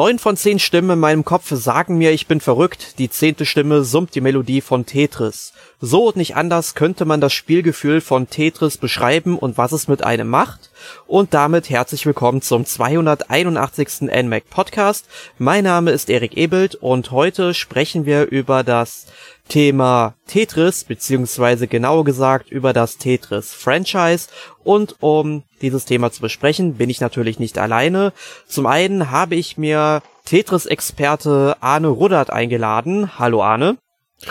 Neun von zehn Stimmen in meinem Kopf sagen mir, ich bin verrückt. Die zehnte Stimme summt die Melodie von Tetris. So und nicht anders könnte man das Spielgefühl von Tetris beschreiben und was es mit einem macht. Und damit herzlich willkommen zum 281. NMAC Podcast. Mein Name ist Erik Ebelt und heute sprechen wir über das Thema Tetris, beziehungsweise genauer gesagt über das Tetris Franchise. Und um dieses Thema zu besprechen, bin ich natürlich nicht alleine. Zum einen habe ich mir Tetris-Experte Arne Ruddert eingeladen. Hallo Arne.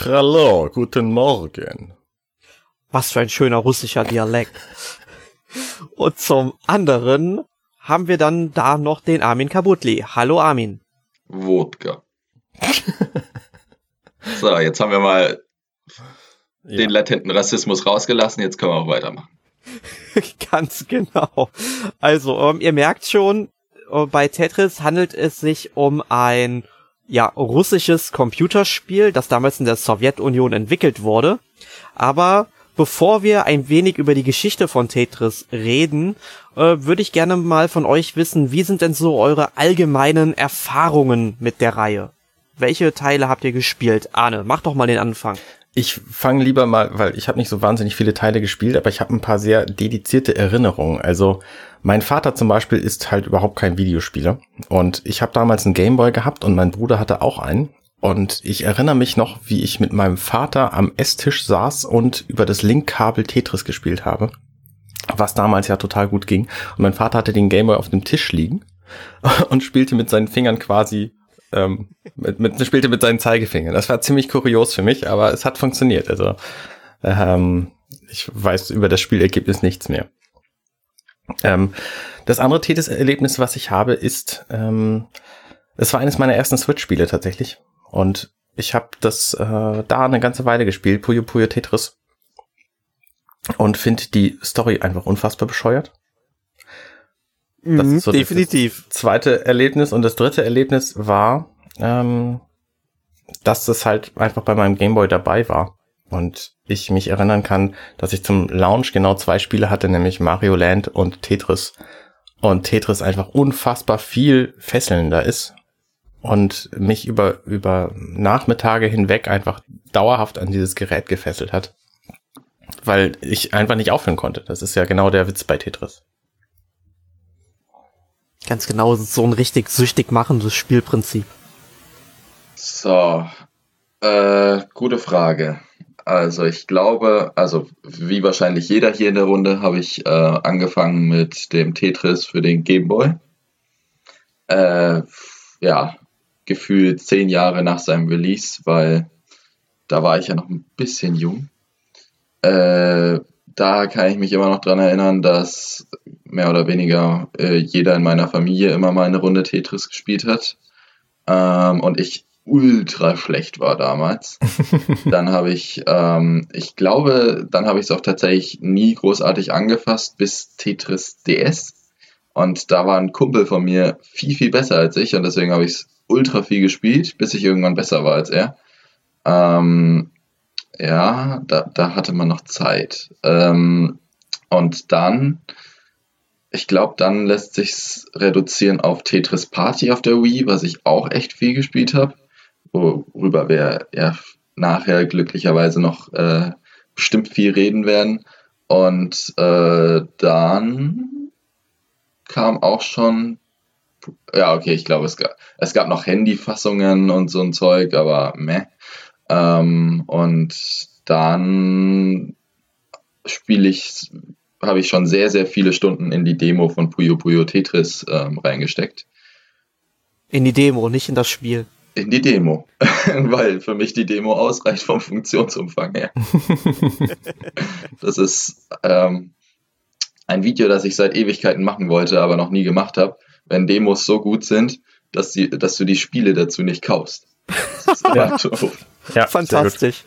Hallo, guten Morgen. Was für ein schöner russischer Dialekt. Und zum anderen haben wir dann da noch den Armin Kabutli. Hallo Armin. Wodka. So, jetzt haben wir mal ja. den latenten Rassismus rausgelassen, jetzt können wir auch weitermachen. Ganz genau. Also, ähm, ihr merkt schon, äh, bei Tetris handelt es sich um ein ja, russisches Computerspiel, das damals in der Sowjetunion entwickelt wurde. Aber bevor wir ein wenig über die Geschichte von Tetris reden, äh, würde ich gerne mal von euch wissen, wie sind denn so eure allgemeinen Erfahrungen mit der Reihe? Welche Teile habt ihr gespielt? Arne, mach doch mal den Anfang. Ich fange lieber mal, weil ich habe nicht so wahnsinnig viele Teile gespielt, aber ich habe ein paar sehr dedizierte Erinnerungen. Also mein Vater zum Beispiel ist halt überhaupt kein Videospieler und ich habe damals einen Gameboy gehabt und mein Bruder hatte auch einen. Und ich erinnere mich noch, wie ich mit meinem Vater am Esstisch saß und über das Linkkabel Tetris gespielt habe. Was damals ja total gut ging. Und mein Vater hatte den Gameboy auf dem Tisch liegen und spielte mit seinen Fingern quasi ähm, mit, mit, spielte mit seinen Zeigefingern. Das war ziemlich kurios für mich, aber es hat funktioniert. Also ähm, ich weiß über das Spielergebnis nichts mehr. Ähm, das andere Tetris-Erlebnis, was ich habe, ist, ähm, es war eines meiner ersten Switch-Spiele tatsächlich. Und ich habe das äh, da eine ganze Weile gespielt, Puyo Puyo Tetris. Und finde die Story einfach unfassbar bescheuert. Das mhm, ist so definitiv. Das zweite Erlebnis und das dritte Erlebnis war, ähm, dass das halt einfach bei meinem Gameboy dabei war. Und ich mich erinnern kann, dass ich zum Launch genau zwei Spiele hatte, nämlich Mario Land und Tetris. Und Tetris einfach unfassbar viel fesselnder ist und mich über, über Nachmittage hinweg einfach dauerhaft an dieses Gerät gefesselt hat. Weil ich einfach nicht aufhören konnte. Das ist ja genau der Witz bei Tetris. Ganz genau, so ein richtig süchtig machendes Spielprinzip. So, äh, gute Frage. Also ich glaube, also wie wahrscheinlich jeder hier in der Runde, habe ich äh, angefangen mit dem Tetris für den Gameboy. Äh, ja, gefühlt zehn Jahre nach seinem Release, weil da war ich ja noch ein bisschen jung. Äh, da kann ich mich immer noch dran erinnern, dass mehr oder weniger äh, jeder in meiner Familie immer mal eine Runde Tetris gespielt hat. Ähm, und ich ultra schlecht war damals. dann habe ich, ähm, ich glaube, dann habe ich es auch tatsächlich nie großartig angefasst bis Tetris DS. Und da war ein Kumpel von mir viel, viel besser als ich und deswegen habe ich es ultra viel gespielt, bis ich irgendwann besser war als er. Ähm, ja, da, da hatte man noch Zeit. Ähm, und dann, ich glaube, dann lässt sich's reduzieren auf Tetris Party auf der Wii, was ich auch echt viel gespielt habe, worüber wir ja nachher glücklicherweise noch äh, bestimmt viel reden werden. Und äh, dann kam auch schon, ja, okay, ich glaube, es gab, es gab noch Handyfassungen und so ein Zeug, aber meh. Ähm, und dann spiele ich, habe ich schon sehr, sehr viele Stunden in die Demo von Puyo Puyo Tetris ähm, reingesteckt. In die Demo, nicht in das Spiel. In die Demo, weil für mich die Demo ausreicht vom Funktionsumfang her. das ist ähm, ein Video, das ich seit Ewigkeiten machen wollte, aber noch nie gemacht habe. Wenn Demos so gut sind, dass, die, dass du die Spiele dazu nicht kaufst. Das ist. Ja, Fantastisch.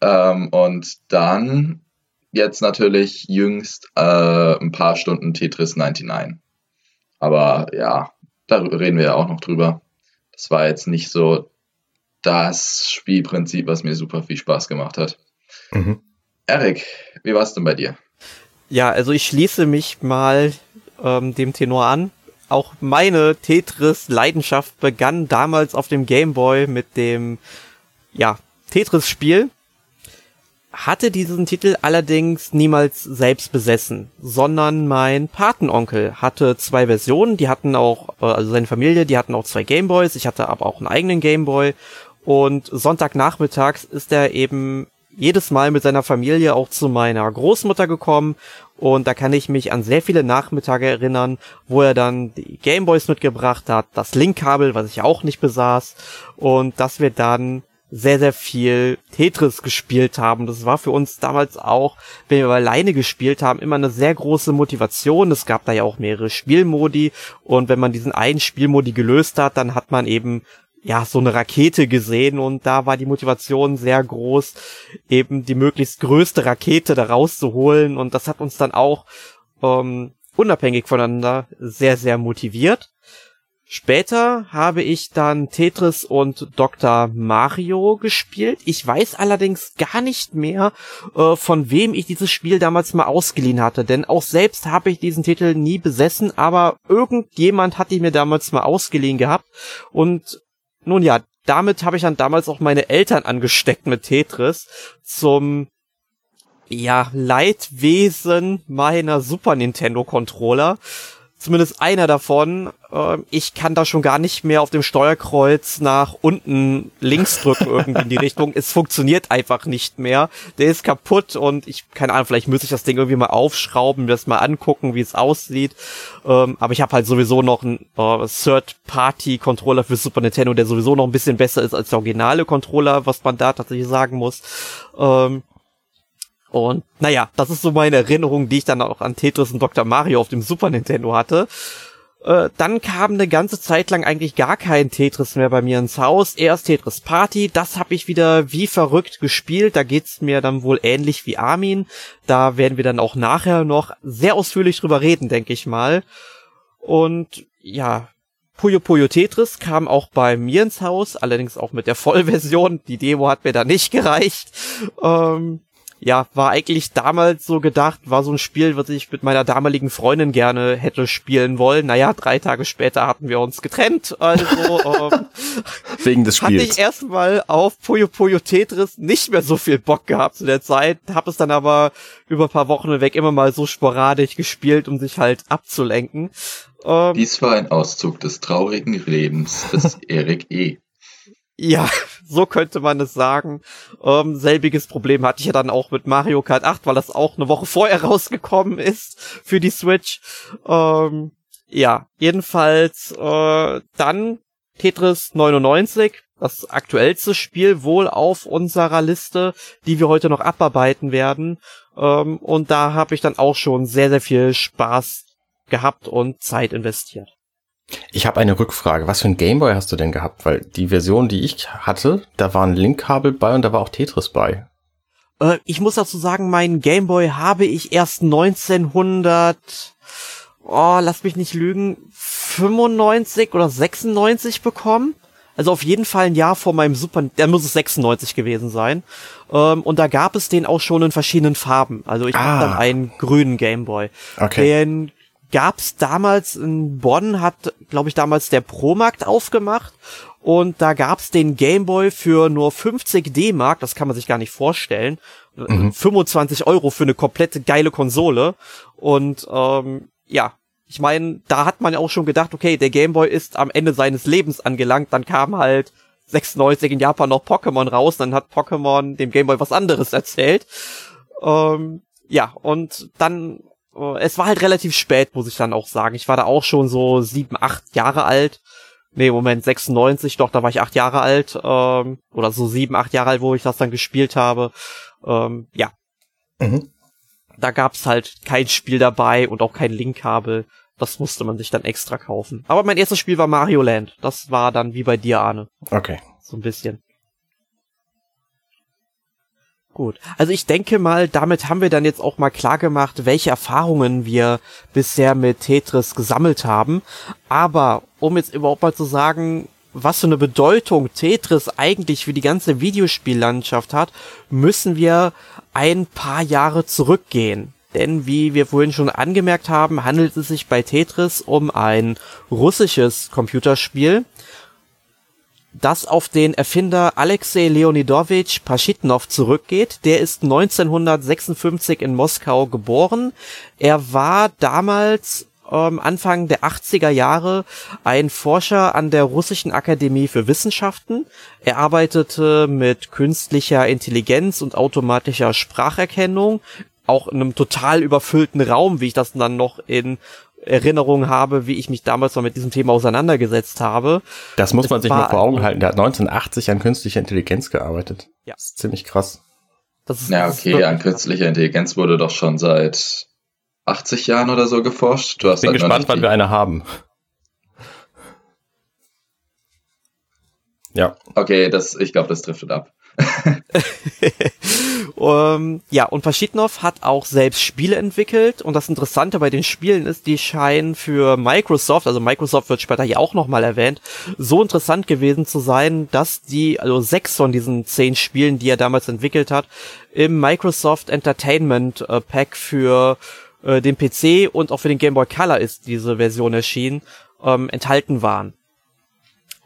Ähm, und dann jetzt natürlich jüngst äh, ein paar Stunden Tetris 99. Aber ja, da reden wir ja auch noch drüber. Das war jetzt nicht so das Spielprinzip, was mir super viel Spaß gemacht hat. Mhm. Erik, wie war es denn bei dir? Ja, also ich schließe mich mal ähm, dem Tenor an. auch meine Tetris-Leidenschaft begann damals auf dem Game Boy mit dem, ja, Tetris-Spiel. Hatte diesen Titel allerdings niemals selbst besessen, sondern mein Patenonkel hatte zwei Versionen, die hatten auch, äh, also seine Familie, die hatten auch zwei Gameboys, ich hatte aber auch einen eigenen Gameboy. Und Sonntagnachmittags ist er eben jedes Mal mit seiner Familie auch zu meiner Großmutter gekommen. Und da kann ich mich an sehr viele Nachmittage erinnern, wo er dann die Gameboys mitgebracht hat, das Linkkabel, was ich auch nicht besaß. Und dass wir dann sehr, sehr viel Tetris gespielt haben. Das war für uns damals auch, wenn wir alleine gespielt haben, immer eine sehr große Motivation. Es gab da ja auch mehrere Spielmodi und wenn man diesen einen Spielmodi gelöst hat, dann hat man eben ja, so eine Rakete gesehen und da war die Motivation sehr groß, eben die möglichst größte Rakete da rauszuholen und das hat uns dann auch ähm, unabhängig voneinander sehr, sehr motiviert. Später habe ich dann Tetris und Dr. Mario gespielt. Ich weiß allerdings gar nicht mehr, äh, von wem ich dieses Spiel damals mal ausgeliehen hatte, denn auch selbst habe ich diesen Titel nie besessen, aber irgendjemand hat ihn mir damals mal ausgeliehen gehabt und nun ja, damit habe ich dann damals auch meine Eltern angesteckt mit Tetris zum ja, Leidwesen meiner Super Nintendo Controller zumindest einer davon. Äh, ich kann da schon gar nicht mehr auf dem Steuerkreuz nach unten links drücken irgendwie in die Richtung. Es funktioniert einfach nicht mehr. Der ist kaputt und ich, keine Ahnung, vielleicht müsste ich das Ding irgendwie mal aufschrauben, mir das mal angucken, wie es aussieht. Ähm, aber ich habe halt sowieso noch einen äh, Third-Party-Controller für Super Nintendo, der sowieso noch ein bisschen besser ist als der originale Controller, was man da tatsächlich sagen muss. Ähm, und naja, das ist so meine Erinnerung, die ich dann auch an Tetris und Dr. Mario auf dem Super Nintendo hatte. Äh, dann kam eine ganze Zeit lang eigentlich gar kein Tetris mehr bei mir ins Haus. Erst Tetris Party, das habe ich wieder wie verrückt gespielt. Da geht's mir dann wohl ähnlich wie Armin. Da werden wir dann auch nachher noch sehr ausführlich drüber reden, denke ich mal. Und ja, Puyo Puyo Tetris kam auch bei mir ins Haus, allerdings auch mit der Vollversion. Die Demo hat mir da nicht gereicht. Ähm, ja, war eigentlich damals so gedacht, war so ein Spiel, was ich mit meiner damaligen Freundin gerne hätte spielen wollen. Naja, drei Tage später hatten wir uns getrennt, also ähm, wegen des Spiels. Hatte ich erstmal auf Puyo Puyo Tetris nicht mehr so viel Bock gehabt zu der Zeit, habe es dann aber über ein paar Wochen hinweg immer mal so sporadisch gespielt, um sich halt abzulenken. Ähm, Dies war ein Auszug des traurigen Lebens des Erik E. Ja, so könnte man es sagen. Ähm, selbiges Problem hatte ich ja dann auch mit Mario Kart 8, weil das auch eine Woche vorher rausgekommen ist für die Switch. Ähm, ja, jedenfalls äh, dann Tetris 99, das aktuellste Spiel wohl auf unserer Liste, die wir heute noch abarbeiten werden. Ähm, und da habe ich dann auch schon sehr, sehr viel Spaß gehabt und Zeit investiert. Ich habe eine Rückfrage. Was für ein Gameboy hast du denn gehabt? Weil die Version, die ich hatte, da war ein Linkkabel bei und da war auch Tetris bei. Äh, ich muss dazu sagen, meinen Gameboy habe ich erst 1900, oh, lass mich nicht lügen, 95 oder 96 bekommen. Also auf jeden Fall ein Jahr vor meinem Super, der muss es 96 gewesen sein. Ähm, und da gab es den auch schon in verschiedenen Farben. Also ich ah. habe dann einen grünen Gameboy. Okay. Den gab's damals in Bonn, hat, glaube ich, damals der Promarkt aufgemacht und da gab's den Gameboy für nur 50 D-Mark, das kann man sich gar nicht vorstellen. Mhm. 25 Euro für eine komplette geile Konsole. Und ähm, ja, ich meine, da hat man ja auch schon gedacht, okay, der Gameboy ist am Ende seines Lebens angelangt. Dann kam halt 96 in Japan noch Pokémon raus, dann hat Pokémon dem Gameboy was anderes erzählt. Ähm, ja, und dann es war halt relativ spät, muss ich dann auch sagen. Ich war da auch schon so sieben, acht Jahre alt. Nee, Moment, 96, doch, da war ich acht Jahre alt. Ähm, oder so sieben, acht Jahre alt, wo ich das dann gespielt habe. Ähm, ja. Mhm. Da gab's halt kein Spiel dabei und auch kein Linkkabel. Das musste man sich dann extra kaufen. Aber mein erstes Spiel war Mario Land. Das war dann wie bei dir, Arne. Okay. So ein bisschen. Gut. Also ich denke mal, damit haben wir dann jetzt auch mal klar gemacht, welche Erfahrungen wir bisher mit Tetris gesammelt haben. Aber um jetzt überhaupt mal zu sagen, was für eine Bedeutung Tetris eigentlich für die ganze Videospiellandschaft hat, müssen wir ein paar Jahre zurückgehen. denn wie wir vorhin schon angemerkt haben, handelt es sich bei Tetris um ein russisches Computerspiel, das auf den Erfinder Alexei Leonidowitsch Paschitnov zurückgeht. Der ist 1956 in Moskau geboren. Er war damals ähm, Anfang der 80er Jahre ein Forscher an der Russischen Akademie für Wissenschaften. Er arbeitete mit künstlicher Intelligenz und automatischer Spracherkennung, auch in einem total überfüllten Raum, wie ich das dann noch in Erinnerung habe, wie ich mich damals mal mit diesem Thema auseinandergesetzt habe. Das muss man es sich mal vor Augen halten. Der hat 1980 an künstlicher Intelligenz gearbeitet. Ja. Das ist ziemlich krass. Das ist, ja, okay, an künstlicher Intelligenz wurde doch schon seit 80 Jahren oder so geforscht. Du hast Bin halt gespannt, wann wir eine haben. Ja. Okay, das, ich glaube, das driftet ab. um, ja, und Paschitnov hat auch selbst Spiele entwickelt und das Interessante bei den Spielen ist, die scheinen für Microsoft, also Microsoft wird später hier auch nochmal erwähnt, so interessant gewesen zu sein, dass die, also sechs von diesen zehn Spielen, die er damals entwickelt hat, im Microsoft Entertainment äh, Pack für äh, den PC und auch für den Game Boy Color ist diese Version erschienen, ähm, enthalten waren.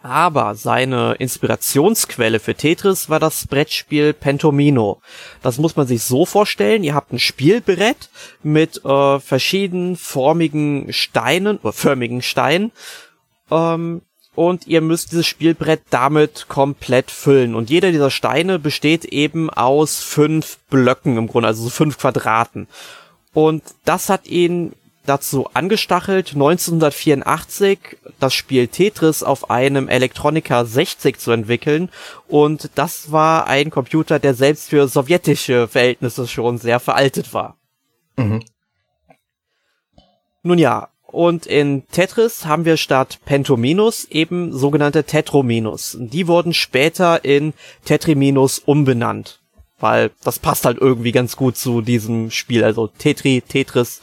Aber seine Inspirationsquelle für Tetris war das Brettspiel Pentomino. Das muss man sich so vorstellen, ihr habt ein Spielbrett mit äh, verschiedenen formigen Steinen, oder förmigen Steinen, ähm, und ihr müsst dieses Spielbrett damit komplett füllen. Und jeder dieser Steine besteht eben aus fünf Blöcken im Grunde, also so fünf Quadraten. Und das hat ihn dazu angestachelt, 1984 das Spiel Tetris auf einem Electronica 60 zu entwickeln. Und das war ein Computer, der selbst für sowjetische Verhältnisse schon sehr veraltet war. Mhm. Nun ja, und in Tetris haben wir statt Pentominus eben sogenannte Tetrominus. Die wurden später in Tetriminus umbenannt. Weil das passt halt irgendwie ganz gut zu diesem Spiel. Also Tetri, Tetris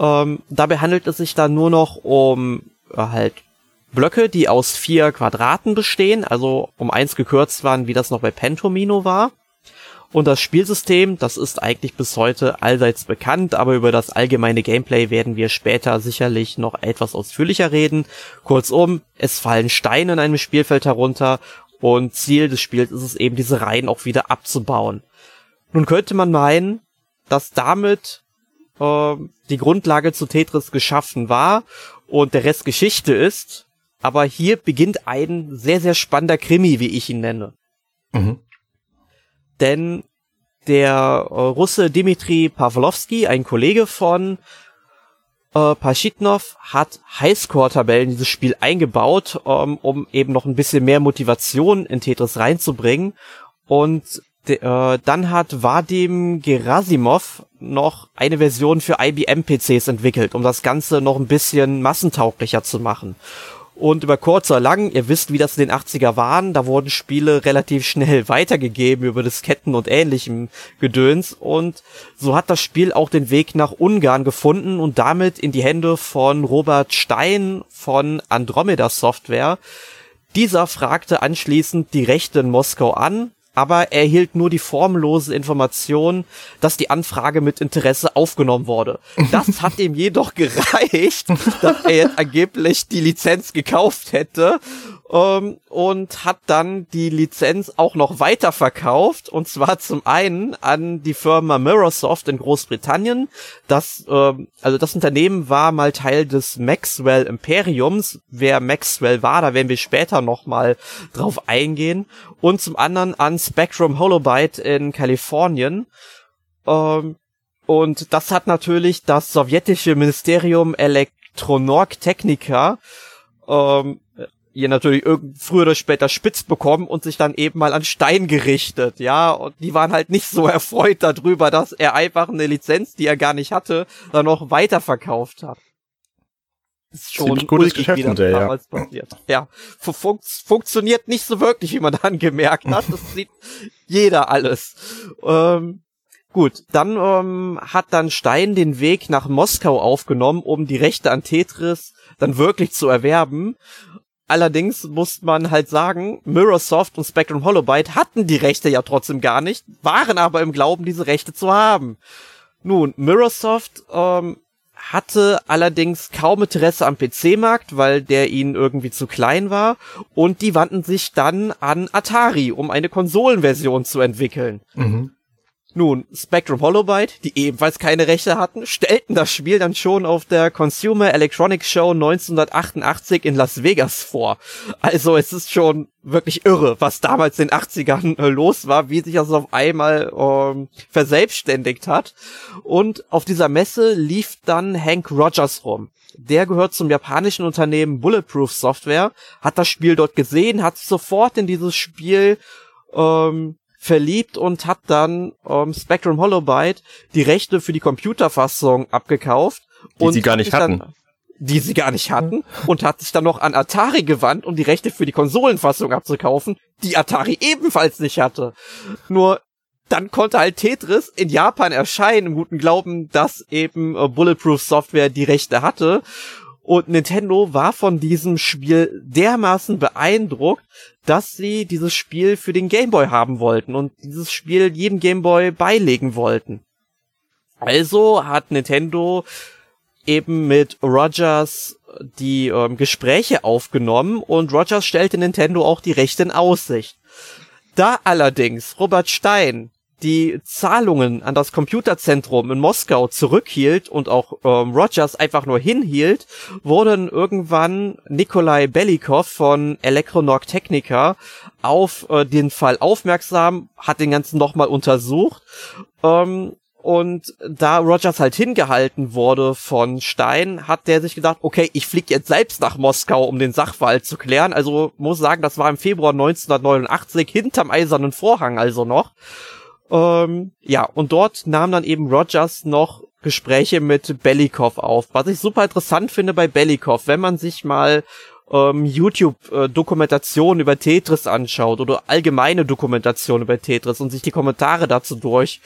ähm, dabei handelt es sich dann nur noch um äh, halt Blöcke, die aus vier Quadraten bestehen, also um eins gekürzt waren, wie das noch bei Pentomino war. Und das Spielsystem, das ist eigentlich bis heute allseits bekannt, aber über das allgemeine Gameplay werden wir später sicherlich noch etwas ausführlicher reden. Kurzum, es fallen Steine in einem Spielfeld herunter und Ziel des Spiels ist es eben, diese Reihen auch wieder abzubauen. Nun könnte man meinen, dass damit äh, die Grundlage zu Tetris geschaffen war und der Rest Geschichte ist. Aber hier beginnt ein sehr, sehr spannender Krimi, wie ich ihn nenne. Mhm. Denn der äh, Russe Dimitri Pawlowski, ein Kollege von äh, Paschitnov, hat Highscore-Tabellen in dieses Spiel eingebaut, ähm, um eben noch ein bisschen mehr Motivation in Tetris reinzubringen. Und De, äh, dann hat Vadim Gerasimov noch eine Version für IBM-PCs entwickelt, um das Ganze noch ein bisschen massentauglicher zu machen. Und über kurz oder lang, ihr wisst, wie das in den 80er waren, da wurden Spiele relativ schnell weitergegeben über Disketten und ähnlichem Gedöns. Und so hat das Spiel auch den Weg nach Ungarn gefunden und damit in die Hände von Robert Stein von Andromeda Software. Dieser fragte anschließend die Rechte in Moskau an, aber er erhielt nur die formlose Information, dass die Anfrage mit Interesse aufgenommen wurde. Das hat ihm jedoch gereicht, dass er jetzt angeblich die Lizenz gekauft hätte ähm, und hat dann die Lizenz auch noch weiterverkauft und zwar zum einen an die Firma Mirrorsoft in Großbritannien. Das, ähm, also das Unternehmen war mal Teil des Maxwell Imperiums. Wer Maxwell war, da werden wir später noch mal drauf eingehen. Und zum anderen an Spectrum Holobyte in Kalifornien. Ähm, und das hat natürlich das sowjetische Ministerium Elektronorg Technica ähm, ihr natürlich früher oder später spitz bekommen und sich dann eben mal an Stein gerichtet, ja, und die waren halt nicht so erfreut darüber, dass er einfach eine Lizenz, die er gar nicht hatte, dann noch weiterverkauft hat. Das ist schon Ziemlich gutes Geschäftsmodell, ja. passiert. Ja, fun funktioniert nicht so wirklich, wie man dann gemerkt hat. Das sieht jeder alles. Ähm, Gut, dann ähm, hat dann Stein den Weg nach Moskau aufgenommen, um die Rechte an Tetris dann wirklich zu erwerben. Allerdings muss man halt sagen, Mirrorsoft und Spectrum Holobyte hatten die Rechte ja trotzdem gar nicht, waren aber im Glauben, diese Rechte zu haben. Nun, Mirrorsoft ähm, hatte allerdings kaum Interesse am PC-Markt, weil der ihnen irgendwie zu klein war. Und die wandten sich dann an Atari, um eine Konsolenversion zu entwickeln. Mhm. Nun, Spectrum Holobyte, die ebenfalls keine Rechte hatten, stellten das Spiel dann schon auf der Consumer Electronics Show 1988 in Las Vegas vor. Also es ist schon wirklich irre, was damals in den 80ern äh, los war, wie sich das auf einmal ähm, verselbstständigt hat. Und auf dieser Messe lief dann Hank Rogers rum. Der gehört zum japanischen Unternehmen Bulletproof Software, hat das Spiel dort gesehen, hat sofort in dieses Spiel ähm, verliebt und hat dann ähm, Spectrum Holobyte die Rechte für die Computerfassung abgekauft. Die und sie gar nicht hatten. Dann, die sie gar nicht hatten und hat sich dann noch an Atari gewandt, um die Rechte für die Konsolenfassung abzukaufen, die Atari ebenfalls nicht hatte. Nur dann konnte halt Tetris in Japan erscheinen, im guten Glauben, dass eben äh, Bulletproof Software die Rechte hatte. Und Nintendo war von diesem Spiel dermaßen beeindruckt, dass sie dieses Spiel für den Game Boy haben wollten und dieses Spiel jedem Game Boy beilegen wollten. Also hat Nintendo eben mit Rogers die ähm, Gespräche aufgenommen und Rogers stellte Nintendo auch die Rechte in Aussicht. Da allerdings Robert Stein die Zahlungen an das Computerzentrum in Moskau zurückhielt und auch ähm, Rogers einfach nur hinhielt, wurden irgendwann Nikolai Belikov von Electronog Technica auf äh, den Fall aufmerksam, hat den ganzen nochmal untersucht ähm, und da Rogers halt hingehalten wurde von Stein, hat der sich gedacht, okay, ich flieg jetzt selbst nach Moskau, um den Sachverhalt zu klären. Also muss sagen, das war im Februar 1989 hinterm eisernen Vorhang also noch. Ähm, ja, und dort nahm dann eben Rogers noch Gespräche mit Belikov auf. Was ich super interessant finde bei Belikov, wenn man sich mal ähm, YouTube-Dokumentationen über Tetris anschaut oder allgemeine Dokumentationen über Tetris und sich die Kommentare dazu durch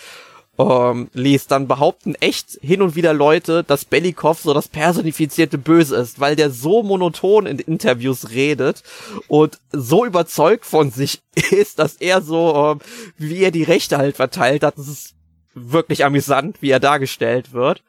ähm, liest, dann behaupten echt hin und wieder Leute, dass Belikov so das personifizierte Böse ist, weil der so monoton in Interviews redet und so überzeugt von sich ist, dass er so, ähm, wie er die Rechte halt verteilt hat, das ist wirklich amüsant, wie er dargestellt wird.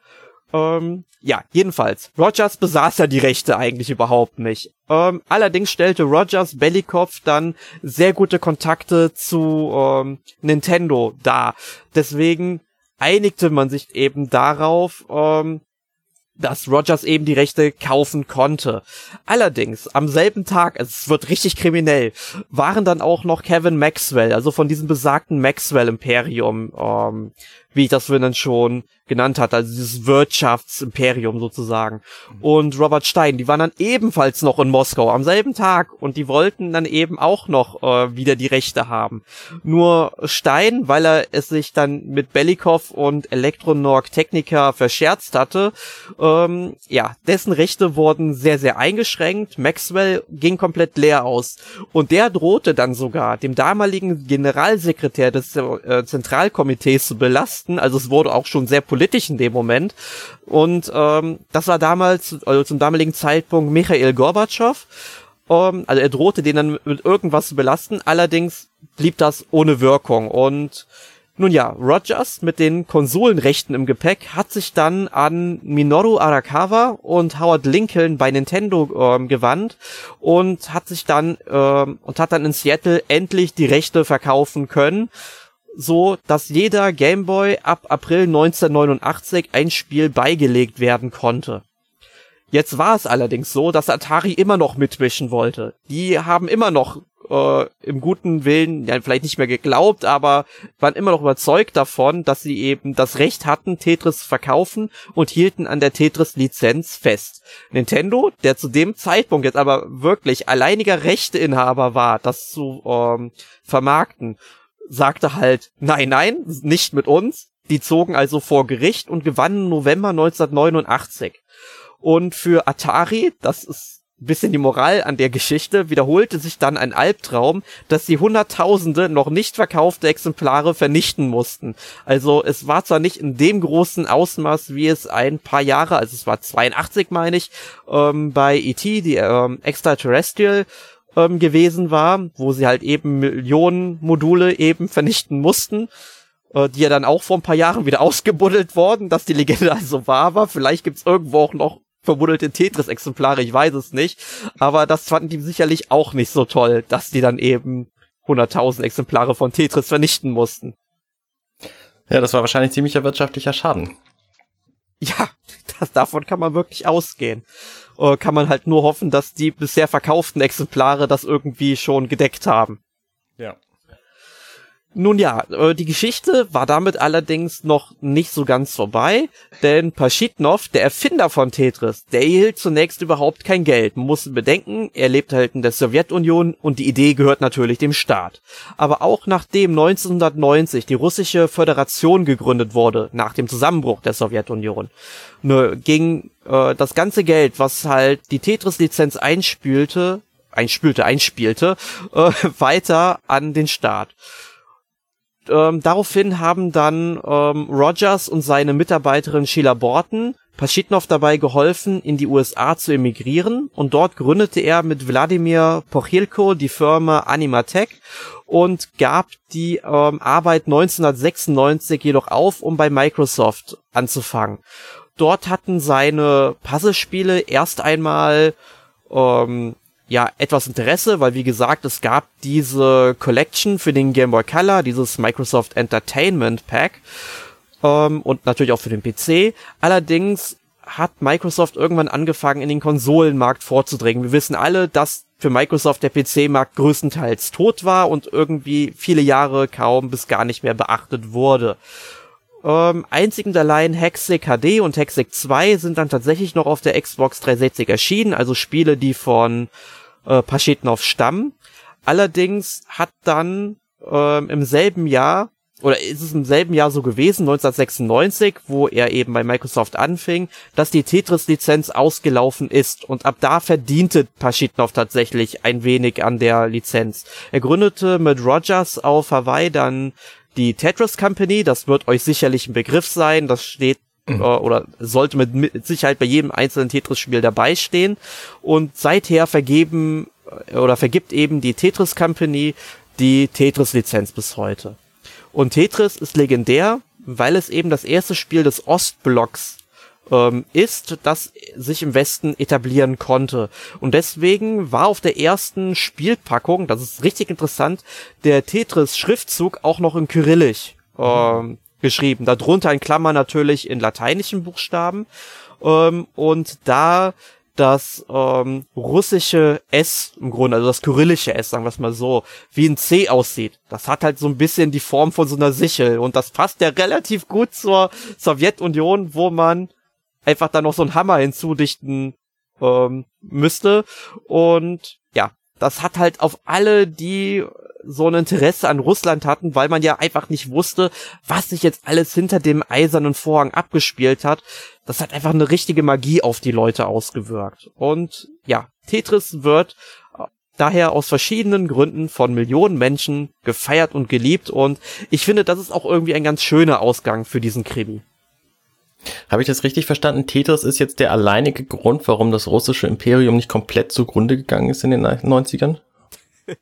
Ähm, ja, jedenfalls. Rogers besaß ja die Rechte eigentlich überhaupt nicht. Ähm, allerdings stellte Rogers Bellikov dann sehr gute Kontakte zu ähm, Nintendo dar. Deswegen einigte man sich eben darauf, ähm, dass Rogers eben die Rechte kaufen konnte. Allerdings, am selben Tag, es wird richtig kriminell, waren dann auch noch Kevin Maxwell, also von diesem besagten Maxwell Imperium, ähm, wie ich das vorhin schon genannt hatte, also dieses Wirtschaftsimperium sozusagen. Und Robert Stein, die waren dann ebenfalls noch in Moskau am selben Tag und die wollten dann eben auch noch äh, wieder die Rechte haben. Nur Stein, weil er es sich dann mit Belikov und Elektronorg Technica verscherzt hatte, ähm, ja, dessen Rechte wurden sehr, sehr eingeschränkt. Maxwell ging komplett leer aus. Und der drohte dann sogar, dem damaligen Generalsekretär des äh, Zentralkomitees zu belasten. Also es wurde auch schon sehr politisch in dem Moment. Und ähm, das war damals, also zum damaligen Zeitpunkt Michael Gorbatschow. Ähm, also er drohte den dann mit irgendwas zu belasten. Allerdings blieb das ohne Wirkung. Und nun ja, Rogers mit den Konsolenrechten im Gepäck hat sich dann an Minoru Arakawa und Howard Lincoln bei Nintendo ähm, gewandt und hat sich dann ähm, und hat dann in Seattle endlich die Rechte verkaufen können so, dass jeder Gameboy ab April 1989 ein Spiel beigelegt werden konnte. Jetzt war es allerdings so, dass Atari immer noch mitmischen wollte. Die haben immer noch äh, im guten Willen, ja vielleicht nicht mehr geglaubt, aber waren immer noch überzeugt davon, dass sie eben das Recht hatten, Tetris zu verkaufen und hielten an der Tetris-Lizenz fest. Nintendo, der zu dem Zeitpunkt jetzt aber wirklich alleiniger Rechteinhaber war, das zu ähm, vermarkten, sagte halt, nein, nein, nicht mit uns. Die zogen also vor Gericht und gewannen November 1989. Und für Atari, das ist ein bisschen die Moral an der Geschichte, wiederholte sich dann ein Albtraum, dass sie hunderttausende noch nicht verkaufte Exemplare vernichten mussten. Also es war zwar nicht in dem großen Ausmaß, wie es ein paar Jahre, also es war 82 meine ich, ähm, bei E.T., die ähm, Extraterrestrial, ähm, gewesen war, wo sie halt eben Millionen Module eben vernichten mussten. äh, die ja dann auch vor ein paar Jahren wieder ausgebuddelt worden, dass die Legende also wahr war. Vielleicht gibt's irgendwo auch noch verbuddelte Tetris-Exemplare, ich weiß es nicht. Aber das fanden die sicherlich auch nicht so toll, dass die dann eben 100.000 Exemplare von Tetris vernichten mussten. Ja, das war wahrscheinlich ziemlicher wirtschaftlicher Schaden. Ja, das, davon kann man wirklich ausgehen. Äh, kann man halt nur hoffen, dass die bisher verkauften Exemplare das irgendwie schon gedeckt haben. Ja. Nun ja, äh, die Geschichte war damit allerdings noch nicht so ganz vorbei, denn Paschitnov, der Erfinder von Tetris, der erhielt zunächst überhaupt kein Geld. Man muss bedenken, er lebt halt in der Sowjetunion und die Idee gehört natürlich dem Staat. Aber auch nachdem 1990 die russische Föderation gegründet wurde, nach dem Zusammenbruch der Sowjetunion, ne, ging äh, das ganze Geld, was halt die Tetris-Lizenz einspülte, einspülte, einspielte, äh, weiter an den Staat ähm, daraufhin haben dann ähm, Rogers und seine Mitarbeiterin Sheila Borton Paschitnov dabei geholfen, in die USA zu emigrieren und dort gründete er mit Wladimir Pochilko die Firma Animatech und gab die ähm, Arbeit 1996 jedoch auf, um bei Microsoft anzufangen. Dort hatten seine Puzzlespiele erst einmal ähm, ja etwas Interesse, weil wie gesagt, es gab diese Collection für den Game Boy Color, dieses Microsoft Entertainment Pack ähm, und natürlich auch für den PC. Allerdings hat Microsoft irgendwann angefangen, in den Konsolenmarkt vorzudringen. Wir wissen alle, dass für Microsoft der PC-Markt größtenteils tot war und irgendwie viele Jahre kaum bis gar nicht mehr beachtet wurde. Ähm, einzig und allein Hexig HD und Hexig 2 sind dann tatsächlich noch auf der Xbox 360 erschienen, also Spiele, die von äh, Paschetnov stammen. Allerdings hat dann ähm, im selben Jahr oder ist es im selben Jahr so gewesen, 1996, wo er eben bei Microsoft anfing, dass die Tetris-Lizenz ausgelaufen ist und ab da verdiente Paschitnov tatsächlich ein wenig an der Lizenz. Er gründete mit Rogers auf Hawaii dann die Tetris Company, das wird euch sicherlich ein Begriff sein, das steht mhm. äh, oder sollte mit, mit Sicherheit bei jedem einzelnen Tetris-Spiel dabei stehen. Und seither vergeben äh, oder vergibt eben die Tetris Company die Tetris-Lizenz bis heute. Und Tetris ist legendär, weil es eben das erste Spiel des Ostblocks ähm, ist, das sich im Westen etablieren konnte. Und deswegen war auf der ersten Spielpackung, das ist richtig interessant, der Tetris-Schriftzug auch noch in Kyrillisch ähm, geschrieben. Darunter in Klammern natürlich in lateinischen Buchstaben. Ähm, und da das ähm, russische S im Grunde, also das kyrillische S, sagen wir es mal so, wie ein C aussieht. Das hat halt so ein bisschen die Form von so einer Sichel und das passt ja relativ gut zur Sowjetunion, wo man einfach da noch so einen Hammer hinzudichten ähm, müsste. Und ja, das hat halt auf alle, die so ein Interesse an Russland hatten, weil man ja einfach nicht wusste, was sich jetzt alles hinter dem eisernen Vorhang abgespielt hat. Das hat einfach eine richtige Magie auf die Leute ausgewirkt. Und ja, Tetris wird äh, daher aus verschiedenen Gründen von Millionen Menschen gefeiert und geliebt und ich finde, das ist auch irgendwie ein ganz schöner Ausgang für diesen Krimi. Habe ich das richtig verstanden? Tetris ist jetzt der alleinige Grund, warum das russische Imperium nicht komplett zugrunde gegangen ist in den 90ern?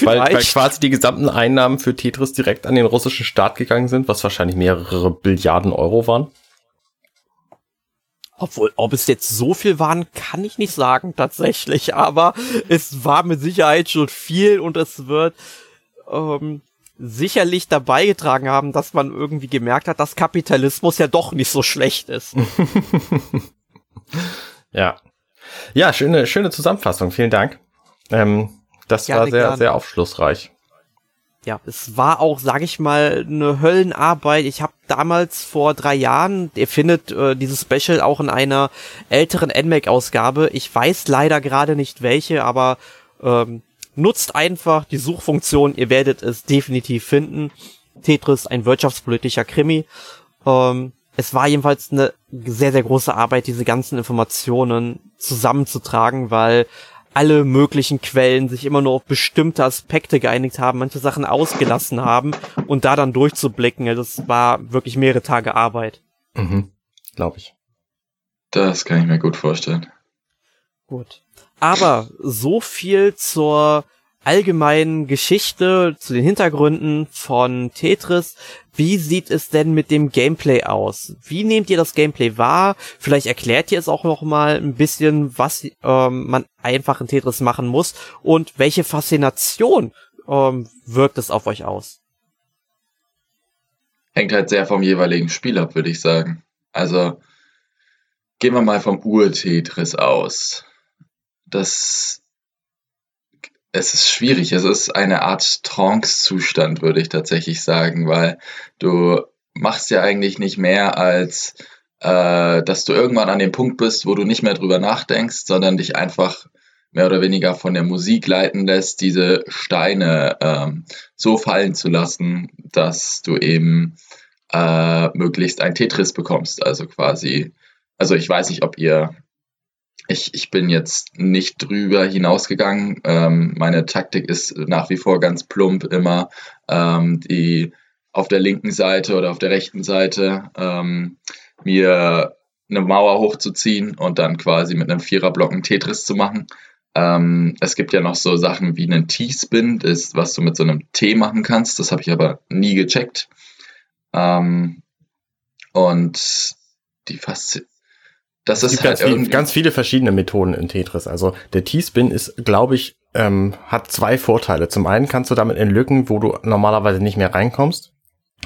weil, weil quasi die gesamten Einnahmen für Tetris direkt an den russischen Staat gegangen sind, was wahrscheinlich mehrere Billiarden Euro waren. Obwohl, ob es jetzt so viel waren, kann ich nicht sagen tatsächlich, aber es war mit Sicherheit schon viel und es wird ähm, sicherlich dabei getragen haben, dass man irgendwie gemerkt hat, dass Kapitalismus ja doch nicht so schlecht ist. ja. Ja, schöne, schöne Zusammenfassung. Vielen Dank. Ähm, das gerne, war sehr, gerne. sehr aufschlussreich. Ja, es war auch, sag ich mal, eine Höllenarbeit. Ich habe damals vor drei Jahren, ihr findet äh, dieses Special auch in einer älteren NMAC-Ausgabe. Ich weiß leider gerade nicht welche, aber ähm, Nutzt einfach die Suchfunktion, ihr werdet es definitiv finden. Tetris, ein wirtschaftspolitischer Krimi. Ähm, es war jedenfalls eine sehr, sehr große Arbeit, diese ganzen Informationen zusammenzutragen, weil alle möglichen Quellen sich immer nur auf bestimmte Aspekte geeinigt haben, manche Sachen ausgelassen haben und da dann durchzublicken, das war wirklich mehrere Tage Arbeit. Mhm, glaube ich. Das kann ich mir gut vorstellen. Gut. Aber so viel zur allgemeinen Geschichte, zu den Hintergründen von Tetris. Wie sieht es denn mit dem Gameplay aus? Wie nehmt ihr das Gameplay wahr? Vielleicht erklärt ihr es auch noch mal ein bisschen, was ähm, man einfach in Tetris machen muss und welche Faszination ähm, wirkt es auf euch aus? Hängt halt sehr vom jeweiligen Spiel ab, würde ich sagen. Also gehen wir mal vom Ur-Tetris aus. Das es ist schwierig. Es ist eine Art Trance-Zustand, würde ich tatsächlich sagen, weil du machst ja eigentlich nicht mehr als, äh, dass du irgendwann an dem Punkt bist, wo du nicht mehr drüber nachdenkst, sondern dich einfach mehr oder weniger von der Musik leiten lässt, diese Steine ähm, so fallen zu lassen, dass du eben äh, möglichst ein Tetris bekommst. Also quasi, also ich weiß nicht, ob ihr ich, ich bin jetzt nicht drüber hinausgegangen. Ähm, meine Taktik ist nach wie vor ganz plump immer ähm, die auf der linken Seite oder auf der rechten Seite ähm, mir eine Mauer hochzuziehen und dann quasi mit einem Viererblock einen Tetris zu machen. Ähm, es gibt ja noch so Sachen wie einen T-Spin, was du mit so einem T machen kannst. Das habe ich aber nie gecheckt. Ähm, und die Faszination das es ist gibt halt ganz, viel, ganz viele verschiedene Methoden in Tetris. Also der T-Spin ist, glaube ich, ähm, hat zwei Vorteile. Zum einen kannst du damit in Lücken, wo du normalerweise nicht mehr reinkommst.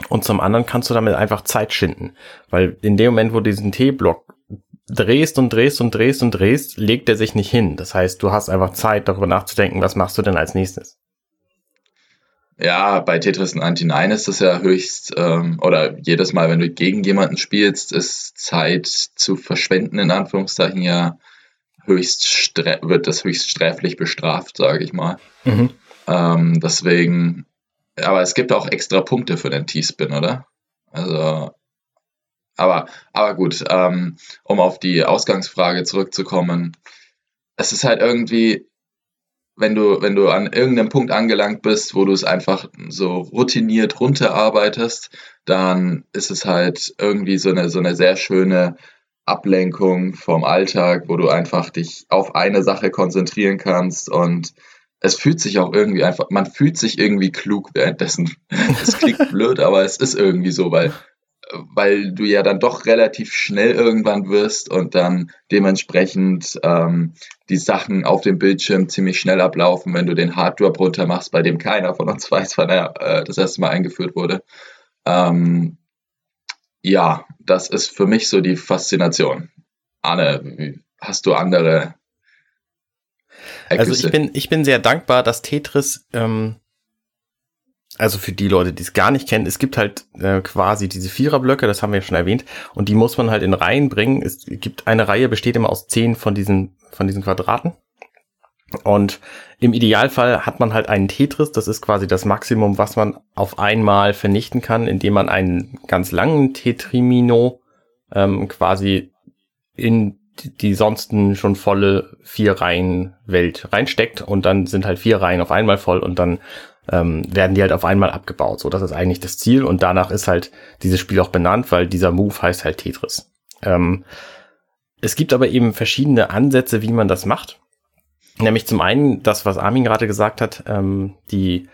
Und zum anderen kannst du damit einfach Zeit schinden. Weil in dem Moment, wo du diesen T-Block drehst und drehst und drehst und drehst, legt er sich nicht hin. Das heißt, du hast einfach Zeit, darüber nachzudenken, was machst du denn als nächstes. Ja, bei Tetris 99 ist es ja höchst, ähm, oder jedes Mal, wenn du gegen jemanden spielst, ist Zeit zu verschwenden, in Anführungszeichen, ja höchst wird das höchst sträflich bestraft, sage ich mal. Mhm. Ähm, deswegen, aber es gibt auch extra Punkte für den T-Spin, oder? Also, aber, aber gut, ähm, um auf die Ausgangsfrage zurückzukommen, es ist halt irgendwie, wenn du, wenn du an irgendeinem Punkt angelangt bist, wo du es einfach so routiniert runterarbeitest, dann ist es halt irgendwie so eine, so eine sehr schöne Ablenkung vom Alltag, wo du einfach dich auf eine Sache konzentrieren kannst und es fühlt sich auch irgendwie einfach, man fühlt sich irgendwie klug währenddessen. Es klingt blöd, aber es ist irgendwie so, weil weil du ja dann doch relativ schnell irgendwann wirst und dann dementsprechend ähm, die Sachen auf dem Bildschirm ziemlich schnell ablaufen, wenn du den Hardware runter machst, bei dem keiner von uns weiß, wann er äh, das erste Mal eingeführt wurde. Ähm, ja, das ist für mich so die Faszination. Anne, hast du andere Ergüsse? Also ich bin, ich bin sehr dankbar, dass Tetris ähm, also für die Leute, die es gar nicht kennen, es gibt halt äh, quasi diese Viererblöcke, das haben wir ja schon erwähnt, und die muss man halt in Reihen bringen. Es gibt eine Reihe, besteht immer aus zehn von diesen, von diesen Quadraten. Und im Idealfall hat man halt einen Tetris, das ist quasi das Maximum, was man auf einmal vernichten kann, indem man einen ganz langen Tetrimino ähm, quasi in die sonsten schon volle vier Reihen Welt reinsteckt und dann sind halt vier Reihen auf einmal voll und dann ähm, werden die halt auf einmal abgebaut. So, das ist eigentlich das Ziel und danach ist halt dieses Spiel auch benannt, weil dieser Move heißt halt Tetris. Ähm, es gibt aber eben verschiedene Ansätze, wie man das macht. Nämlich zum einen das, was Armin gerade gesagt hat, ähm, die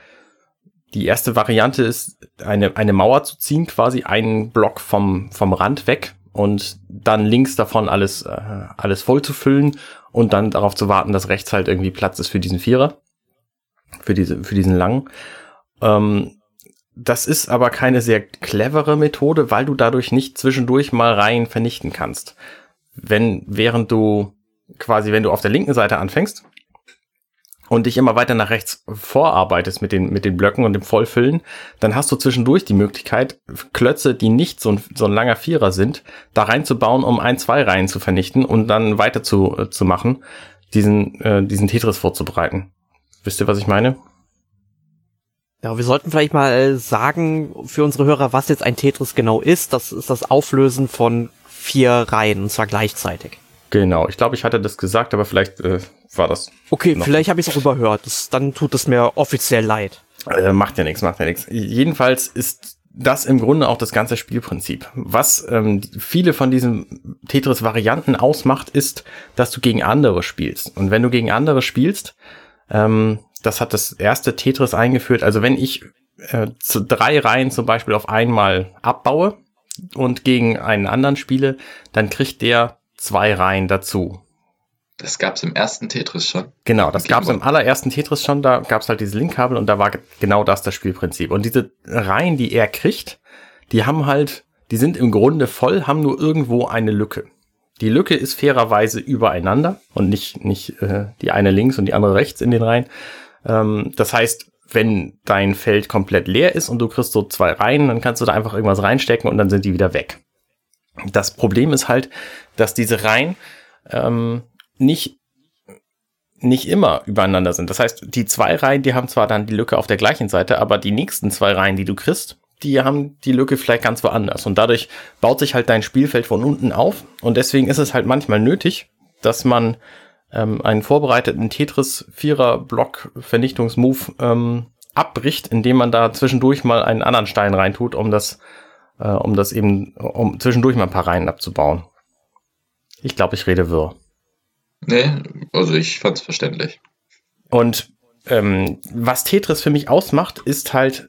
die erste Variante ist, eine, eine Mauer zu ziehen, quasi einen Block vom, vom Rand weg und dann links davon alles, äh, alles voll zu füllen und dann darauf zu warten, dass rechts halt irgendwie Platz ist für diesen Vierer für diese, für diesen langen. Ähm, das ist aber keine sehr clevere Methode, weil du dadurch nicht zwischendurch mal Reihen vernichten kannst. Wenn, während du quasi, wenn du auf der linken Seite anfängst und dich immer weiter nach rechts vorarbeitest mit den, mit den Blöcken und dem Vollfüllen, dann hast du zwischendurch die Möglichkeit, Klötze, die nicht so ein, so ein langer Vierer sind, da reinzubauen, um ein, zwei Reihen zu vernichten und dann weiter zu, äh, zu machen, diesen, äh, diesen Tetris vorzubereiten. Wisst ihr, was ich meine? Ja, wir sollten vielleicht mal äh, sagen für unsere Hörer, was jetzt ein Tetris genau ist. Das ist das Auflösen von vier Reihen, und zwar gleichzeitig. Genau, ich glaube, ich hatte das gesagt, aber vielleicht äh, war das. Okay, vielleicht habe ich es auch überhört. Das, dann tut es mir offiziell leid. Äh, macht ja nichts, macht ja nichts. Jedenfalls ist das im Grunde auch das ganze Spielprinzip. Was ähm, viele von diesen Tetris-Varianten ausmacht, ist, dass du gegen andere spielst. Und wenn du gegen andere spielst, ähm, das hat das erste Tetris eingeführt. Also wenn ich äh, zu drei Reihen zum Beispiel auf einmal abbaue und gegen einen anderen spiele, dann kriegt der zwei Reihen dazu. Das gab's im ersten Tetris schon. Genau, das gab's im allerersten Tetris schon. Da gab's halt diese Linkkabel und da war genau das das Spielprinzip. Und diese Reihen, die er kriegt, die haben halt, die sind im Grunde voll, haben nur irgendwo eine Lücke. Die Lücke ist fairerweise übereinander und nicht, nicht äh, die eine links und die andere rechts in den Reihen. Ähm, das heißt, wenn dein Feld komplett leer ist und du kriegst so zwei Reihen, dann kannst du da einfach irgendwas reinstecken und dann sind die wieder weg. Das Problem ist halt, dass diese Reihen ähm, nicht nicht immer übereinander sind. Das heißt, die zwei Reihen, die haben zwar dann die Lücke auf der gleichen Seite, aber die nächsten zwei Reihen, die du kriegst, die haben die Lücke vielleicht ganz woanders. Und dadurch baut sich halt dein Spielfeld von unten auf. Und deswegen ist es halt manchmal nötig, dass man ähm, einen vorbereiteten Tetris-Vierer-Block-Vernichtungsmove ähm, abbricht, indem man da zwischendurch mal einen anderen Stein reintut, um das, äh, um das eben, um zwischendurch mal ein paar Reihen abzubauen. Ich glaube, ich rede wirr. Nee, also ich fand's verständlich. Und ähm, was Tetris für mich ausmacht, ist halt,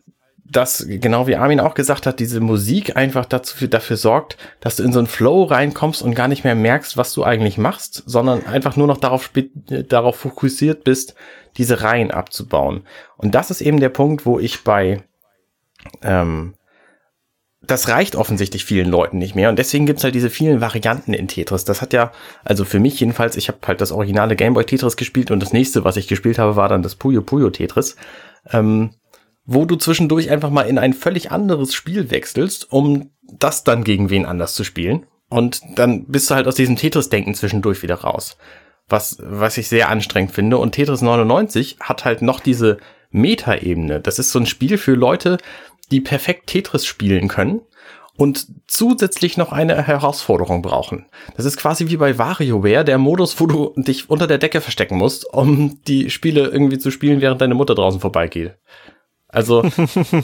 dass, genau wie Armin auch gesagt hat, diese Musik einfach dazu, dafür sorgt, dass du in so einen Flow reinkommst und gar nicht mehr merkst, was du eigentlich machst, sondern einfach nur noch darauf, darauf fokussiert bist, diese Reihen abzubauen. Und das ist eben der Punkt, wo ich bei ähm, das reicht offensichtlich vielen Leuten nicht mehr. Und deswegen gibt's halt diese vielen Varianten in Tetris. Das hat ja, also für mich jedenfalls, ich habe halt das originale Gameboy Tetris gespielt und das nächste, was ich gespielt habe, war dann das Puyo Puyo Tetris. Ähm, wo du zwischendurch einfach mal in ein völlig anderes Spiel wechselst, um das dann gegen wen anders zu spielen. Und dann bist du halt aus diesem Tetris-Denken zwischendurch wieder raus. Was, was ich sehr anstrengend finde. Und Tetris 99 hat halt noch diese Meta-Ebene. Das ist so ein Spiel für Leute, die perfekt Tetris spielen können und zusätzlich noch eine Herausforderung brauchen. Das ist quasi wie bei WarioWare, der Modus, wo du dich unter der Decke verstecken musst, um die Spiele irgendwie zu spielen, während deine Mutter draußen vorbeigeht. Also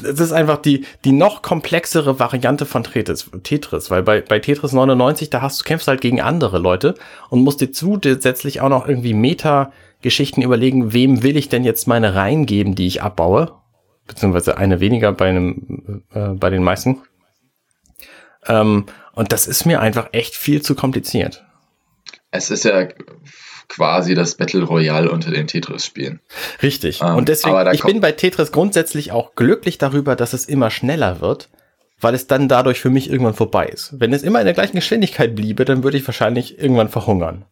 es ist einfach die, die noch komplexere Variante von Tetris, Tetris weil bei, bei Tetris 99, da hast du kämpfst halt gegen andere Leute und musst dir zusätzlich auch noch irgendwie Meta-Geschichten überlegen, wem will ich denn jetzt meine Reihen geben, die ich abbaue beziehungsweise eine weniger bei einem, äh, bei den meisten. Ähm, und das ist mir einfach echt viel zu kompliziert. Es ist ja quasi das Battle Royale unter den Tetris-Spielen. Richtig. Ähm, und deswegen, ich bin bei Tetris grundsätzlich auch glücklich darüber, dass es immer schneller wird, weil es dann dadurch für mich irgendwann vorbei ist. Wenn es immer in der gleichen Geschwindigkeit bliebe, dann würde ich wahrscheinlich irgendwann verhungern.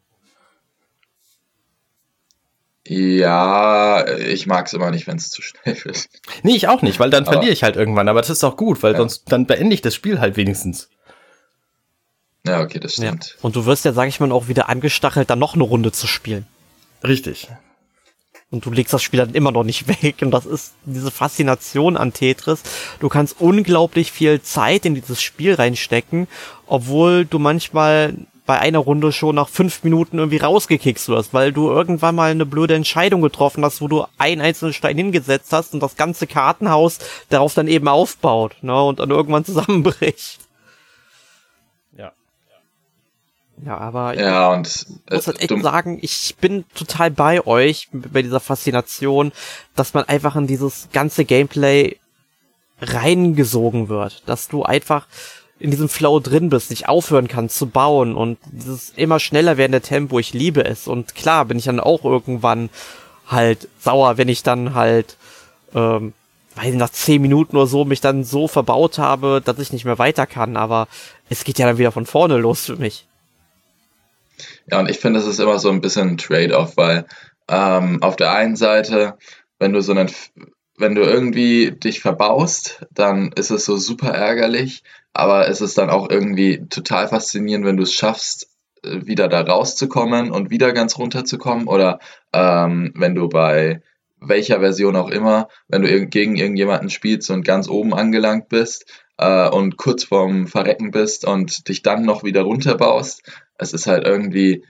Ja, ich mag es immer nicht, wenn es zu schnell wird. Nee, ich auch nicht, weil dann verliere ich halt irgendwann. Aber das ist auch gut, weil ja. sonst dann beende ich das Spiel halt wenigstens. Ja, okay, das stimmt. Ja. Und du wirst ja, sag ich mal, auch wieder angestachelt, dann noch eine Runde zu spielen. Richtig. Und du legst das Spiel dann immer noch nicht weg. Und das ist diese Faszination an Tetris. Du kannst unglaublich viel Zeit in dieses Spiel reinstecken, obwohl du manchmal bei einer Runde schon nach fünf Minuten irgendwie rausgekickst wirst, weil du irgendwann mal eine blöde Entscheidung getroffen hast, wo du einen einzelnen Stein hingesetzt hast und das ganze Kartenhaus darauf dann eben aufbaut, ne, und dann irgendwann zusammenbricht. Ja, aber ja, und ich muss halt echt sagen, ich bin total bei euch bei dieser Faszination, dass man einfach in dieses ganze Gameplay reingesogen wird, dass du einfach in diesem Flow drin bist, nicht aufhören kannst zu bauen und dieses immer schneller werdende Tempo, ich liebe es. Und klar bin ich dann auch irgendwann halt sauer, wenn ich dann halt, ähm, weil nach zehn Minuten oder so mich dann so verbaut habe, dass ich nicht mehr weiter kann. Aber es geht ja dann wieder von vorne los für mich. Ja, und ich finde, es ist immer so ein bisschen ein Trade-off, weil ähm, auf der einen Seite, wenn du so einen, wenn du irgendwie dich verbaust, dann ist es so super ärgerlich, aber es ist dann auch irgendwie total faszinierend, wenn du es schaffst, äh, wieder da rauszukommen und wieder ganz runterzukommen. Oder ähm, wenn du bei welcher Version auch immer, wenn du gegen irgendjemanden spielst und ganz oben angelangt bist äh, und kurz vorm Verrecken bist und dich dann noch wieder runterbaust. Es ist halt irgendwie,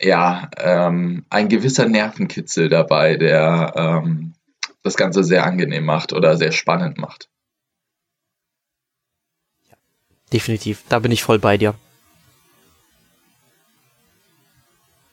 ja, ähm, ein gewisser Nervenkitzel dabei, der ähm, das Ganze sehr angenehm macht oder sehr spannend macht. definitiv. Da bin ich voll bei dir.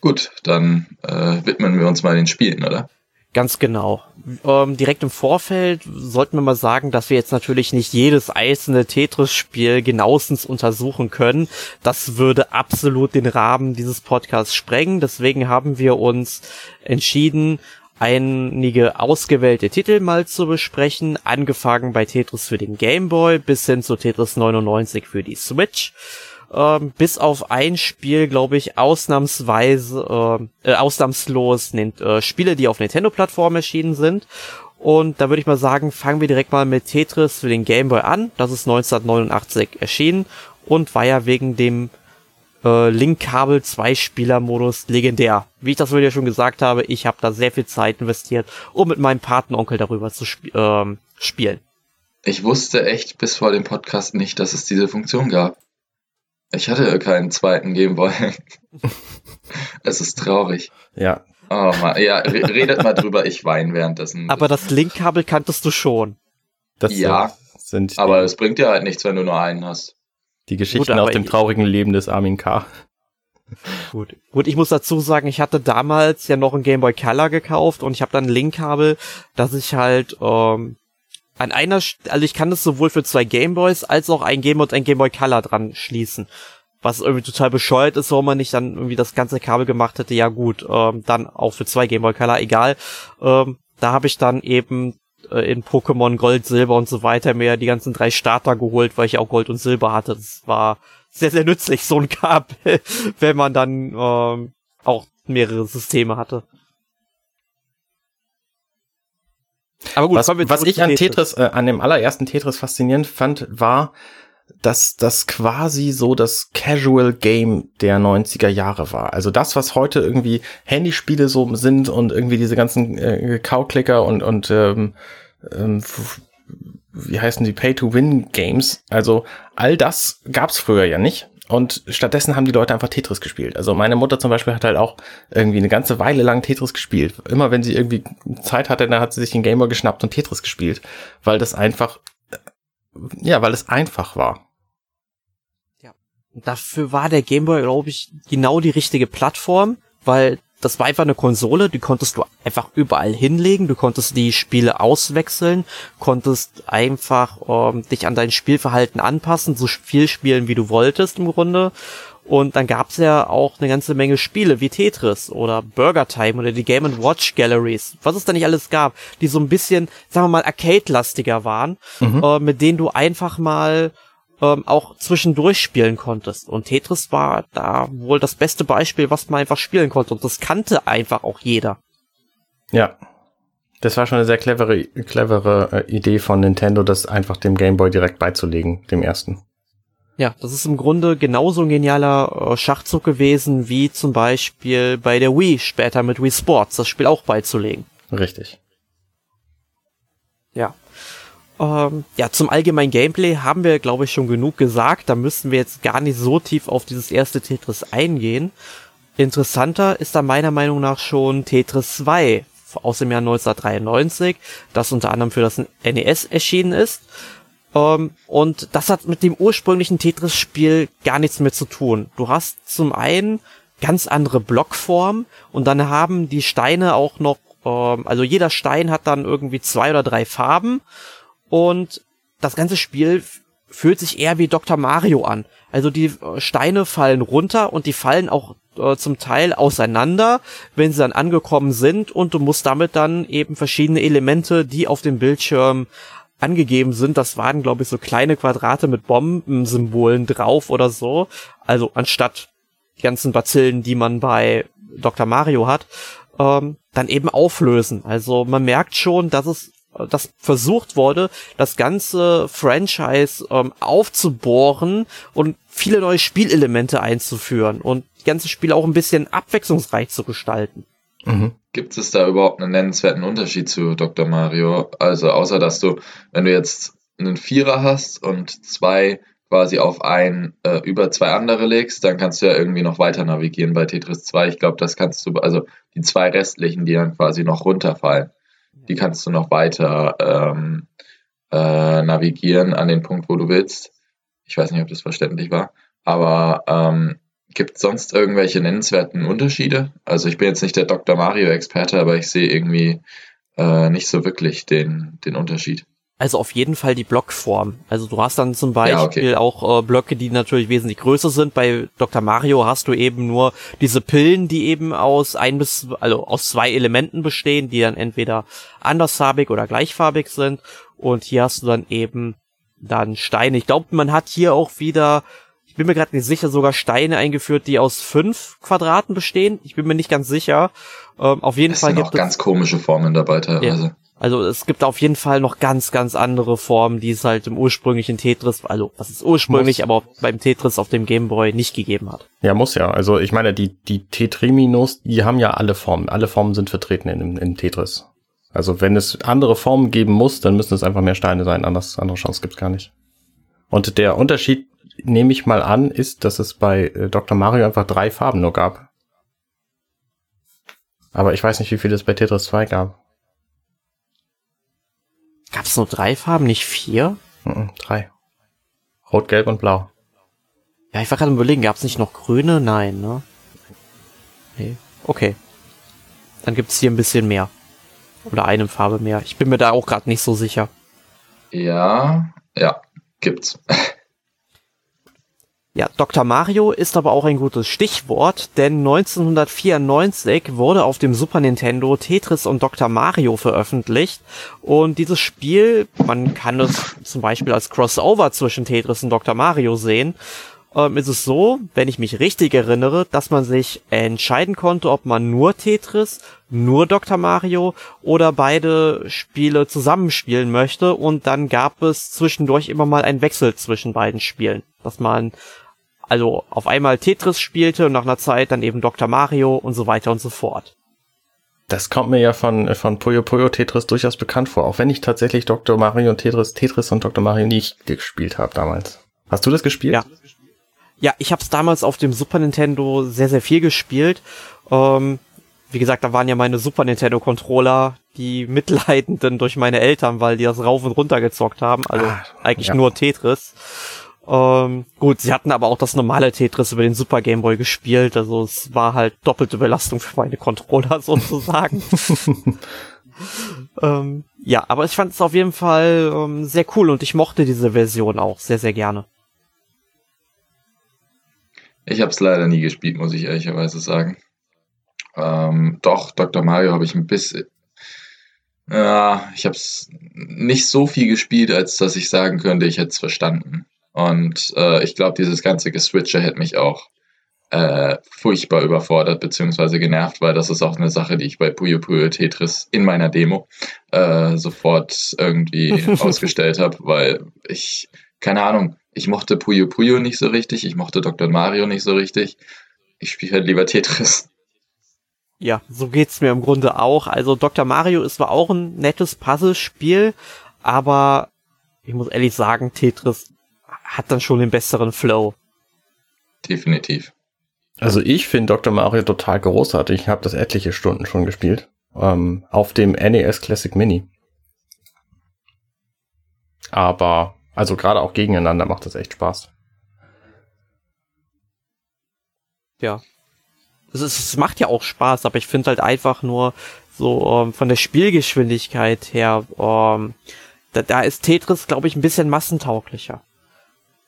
Gut, dann äh, widmen wir uns mal den Spielen, oder? Ganz genau. Ähm, direkt im Vorfeld sollten wir mal sagen, dass wir jetzt natürlich nicht jedes einzelne Tetris-Spiel genauestens untersuchen können. Das würde absolut den Rahmen dieses Podcasts sprengen. Deswegen haben wir uns entschieden, einige ausgewählte Titel mal zu besprechen, angefangen bei Tetris für den Game Boy bis hin zu Tetris 99 für die Switch ähm, bis auf ein Spiel, glaube ich, ausnahmsweise, äh, äh, ausnahmslos nennt äh, Spiele, die auf Nintendo-Plattformen erschienen sind. Und da würde ich mal sagen, fangen wir direkt mal mit Tetris für den Game Boy an. Das ist 1989 erschienen und war ja wegen dem äh, Link-Kabel Zwei-Spieler-Modus legendär. Wie ich das wohl ja schon gesagt habe, ich habe da sehr viel Zeit investiert, um mit meinem Patenonkel darüber zu sp äh, spielen. Ich wusste echt bis vor dem Podcast nicht, dass es diese Funktion gab. Ich hatte keinen zweiten Gameboy. es ist traurig. Ja. Oh Mann. Ja, redet mal drüber, ich weine währenddessen. Aber das Linkkabel kanntest du schon. Das ja, sind aber es bringt dir halt nichts, wenn du nur einen hast. Die Geschichten Gut, aus dem traurigen Leben des Armin K. Gut. Gut, ich muss dazu sagen, ich hatte damals ja noch ein Game Boy Color gekauft und ich habe dann ein Linkkabel, dass ich halt ähm, an einer, also ich kann das sowohl für zwei Gameboys als auch ein Game und ein Game Boy Color dran schließen. Was irgendwie total bescheuert ist, warum man nicht dann irgendwie das ganze Kabel gemacht hätte. Ja gut, ähm, dann auch für zwei Game Boy Color, egal. Ähm, da habe ich dann eben äh, in Pokémon Gold, Silber und so weiter mir die ganzen drei Starter geholt, weil ich auch Gold und Silber hatte. Das war sehr, sehr nützlich, so ein Kabel, wenn man dann ähm, auch mehrere Systeme hatte. Aber gut, was, was ich an Tetris, äh, an dem allerersten Tetris faszinierend fand, war, dass das quasi so das Casual Game der 90er Jahre war. Also das, was heute irgendwie Handyspiele so sind und irgendwie diese ganzen äh, Cow-Clicker und, und ähm, ähm, wie heißen die Pay-to-Win-Games. Also all das gab's früher ja nicht. Und stattdessen haben die Leute einfach Tetris gespielt. Also meine Mutter zum Beispiel hat halt auch irgendwie eine ganze Weile lang Tetris gespielt. Immer wenn sie irgendwie Zeit hatte, dann hat sie sich den Gamer geschnappt und Tetris gespielt. Weil das einfach, ja, weil es einfach war. Ja. Dafür war der Gameboy, glaube ich, genau die richtige Plattform, weil das war einfach eine Konsole, die konntest du einfach überall hinlegen, du konntest die Spiele auswechseln, konntest einfach ähm, dich an dein Spielverhalten anpassen, so viel spielen, wie du wolltest im Grunde. Und dann gab's ja auch eine ganze Menge Spiele wie Tetris oder Burger Time oder die Game Watch Galleries, was es da nicht alles gab, die so ein bisschen, sagen wir mal, arcade-lastiger waren, mhm. äh, mit denen du einfach mal ähm, auch zwischendurch spielen konntest. Und Tetris war da wohl das beste Beispiel, was man einfach spielen konnte. Und das kannte einfach auch jeder. Ja. Das war schon eine sehr clevere, clevere äh, Idee von Nintendo, das einfach dem Game Boy direkt beizulegen, dem ersten. Ja, das ist im Grunde genauso ein genialer äh, Schachzug gewesen, wie zum Beispiel bei der Wii später mit Wii Sports, das Spiel auch beizulegen. Richtig. Ja. Ähm, ja, zum allgemeinen Gameplay haben wir, glaube ich, schon genug gesagt. Da müssen wir jetzt gar nicht so tief auf dieses erste Tetris eingehen. Interessanter ist da meiner Meinung nach schon Tetris 2 aus dem Jahr 1993, das unter anderem für das NES erschienen ist. Ähm, und das hat mit dem ursprünglichen Tetris-Spiel gar nichts mehr zu tun. Du hast zum einen ganz andere Blockform und dann haben die Steine auch noch, ähm, also jeder Stein hat dann irgendwie zwei oder drei Farben und das ganze Spiel fühlt sich eher wie Dr. Mario an. Also die äh, Steine fallen runter und die fallen auch äh, zum Teil auseinander, wenn sie dann angekommen sind und du musst damit dann eben verschiedene Elemente, die auf dem Bildschirm angegeben sind, das waren glaube ich so kleine Quadrate mit Bombensymbolen drauf oder so, also anstatt die ganzen Bazillen, die man bei Dr. Mario hat, ähm, dann eben auflösen. Also man merkt schon, dass es das versucht wurde, das ganze Franchise ähm, aufzubohren und viele neue Spielelemente einzuführen und die ganze Spiele auch ein bisschen abwechslungsreich zu gestalten. Mhm. Gibt es da überhaupt einen nennenswerten Unterschied zu Dr. Mario? Also außer dass du, wenn du jetzt einen Vierer hast und zwei quasi auf ein äh, über zwei andere legst, dann kannst du ja irgendwie noch weiter navigieren bei Tetris 2. Ich glaube, das kannst du, also die zwei restlichen, die dann quasi noch runterfallen die kannst du noch weiter ähm, äh, navigieren an den Punkt, wo du willst. Ich weiß nicht, ob das verständlich war, aber ähm, Gibt es sonst irgendwelche nennenswerten Unterschiede? Also ich bin jetzt nicht der Dr. Mario-Experte, aber ich sehe irgendwie äh, nicht so wirklich den, den Unterschied. Also auf jeden Fall die Blockform. Also du hast dann zum Beispiel ja, okay. auch äh, Blöcke, die natürlich wesentlich größer sind. Bei Dr. Mario hast du eben nur diese Pillen, die eben aus ein bis, also aus zwei Elementen bestehen, die dann entweder andersfarbig oder gleichfarbig sind. Und hier hast du dann eben dann Steine. Ich glaube, man hat hier auch wieder, ich bin mir gerade nicht sicher, sogar Steine eingeführt, die aus fünf Quadraten bestehen. Ich bin mir nicht ganz sicher. Ähm, auf jeden es Fall sind gibt auch ganz komische Formen dabei teilweise. Ja. Also es gibt auf jeden Fall noch ganz, ganz andere Formen, die es halt im ursprünglichen Tetris, also was ist ursprünglich, muss. aber beim Tetris auf dem Gameboy nicht gegeben hat. Ja, muss ja. Also ich meine, die, die Tetriminos, die haben ja alle Formen. Alle Formen sind vertreten in, in Tetris. Also wenn es andere Formen geben muss, dann müssen es einfach mehr Steine sein. Anders, andere Chance gibt's gar nicht. Und der Unterschied, nehme ich mal an, ist, dass es bei äh, Dr. Mario einfach drei Farben nur gab. Aber ich weiß nicht, wie viele es bei Tetris 2 gab. Gab es nur drei Farben, nicht vier? Mhm, drei. Rot, Gelb und Blau. Ja, ich war gerade überlegen, gab es nicht noch grüne? Nein, ne? Nee. Okay. Dann gibt es hier ein bisschen mehr. Oder eine Farbe mehr. Ich bin mir da auch gerade nicht so sicher. Ja, ja, gibt's. Ja, Dr. Mario ist aber auch ein gutes Stichwort, denn 1994 wurde auf dem Super Nintendo Tetris und Dr. Mario veröffentlicht und dieses Spiel, man kann es zum Beispiel als Crossover zwischen Tetris und Dr. Mario sehen, ähm, ist es so, wenn ich mich richtig erinnere, dass man sich entscheiden konnte, ob man nur Tetris, nur Dr. Mario oder beide Spiele zusammenspielen möchte und dann gab es zwischendurch immer mal einen Wechsel zwischen beiden Spielen, dass man also auf einmal Tetris spielte und nach einer Zeit dann eben Dr. Mario und so weiter und so fort. Das kommt mir ja von, von Puyo Puyo Tetris durchaus bekannt vor, auch wenn ich tatsächlich Dr. Mario und Tetris, Tetris und Dr. Mario nicht gespielt habe damals. Hast du das gespielt? Ja. Ja, ich habe es damals auf dem Super Nintendo sehr, sehr viel gespielt. Ähm, wie gesagt, da waren ja meine Super Nintendo Controller die Mitleidenden durch meine Eltern, weil die das rauf und runter gezockt haben. Also ah, eigentlich ja. nur Tetris. Ähm, gut, sie hatten aber auch das normale Tetris über den Super Game Boy gespielt, also es war halt doppelte Belastung für meine Controller sozusagen. ähm, ja, aber ich fand es auf jeden Fall ähm, sehr cool und ich mochte diese Version auch sehr, sehr gerne. Ich habe es leider nie gespielt, muss ich ehrlicherweise sagen. Ähm, doch, Dr. Mario habe ich ein bisschen. Ja, ich habe es nicht so viel gespielt, als dass ich sagen könnte, ich hätte es verstanden. Und äh, ich glaube, dieses ganze Geswitcher hätte mich auch äh, furchtbar überfordert bzw. genervt, weil das ist auch eine Sache, die ich bei Puyo Puyo Tetris in meiner Demo äh, sofort irgendwie ausgestellt habe, weil ich, keine Ahnung, ich mochte Puyo Puyo nicht so richtig, ich mochte Dr. Mario nicht so richtig. Ich spiele halt lieber Tetris. Ja, so geht's mir im Grunde auch. Also Dr. Mario ist zwar auch ein nettes Puzzlespiel, aber ich muss ehrlich sagen, Tetris hat dann schon den besseren Flow. Definitiv. Also ich finde Dr. Mario total großartig. Ich habe das etliche Stunden schon gespielt. Ähm, auf dem NES Classic Mini. Aber, also gerade auch gegeneinander macht das echt Spaß. Ja. Es, ist, es macht ja auch Spaß, aber ich finde halt einfach nur so ähm, von der Spielgeschwindigkeit her, ähm, da, da ist Tetris, glaube ich, ein bisschen massentauglicher.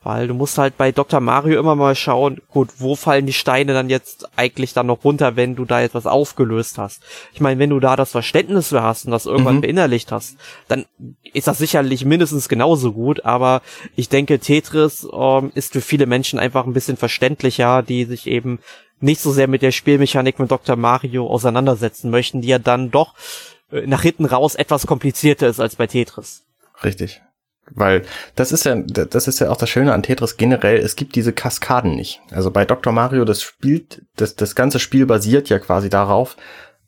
Weil du musst halt bei Dr. Mario immer mal schauen, gut, wo fallen die Steine dann jetzt eigentlich dann noch runter, wenn du da etwas aufgelöst hast. Ich meine, wenn du da das Verständnis für hast und das irgendwann mhm. beinnerlicht hast, dann ist das sicherlich mindestens genauso gut, aber ich denke, Tetris ähm, ist für viele Menschen einfach ein bisschen verständlicher, die sich eben nicht so sehr mit der Spielmechanik mit Dr. Mario auseinandersetzen möchten, die ja dann doch äh, nach hinten raus etwas komplizierter ist als bei Tetris. Richtig. Weil das ist ja, das ist ja auch das Schöne an Tetris generell, es gibt diese Kaskaden nicht. Also bei Dr. Mario, das spielt, das, das ganze Spiel basiert ja quasi darauf,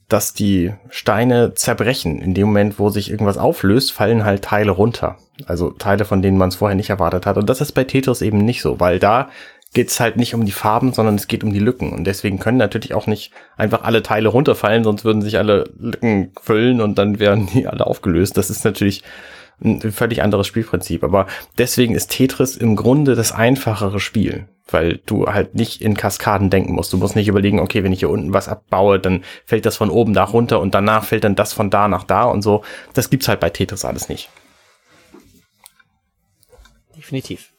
dass die Steine zerbrechen. In dem Moment, wo sich irgendwas auflöst, fallen halt Teile runter. Also Teile, von denen man es vorher nicht erwartet hat. Und das ist bei Tetris eben nicht so, weil da geht es halt nicht um die Farben, sondern es geht um die Lücken. Und deswegen können natürlich auch nicht einfach alle Teile runterfallen, sonst würden sich alle Lücken füllen und dann wären die alle aufgelöst. Das ist natürlich ein völlig anderes Spielprinzip. Aber deswegen ist Tetris im Grunde das einfachere Spiel. weil du halt nicht in Kaskaden denken musst. Du musst nicht überlegen, okay, wenn ich hier unten was abbaue, dann fällt das von oben da runter und danach fällt dann das von da nach da und so. Das gibt's halt bei Tetris alles nicht. Definitiv.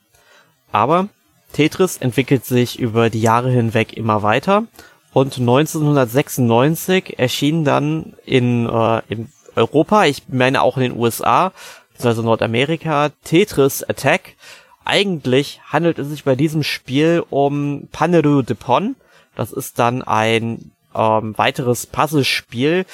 Aber Tetris entwickelt sich über die Jahre hinweg immer weiter und 1996 erschien dann in, äh, in Europa, ich meine auch in den USA, also Nordamerika, Tetris Attack. Eigentlich handelt es sich bei diesem Spiel um Paneru Depon. Das ist dann ein ähm, weiteres Puzzlespiel.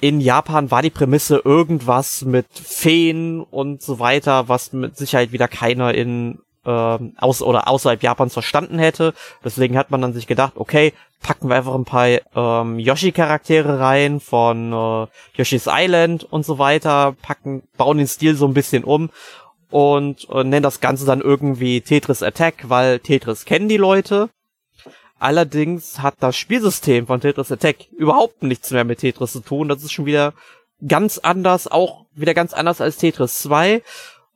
In Japan war die Prämisse irgendwas mit Feen und so weiter, was mit Sicherheit wieder keiner in ähm, aus oder außerhalb Japans verstanden hätte. Deswegen hat man dann sich gedacht, okay, packen wir einfach ein paar ähm, Yoshi-Charaktere rein von äh, Yoshi's Island und so weiter, packen, bauen den Stil so ein bisschen um und äh, nennen das Ganze dann irgendwie Tetris Attack, weil Tetris kennen die Leute. Allerdings hat das Spielsystem von Tetris Attack überhaupt nichts mehr mit Tetris zu tun. Das ist schon wieder ganz anders, auch wieder ganz anders als Tetris 2.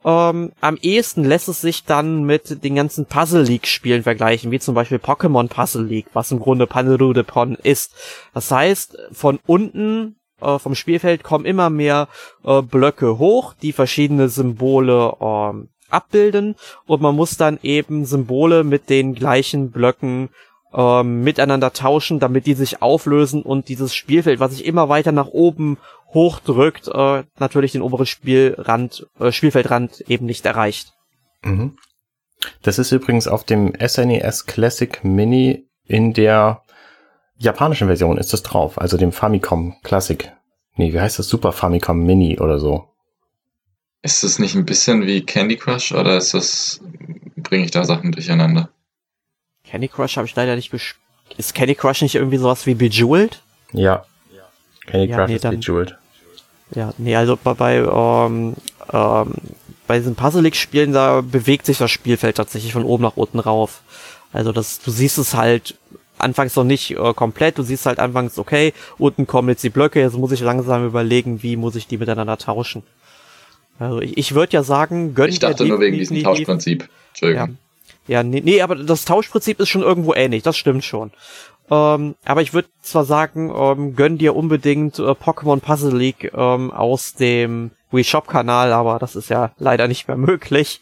Ähm, am ehesten lässt es sich dann mit den ganzen Puzzle League Spielen vergleichen, wie zum Beispiel Pokémon Puzzle League, was im Grunde Paneru de Pon ist. Das heißt, von unten äh, vom Spielfeld kommen immer mehr äh, Blöcke hoch, die verschiedene Symbole äh, abbilden und man muss dann eben Symbole mit den gleichen Blöcken äh, miteinander tauschen, damit die sich auflösen und dieses Spielfeld, was sich immer weiter nach oben hochdrückt, äh, natürlich den oberen Spielrand, äh, Spielfeldrand eben nicht erreicht. Mhm. Das ist übrigens auf dem SNES e Classic Mini in der japanischen Version ist das drauf, also dem Famicom Classic. Nee, wie heißt das? Super Famicom Mini oder so. Ist das nicht ein bisschen wie Candy Crush oder ist das, bringe ich da Sachen durcheinander? Candy Crush habe ich leider nicht gespielt. Ist Candy Crush nicht irgendwie sowas wie Bejeweled? Ja. Candy Crush ja, nee, ist dann, Bejeweled. Ja, nee, also bei, bei, ähm, ähm, bei diesen Puzzle-Spielen, da bewegt sich das Spielfeld tatsächlich von oben nach unten rauf. Also das, du siehst es halt anfangs noch nicht äh, komplett, du siehst halt anfangs, okay, unten kommen jetzt die Blöcke, jetzt muss ich langsam überlegen, wie muss ich die miteinander tauschen. Also ich, ich würde ja sagen, gönn Ich dachte nur wegen diesem Tauschprinzip. Entschuldigung. Ja, ja nee, nee, aber das Tauschprinzip ist schon irgendwo ähnlich, das stimmt schon. Ähm, aber ich würde zwar sagen, ähm, gönn dir unbedingt äh, Pokémon Puzzle League ähm, aus dem Wii Shop Kanal, aber das ist ja leider nicht mehr möglich.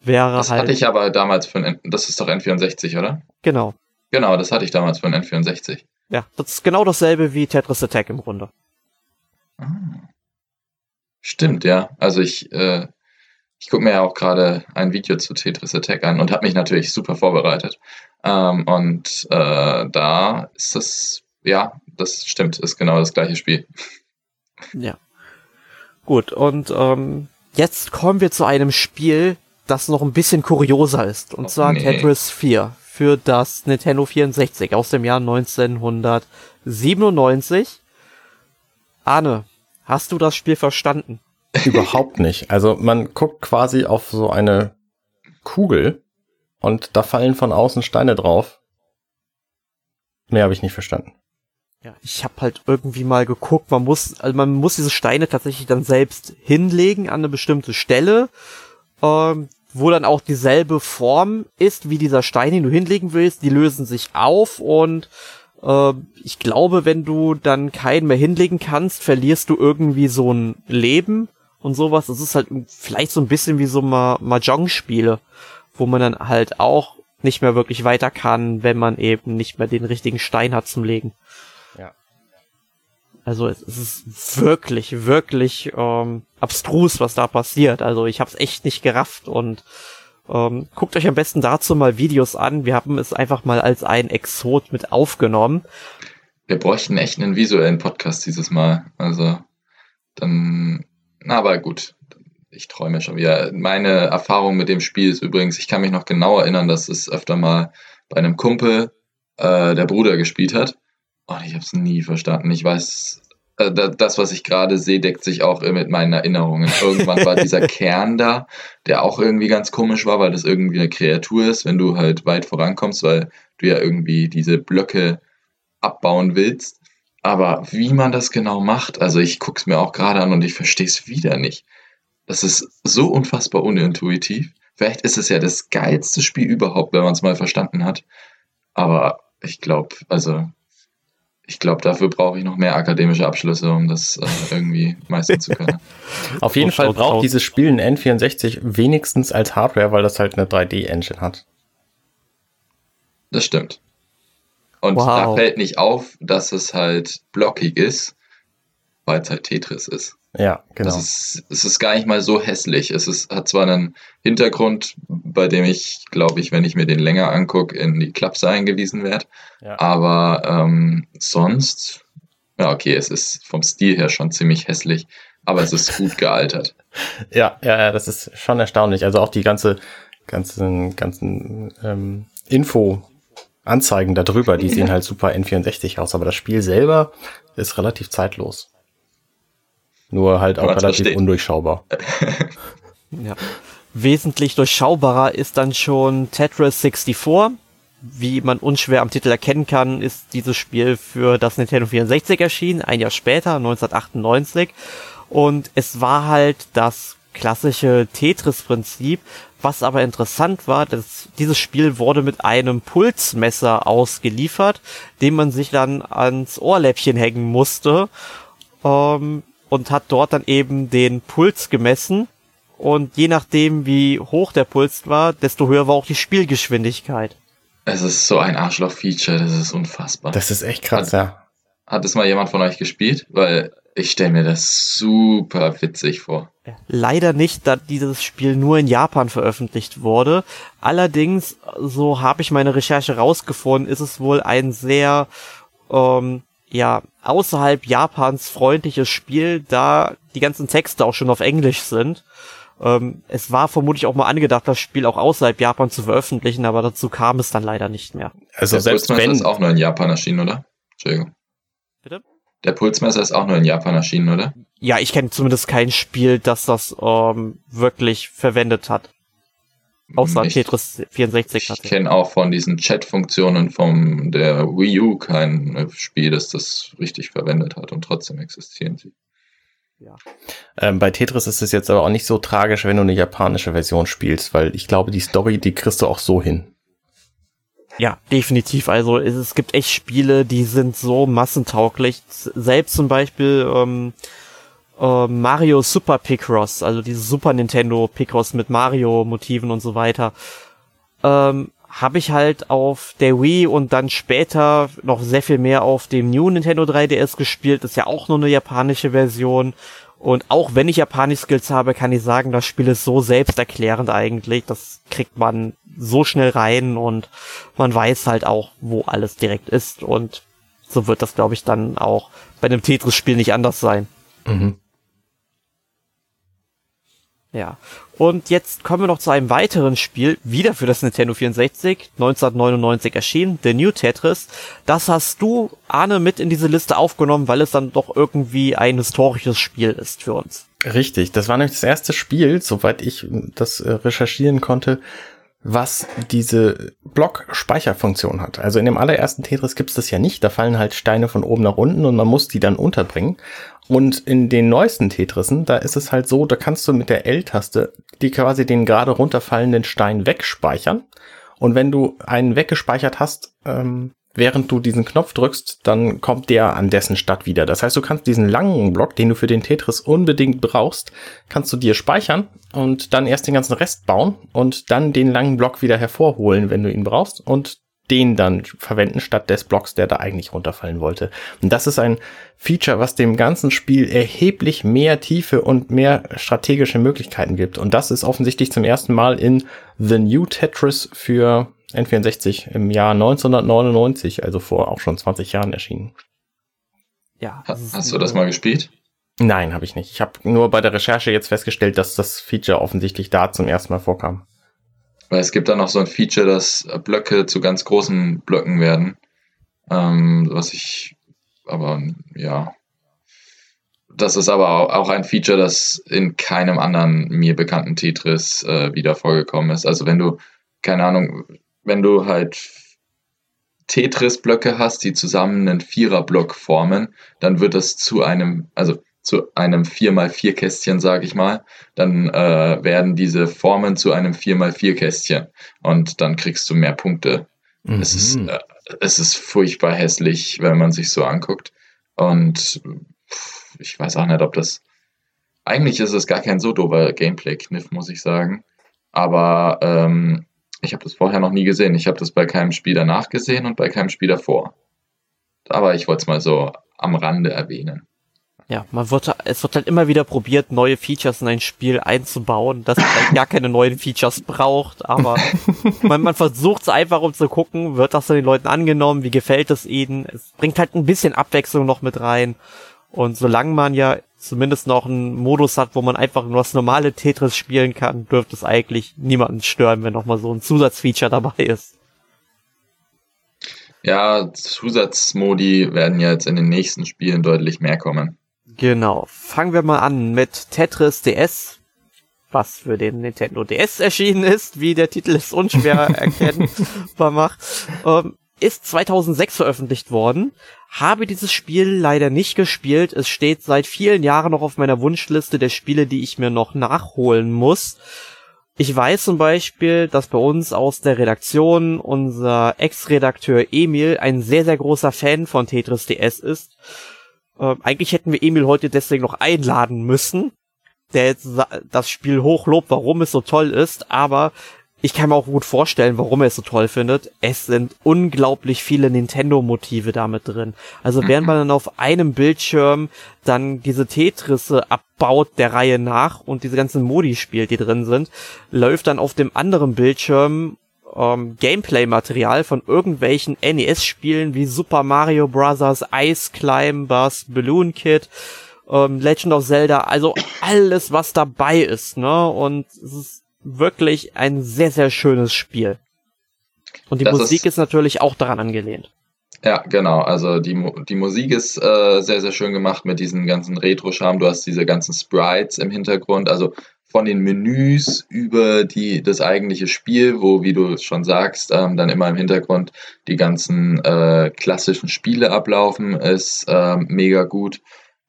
Wäre das halt. hatte ich aber damals für ein, das ist doch N64, oder? Genau. Genau, das hatte ich damals für ein N64. Ja, das ist genau dasselbe wie Tetris Attack im Grunde. Ah. Stimmt, ja. Also ich, äh, ich gucke mir ja auch gerade ein Video zu Tetris Attack an und habe mich natürlich super vorbereitet. Ähm, und äh, da ist das, ja, das stimmt, ist genau das gleiche Spiel. Ja. Gut, und ähm, jetzt kommen wir zu einem Spiel, das noch ein bisschen kurioser ist. Und oh, zwar nee. Tetris 4 für das Nintendo 64 aus dem Jahr 1997. Arne, hast du das Spiel verstanden? Überhaupt nicht. Also man guckt quasi auf so eine Kugel und da fallen von außen Steine drauf. Mehr habe ich nicht verstanden. Ja, ich habe halt irgendwie mal geguckt, man muss, also man muss diese Steine tatsächlich dann selbst hinlegen an eine bestimmte Stelle, ähm, wo dann auch dieselbe Form ist wie dieser Stein, den du hinlegen willst. Die lösen sich auf und äh, ich glaube, wenn du dann keinen mehr hinlegen kannst, verlierst du irgendwie so ein Leben und sowas. Das ist halt vielleicht so ein bisschen wie so Mahjong-Spiele wo man dann halt auch nicht mehr wirklich weiter kann, wenn man eben nicht mehr den richtigen Stein hat zum Legen. Ja. Also es, ist wirklich, wirklich ähm, abstrus, was da passiert. Also ich habe es echt nicht gerafft und ähm, guckt euch am besten dazu mal Videos an. Wir haben es einfach mal als ein Exot mit aufgenommen. Wir bräuchten echt einen visuellen Podcast dieses Mal. Also dann, aber gut ich träume schon wieder. Meine Erfahrung mit dem Spiel ist übrigens, ich kann mich noch genau erinnern, dass es öfter mal bei einem Kumpel äh, der Bruder gespielt hat. Und ich habe es nie verstanden. Ich weiß, äh, das, was ich gerade sehe, deckt sich auch mit meinen Erinnerungen. Irgendwann war dieser Kern da, der auch irgendwie ganz komisch war, weil das irgendwie eine Kreatur ist, wenn du halt weit vorankommst, weil du ja irgendwie diese Blöcke abbauen willst. Aber wie man das genau macht, also ich gucke es mir auch gerade an und ich verstehe es wieder nicht. Das ist so unfassbar unintuitiv. vielleicht ist es ja das geilste Spiel überhaupt, wenn man es mal verstanden hat. Aber ich glaube, also ich glaube, dafür brauche ich noch mehr akademische Abschlüsse, um das äh, irgendwie meistern zu können. Auf jeden Fall braucht dieses Spiel ein N64 wenigstens als Hardware, weil das halt eine 3D-Engine hat. Das stimmt. Und wow. da fällt nicht auf, dass es halt blockig ist, weil es halt Tetris ist. Ja, genau. Es ist, es ist gar nicht mal so hässlich. Es ist, hat zwar einen Hintergrund, bei dem ich, glaube ich, wenn ich mir den länger angucke, in die Klapse eingewiesen werde. Ja. Aber ähm, sonst, ja, okay, es ist vom Stil her schon ziemlich hässlich, aber es ist gut gealtert. ja, ja, ja, das ist schon erstaunlich. Also auch die ganze, ganzen, ganzen ähm, Info. Anzeigen darüber, die sehen halt super N64 aus, aber das Spiel selber ist relativ zeitlos. Nur halt auch relativ versteht. undurchschaubar. ja. Wesentlich durchschaubarer ist dann schon Tetris 64. Wie man unschwer am Titel erkennen kann, ist dieses Spiel für das Nintendo 64 erschienen, ein Jahr später, 1998. Und es war halt das klassische Tetris-Prinzip, was aber interessant war, dass dieses Spiel wurde mit einem Pulsmesser ausgeliefert, den man sich dann ans Ohrläppchen hängen musste. Ähm, und hat dort dann eben den Puls gemessen. Und je nachdem, wie hoch der Puls war, desto höher war auch die Spielgeschwindigkeit. Es ist so ein Arschloch-Feature, das ist unfassbar. Das ist echt krass, hat, ja. Hat es mal jemand von euch gespielt? Weil ich stelle mir das super witzig vor. Leider nicht, da dieses Spiel nur in Japan veröffentlicht wurde. Allerdings, so habe ich meine Recherche rausgefunden, ist es wohl ein sehr ähm, ja, außerhalb Japans freundliches Spiel, da die ganzen Texte auch schon auf Englisch sind. Ähm, es war vermutlich auch mal angedacht, das Spiel auch außerhalb Japan zu veröffentlichen, aber dazu kam es dann leider nicht mehr. Also selbst wenn ist auch nur in Japan erschienen, oder? Entschuldigung. Bitte? Der Pulsmesser ist auch nur in Japan erschienen, oder? Ja, ich kenne zumindest kein Spiel, das das ähm, wirklich verwendet hat. Außer ich, Tetris 64. Ich kenne auch von diesen Chat-Funktionen von der Wii U kein Spiel, das das richtig verwendet hat und trotzdem existieren sie. Ja. Ähm, bei Tetris ist es jetzt aber auch nicht so tragisch, wenn du eine japanische Version spielst, weil ich glaube, die Story, die kriegst du auch so hin. Ja, definitiv. Also es, es gibt echt Spiele, die sind so massentauglich. Selbst zum Beispiel ähm, äh, Mario Super Picross, also dieses Super Nintendo Picross mit Mario-Motiven und so weiter, ähm, habe ich halt auf der Wii und dann später noch sehr viel mehr auf dem New Nintendo 3DS gespielt. Ist ja auch nur eine japanische Version. Und auch wenn ich Japanisch-Skills habe, kann ich sagen, das Spiel ist so selbsterklärend eigentlich. Das kriegt man so schnell rein und man weiß halt auch, wo alles direkt ist. Und so wird das, glaube ich, dann auch bei einem Tetris-Spiel nicht anders sein. Mhm. Ja. Und jetzt kommen wir noch zu einem weiteren Spiel, wieder für das Nintendo 64, 1999 erschienen, The New Tetris. Das hast du, Arne, mit in diese Liste aufgenommen, weil es dann doch irgendwie ein historisches Spiel ist für uns. Richtig, das war nämlich das erste Spiel, soweit ich das äh, recherchieren konnte, was diese Block-Speicherfunktion hat. Also in dem allerersten Tetris gibt's das ja nicht. Da fallen halt Steine von oben nach unten und man muss die dann unterbringen. Und in den neuesten Tetrissen, da ist es halt so, da kannst du mit der L-Taste die quasi den gerade runterfallenden Stein wegspeichern. Und wenn du einen weggespeichert hast, ähm, während du diesen Knopf drückst, dann kommt der an dessen Stadt wieder. Das heißt, du kannst diesen langen Block, den du für den Tetris unbedingt brauchst, kannst du dir speichern und dann erst den ganzen Rest bauen und dann den langen Block wieder hervorholen, wenn du ihn brauchst und den dann verwenden statt des Blocks, der da eigentlich runterfallen wollte. Und das ist ein Feature, was dem ganzen Spiel erheblich mehr Tiefe und mehr strategische Möglichkeiten gibt. Und das ist offensichtlich zum ersten Mal in The New Tetris für N64 im Jahr 1999, also vor auch schon 20 Jahren erschienen. Ja. Hast du das mal gespielt? Nein, habe ich nicht. Ich habe nur bei der Recherche jetzt festgestellt, dass das Feature offensichtlich da zum ersten Mal vorkam. Weil es gibt da noch so ein Feature, dass Blöcke zu ganz großen Blöcken werden. Ähm, was ich, aber ja. Das ist aber auch ein Feature, das in keinem anderen mir bekannten Tetris äh, wieder vorgekommen ist. Also wenn du, keine Ahnung, wenn du halt Tetris-Blöcke hast, die zusammen einen Vierer-Block formen, dann wird das zu einem, also zu einem 4x4-Kästchen, sage ich mal, dann äh, werden diese Formen zu einem 4x4-Kästchen und dann kriegst du mehr Punkte. Mhm. Es, ist, äh, es ist furchtbar hässlich, wenn man sich so anguckt. Und ich weiß auch nicht, ob das. Eigentlich ist es gar kein so dober Gameplay-Kniff, muss ich sagen. Aber ähm, ich habe das vorher noch nie gesehen. Ich habe das bei keinem Spiel danach gesehen und bei keinem Spiel davor. Aber ich wollte es mal so am Rande erwähnen. Ja, man wird, es wird halt immer wieder probiert, neue Features in ein Spiel einzubauen, das vielleicht gar keine neuen Features braucht, aber man, man versucht es einfach, um zu gucken, wird das von den Leuten angenommen, wie gefällt es ihnen? Es bringt halt ein bisschen Abwechslung noch mit rein. Und solange man ja zumindest noch einen Modus hat, wo man einfach nur das normale Tetris spielen kann, dürfte es eigentlich niemanden stören, wenn noch mal so ein Zusatzfeature dabei ist. Ja, Zusatzmodi werden ja jetzt in den nächsten Spielen deutlich mehr kommen. Genau. Fangen wir mal an mit Tetris DS, was für den Nintendo DS erschienen ist, wie der Titel es unschwer erkennbar macht. Ähm, ist 2006 veröffentlicht worden. Habe dieses Spiel leider nicht gespielt. Es steht seit vielen Jahren noch auf meiner Wunschliste der Spiele, die ich mir noch nachholen muss. Ich weiß zum Beispiel, dass bei uns aus der Redaktion unser Ex-Redakteur Emil ein sehr, sehr großer Fan von Tetris DS ist. Äh, eigentlich hätten wir Emil heute deswegen noch einladen müssen, der jetzt das Spiel hochlobt, warum es so toll ist, aber ich kann mir auch gut vorstellen, warum er es so toll findet. Es sind unglaublich viele Nintendo-Motive damit drin. Also während man dann auf einem Bildschirm dann diese Tetrisse abbaut der Reihe nach und diese ganzen Modi spielt, die drin sind, läuft dann auf dem anderen Bildschirm ähm, Gameplay-Material von irgendwelchen NES-Spielen wie Super Mario Bros., Ice Climbers, Balloon Kid, ähm, Legend of Zelda, also alles, was dabei ist, ne? Und es ist wirklich ein sehr, sehr schönes Spiel. Und die das Musik ist, ist, natürlich auch daran angelehnt. Ja, genau. Also die, die Musik ist äh, sehr, sehr schön gemacht mit diesem ganzen Retro-Charme. Du hast diese ganzen Sprites im Hintergrund. Also von den Menüs über die, das eigentliche Spiel, wo, wie du schon sagst, ähm, dann immer im Hintergrund die ganzen äh, klassischen Spiele ablaufen, ist äh, mega gut.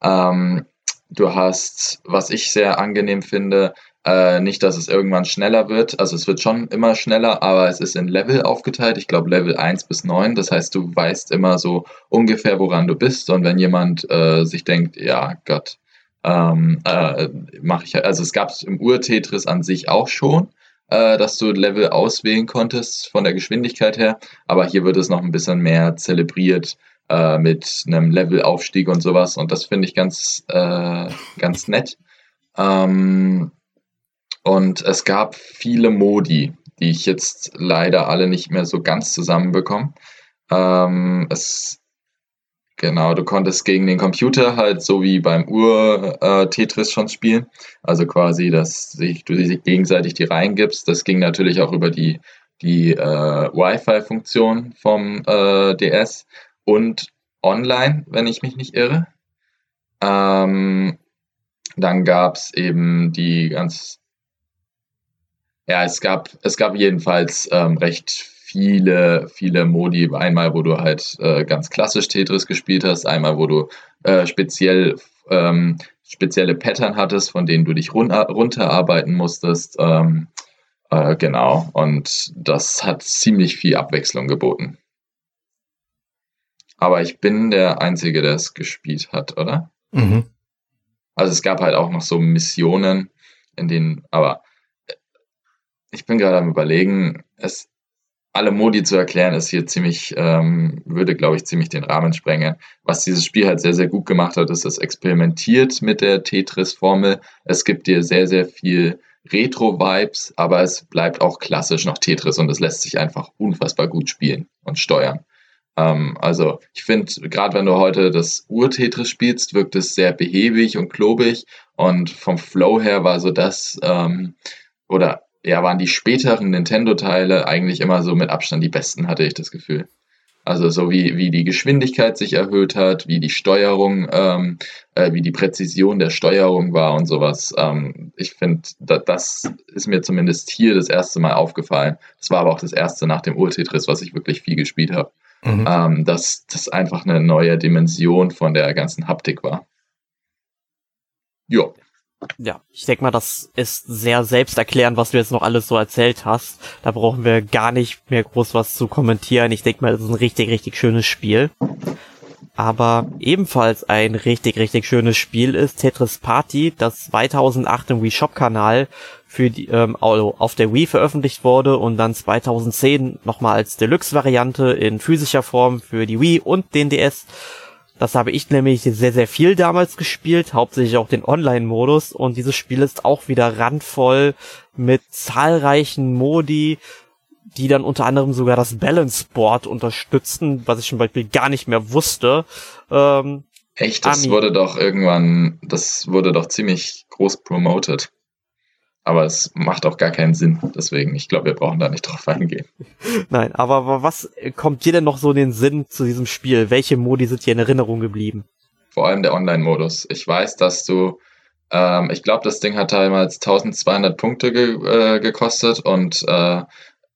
Ähm, du hast, was ich sehr angenehm finde, äh, nicht, dass es irgendwann schneller wird. Also es wird schon immer schneller, aber es ist in Level aufgeteilt. Ich glaube Level 1 bis 9. Das heißt, du weißt immer so ungefähr, woran du bist. Und wenn jemand äh, sich denkt, ja Gott, ähm, äh, mache ich, also es gab es im Ur-Tetris an sich auch schon, äh, dass du Level auswählen konntest von der Geschwindigkeit her, aber hier wird es noch ein bisschen mehr zelebriert äh, mit einem Levelaufstieg und sowas und das finde ich ganz, äh, ganz nett. Ähm, und es gab viele Modi, die ich jetzt leider alle nicht mehr so ganz zusammenbekomme. Ähm, es, genau, du konntest gegen den Computer halt so wie beim Ur-Tetris äh, schon spielen. Also quasi, dass sich, du sich gegenseitig die reingibst. Das ging natürlich auch über die, die äh, Wi-Fi-Funktion vom äh, DS und online, wenn ich mich nicht irre. Ähm, dann gab es eben die ganz ja, es gab, es gab jedenfalls ähm, recht viele, viele Modi. Einmal, wo du halt äh, ganz klassisch Tetris gespielt hast, einmal, wo du äh, speziell ähm, spezielle Pattern hattest, von denen du dich run runterarbeiten musstest. Ähm, äh, genau, und das hat ziemlich viel Abwechslung geboten. Aber ich bin der Einzige, der es gespielt hat, oder? Mhm. Also es gab halt auch noch so Missionen, in denen, aber ich bin gerade am überlegen, es alle Modi zu erklären, ist hier ziemlich, ähm, würde, glaube ich, ziemlich den Rahmen sprengen. Was dieses Spiel halt sehr, sehr gut gemacht hat, ist, es experimentiert mit der Tetris-Formel. Es gibt dir sehr, sehr viel Retro-Vibes, aber es bleibt auch klassisch noch Tetris und es lässt sich einfach unfassbar gut spielen und steuern. Ähm, also ich finde, gerade wenn du heute das Ur-Tetris spielst, wirkt es sehr behäbig und klobig und vom Flow her war so das, ähm, oder ja, waren die späteren Nintendo-Teile eigentlich immer so mit Abstand die besten, hatte ich das Gefühl. Also so wie, wie die Geschwindigkeit sich erhöht hat, wie die Steuerung, ähm, äh, wie die Präzision der Steuerung war und sowas. Ähm, ich finde, da, das ist mir zumindest hier das erste Mal aufgefallen. Das war aber auch das erste nach dem Ur-Tetris, was ich wirklich viel gespielt habe. Mhm. Ähm, dass das einfach eine neue Dimension von der ganzen Haptik war. Ja. Ja, ich denke mal, das ist sehr selbsterklärend, was du jetzt noch alles so erzählt hast. Da brauchen wir gar nicht mehr groß was zu kommentieren. Ich denke mal, das ist ein richtig, richtig schönes Spiel. Aber ebenfalls ein richtig, richtig schönes Spiel ist Tetris Party, das 2008 im Wii Shop Kanal für die, ähm, also auf der Wii veröffentlicht wurde und dann 2010 nochmal als Deluxe-Variante in physischer Form für die Wii und den DS. Das habe ich nämlich sehr, sehr viel damals gespielt, hauptsächlich auch den Online-Modus und dieses Spiel ist auch wieder randvoll mit zahlreichen Modi, die dann unter anderem sogar das Balance Board unterstützen, was ich zum Beispiel gar nicht mehr wusste. Ähm, Echt, das Ami. wurde doch irgendwann, das wurde doch ziemlich groß promoted. Aber es macht auch gar keinen Sinn. Deswegen, ich glaube, wir brauchen da nicht drauf eingehen. Nein, aber was kommt dir denn noch so in den Sinn zu diesem Spiel? Welche Modi sind dir in Erinnerung geblieben? Vor allem der Online-Modus. Ich weiß, dass du, ähm, ich glaube, das Ding hat damals 1200 Punkte ge äh, gekostet und äh,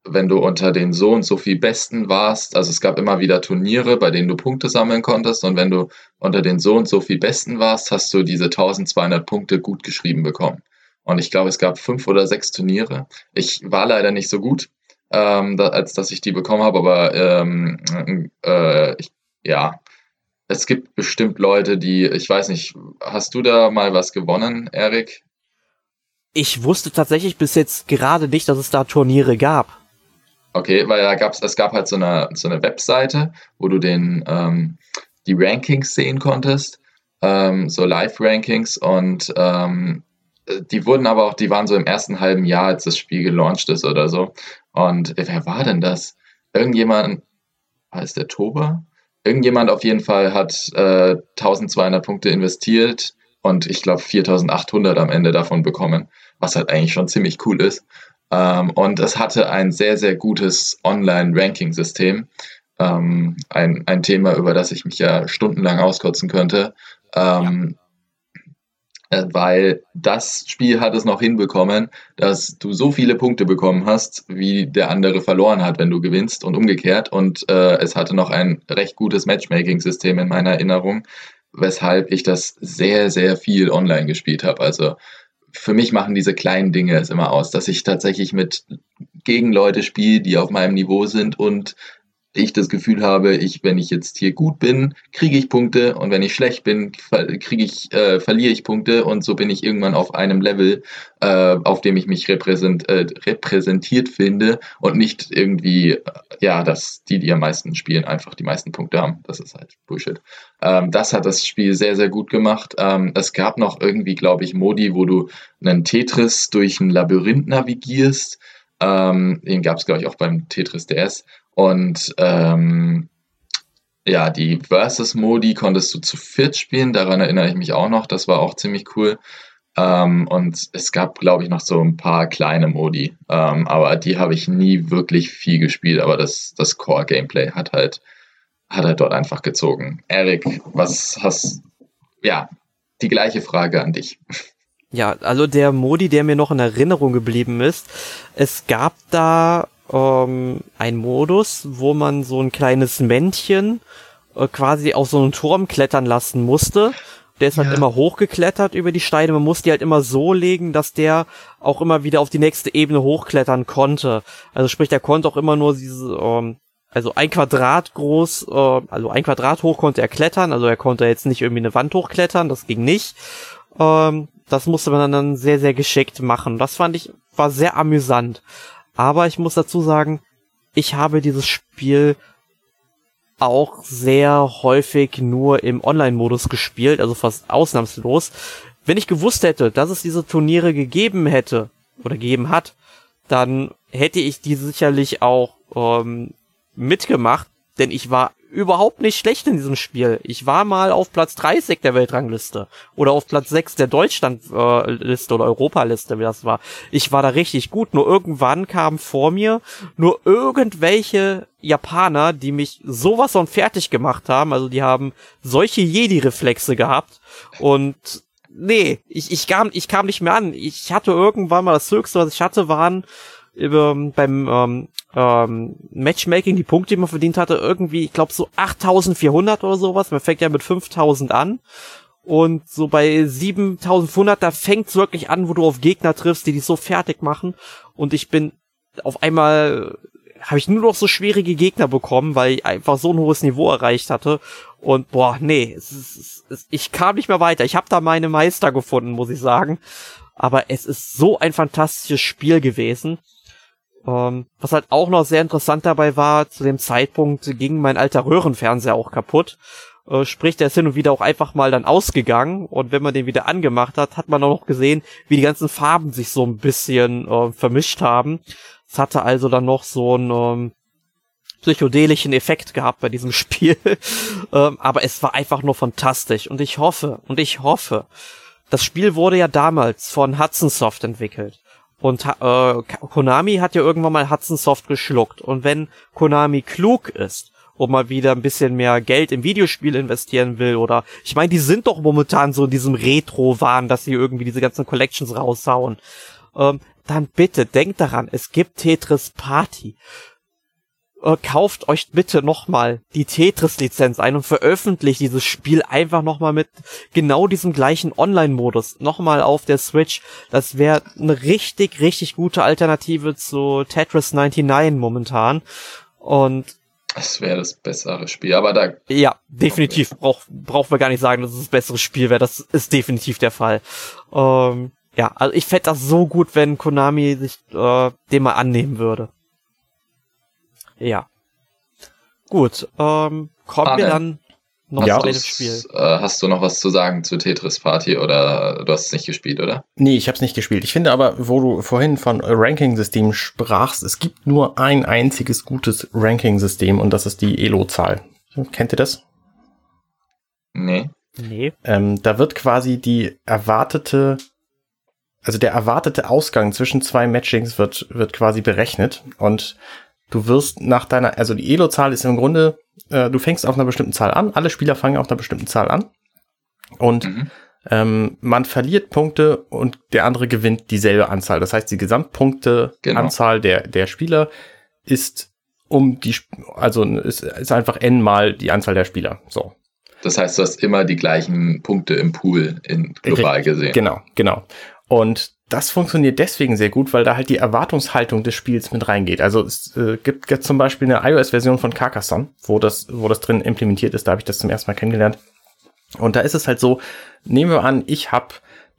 wenn du unter den so und so viel Besten warst, also es gab immer wieder Turniere, bei denen du Punkte sammeln konntest und wenn du unter den so und so viel Besten warst, hast du diese 1200 Punkte gut geschrieben bekommen. Und ich glaube, es gab fünf oder sechs Turniere. Ich war leider nicht so gut, ähm, da, als dass ich die bekommen habe, aber ähm, äh, ich, ja, es gibt bestimmt Leute, die, ich weiß nicht, hast du da mal was gewonnen, Erik? Ich wusste tatsächlich bis jetzt gerade nicht, dass es da Turniere gab. Okay, weil da gab's, es gab halt so eine, so eine Webseite, wo du den, ähm, die Rankings sehen konntest, ähm, so Live-Rankings und ähm, die wurden aber auch, die waren so im ersten halben Jahr, als das Spiel gelauncht ist oder so. Und wer war denn das? Irgendjemand, heißt der Toba? Irgendjemand auf jeden Fall hat äh, 1200 Punkte investiert und ich glaube 4800 am Ende davon bekommen, was halt eigentlich schon ziemlich cool ist. Ähm, und es hatte ein sehr, sehr gutes Online-Ranking-System. Ähm, ein, ein Thema, über das ich mich ja stundenlang auskotzen könnte. Ähm, ja. Äh, weil das Spiel hat es noch hinbekommen, dass du so viele Punkte bekommen hast, wie der andere verloren hat, wenn du gewinnst und umgekehrt. Und äh, es hatte noch ein recht gutes Matchmaking-System in meiner Erinnerung, weshalb ich das sehr, sehr viel online gespielt habe. Also für mich machen diese kleinen Dinge es immer aus, dass ich tatsächlich mit gegen Leute spiele, die auf meinem Niveau sind und ich das Gefühl habe, ich, wenn ich jetzt hier gut bin, kriege ich Punkte und wenn ich schlecht bin, kriege ich, äh, verliere ich Punkte und so bin ich irgendwann auf einem Level, äh, auf dem ich mich repräsent, äh, repräsentiert finde und nicht irgendwie, äh, ja, dass die, die am meisten spielen, einfach die meisten Punkte haben. Das ist halt Bullshit. Ähm, das hat das Spiel sehr, sehr gut gemacht. Ähm, es gab noch irgendwie, glaube ich, Modi, wo du einen Tetris durch ein Labyrinth navigierst. Ähm, den gab es, glaube ich, auch beim Tetris DS. Und ähm, ja, die Versus-Modi konntest du zu viert spielen, daran erinnere ich mich auch noch, das war auch ziemlich cool. Ähm, und es gab, glaube ich, noch so ein paar kleine Modi, ähm, aber die habe ich nie wirklich viel gespielt, aber das, das Core-Gameplay hat halt, hat halt dort einfach gezogen. Erik, was hast, ja, die gleiche Frage an dich. Ja, also der Modi, der mir noch in Erinnerung geblieben ist, es gab da ähm, ein Modus, wo man so ein kleines Männchen äh, quasi auf so einen Turm klettern lassen musste. Der ist halt ja. immer hochgeklettert über die Steine. Man musste die halt immer so legen, dass der auch immer wieder auf die nächste Ebene hochklettern konnte. Also sprich, der konnte auch immer nur diese, ähm, also ein Quadrat groß, äh, also ein Quadrat hoch konnte er klettern. Also er konnte jetzt nicht irgendwie eine Wand hochklettern, das ging nicht. Ähm, das musste man dann sehr, sehr geschickt machen. Das fand ich, war sehr amüsant. Aber ich muss dazu sagen, ich habe dieses Spiel auch sehr häufig nur im Online-Modus gespielt, also fast ausnahmslos. Wenn ich gewusst hätte, dass es diese Turniere gegeben hätte oder gegeben hat, dann hätte ich die sicherlich auch ähm, mitgemacht, denn ich war überhaupt nicht schlecht in diesem Spiel. Ich war mal auf Platz 30 der Weltrangliste oder auf Platz 6 der Deutschlandliste oder Europaliste, wie das war. Ich war da richtig gut, nur irgendwann kamen vor mir nur irgendwelche Japaner, die mich sowas von fertig gemacht haben. Also die haben solche Jedi-Reflexe gehabt und nee, ich, ich, kam, ich kam nicht mehr an. Ich hatte irgendwann mal das Höchste, was ich hatte, waren über, beim ähm, ähm, Matchmaking, die Punkte, die man verdient hatte, irgendwie, ich glaube so 8400 oder sowas. Man fängt ja mit 5000 an. Und so bei 7500, da fängt's wirklich an, wo du auf Gegner triffst, die dich so fertig machen. Und ich bin auf einmal habe ich nur noch so schwierige Gegner bekommen, weil ich einfach so ein hohes Niveau erreicht hatte. Und boah, nee, es ist, es ist, ich kam nicht mehr weiter. Ich habe da meine Meister gefunden, muss ich sagen. Aber es ist so ein fantastisches Spiel gewesen. Ähm, was halt auch noch sehr interessant dabei war, zu dem Zeitpunkt ging mein alter Röhrenfernseher auch kaputt. Äh, sprich, der ist hin und wieder auch einfach mal dann ausgegangen und wenn man den wieder angemacht hat, hat man auch noch gesehen, wie die ganzen Farben sich so ein bisschen äh, vermischt haben. Es hatte also dann noch so einen ähm, psychedelischen Effekt gehabt bei diesem Spiel. ähm, aber es war einfach nur fantastisch und ich hoffe, und ich hoffe, das Spiel wurde ja damals von Hudson Soft entwickelt. Und äh, Konami hat ja irgendwann mal Hudson Soft geschluckt. Und wenn Konami klug ist und mal wieder ein bisschen mehr Geld im Videospiel investieren will oder ich meine, die sind doch momentan so in diesem Retro-Wahn, dass sie irgendwie diese ganzen Collections raushauen. Ähm, dann bitte denkt daran, es gibt Tetris Party äh, kauft euch bitte nochmal die Tetris-Lizenz ein und veröffentlicht dieses Spiel einfach nochmal mit genau diesem gleichen Online-Modus nochmal auf der Switch. Das wäre eine richtig, richtig gute Alternative zu Tetris 99 momentan. Und das wäre das bessere Spiel, aber da. Ja, definitiv. Brauch, brauchen wir gar nicht sagen, dass es das bessere Spiel wäre. Das ist definitiv der Fall. Ähm, ja, also ich fände das so gut, wenn Konami sich äh, dem mal annehmen würde. Ja. Gut, ähm, kommen Arne, wir dann noch Ja. zu dem Hast, Spiel. äh, hast du noch was zu sagen zu Tetris Party oder du hast es nicht gespielt, oder? Nee, ich habe es nicht gespielt. Ich finde aber, wo du vorhin von Ranking-System sprachst, es gibt nur ein einziges gutes Ranking-System und das ist die Elo-Zahl. Kennt ihr das? Nee. Nee. Ähm, da wird quasi die erwartete, also der erwartete Ausgang zwischen zwei Matchings wird, wird quasi berechnet und du wirst nach deiner, also die Elo-Zahl ist im Grunde, äh, du fängst auf einer bestimmten Zahl an, alle Spieler fangen auf einer bestimmten Zahl an und Mhm. ähm, man verliert Punkte und der andere gewinnt dieselbe Anzahl. Das heißt, die Gesamtpunkte Genau. Anzahl der, der Spieler ist um die, also ist, ist einfach n mal die Anzahl der Spieler. So. Das heißt, du hast immer die gleichen Punkte im Pool in global gesehen. Genau, genau. Und das funktioniert deswegen sehr gut, weil da halt die Erwartungshaltung des Spiels mit reingeht. Also es äh, gibt, gibt zum Beispiel eine iOS-Version von Carcassonne, wo das, wo das drin implementiert ist. Da habe ich das zum ersten Mal kennengelernt. Und da ist es halt so, nehmen wir an, ich habe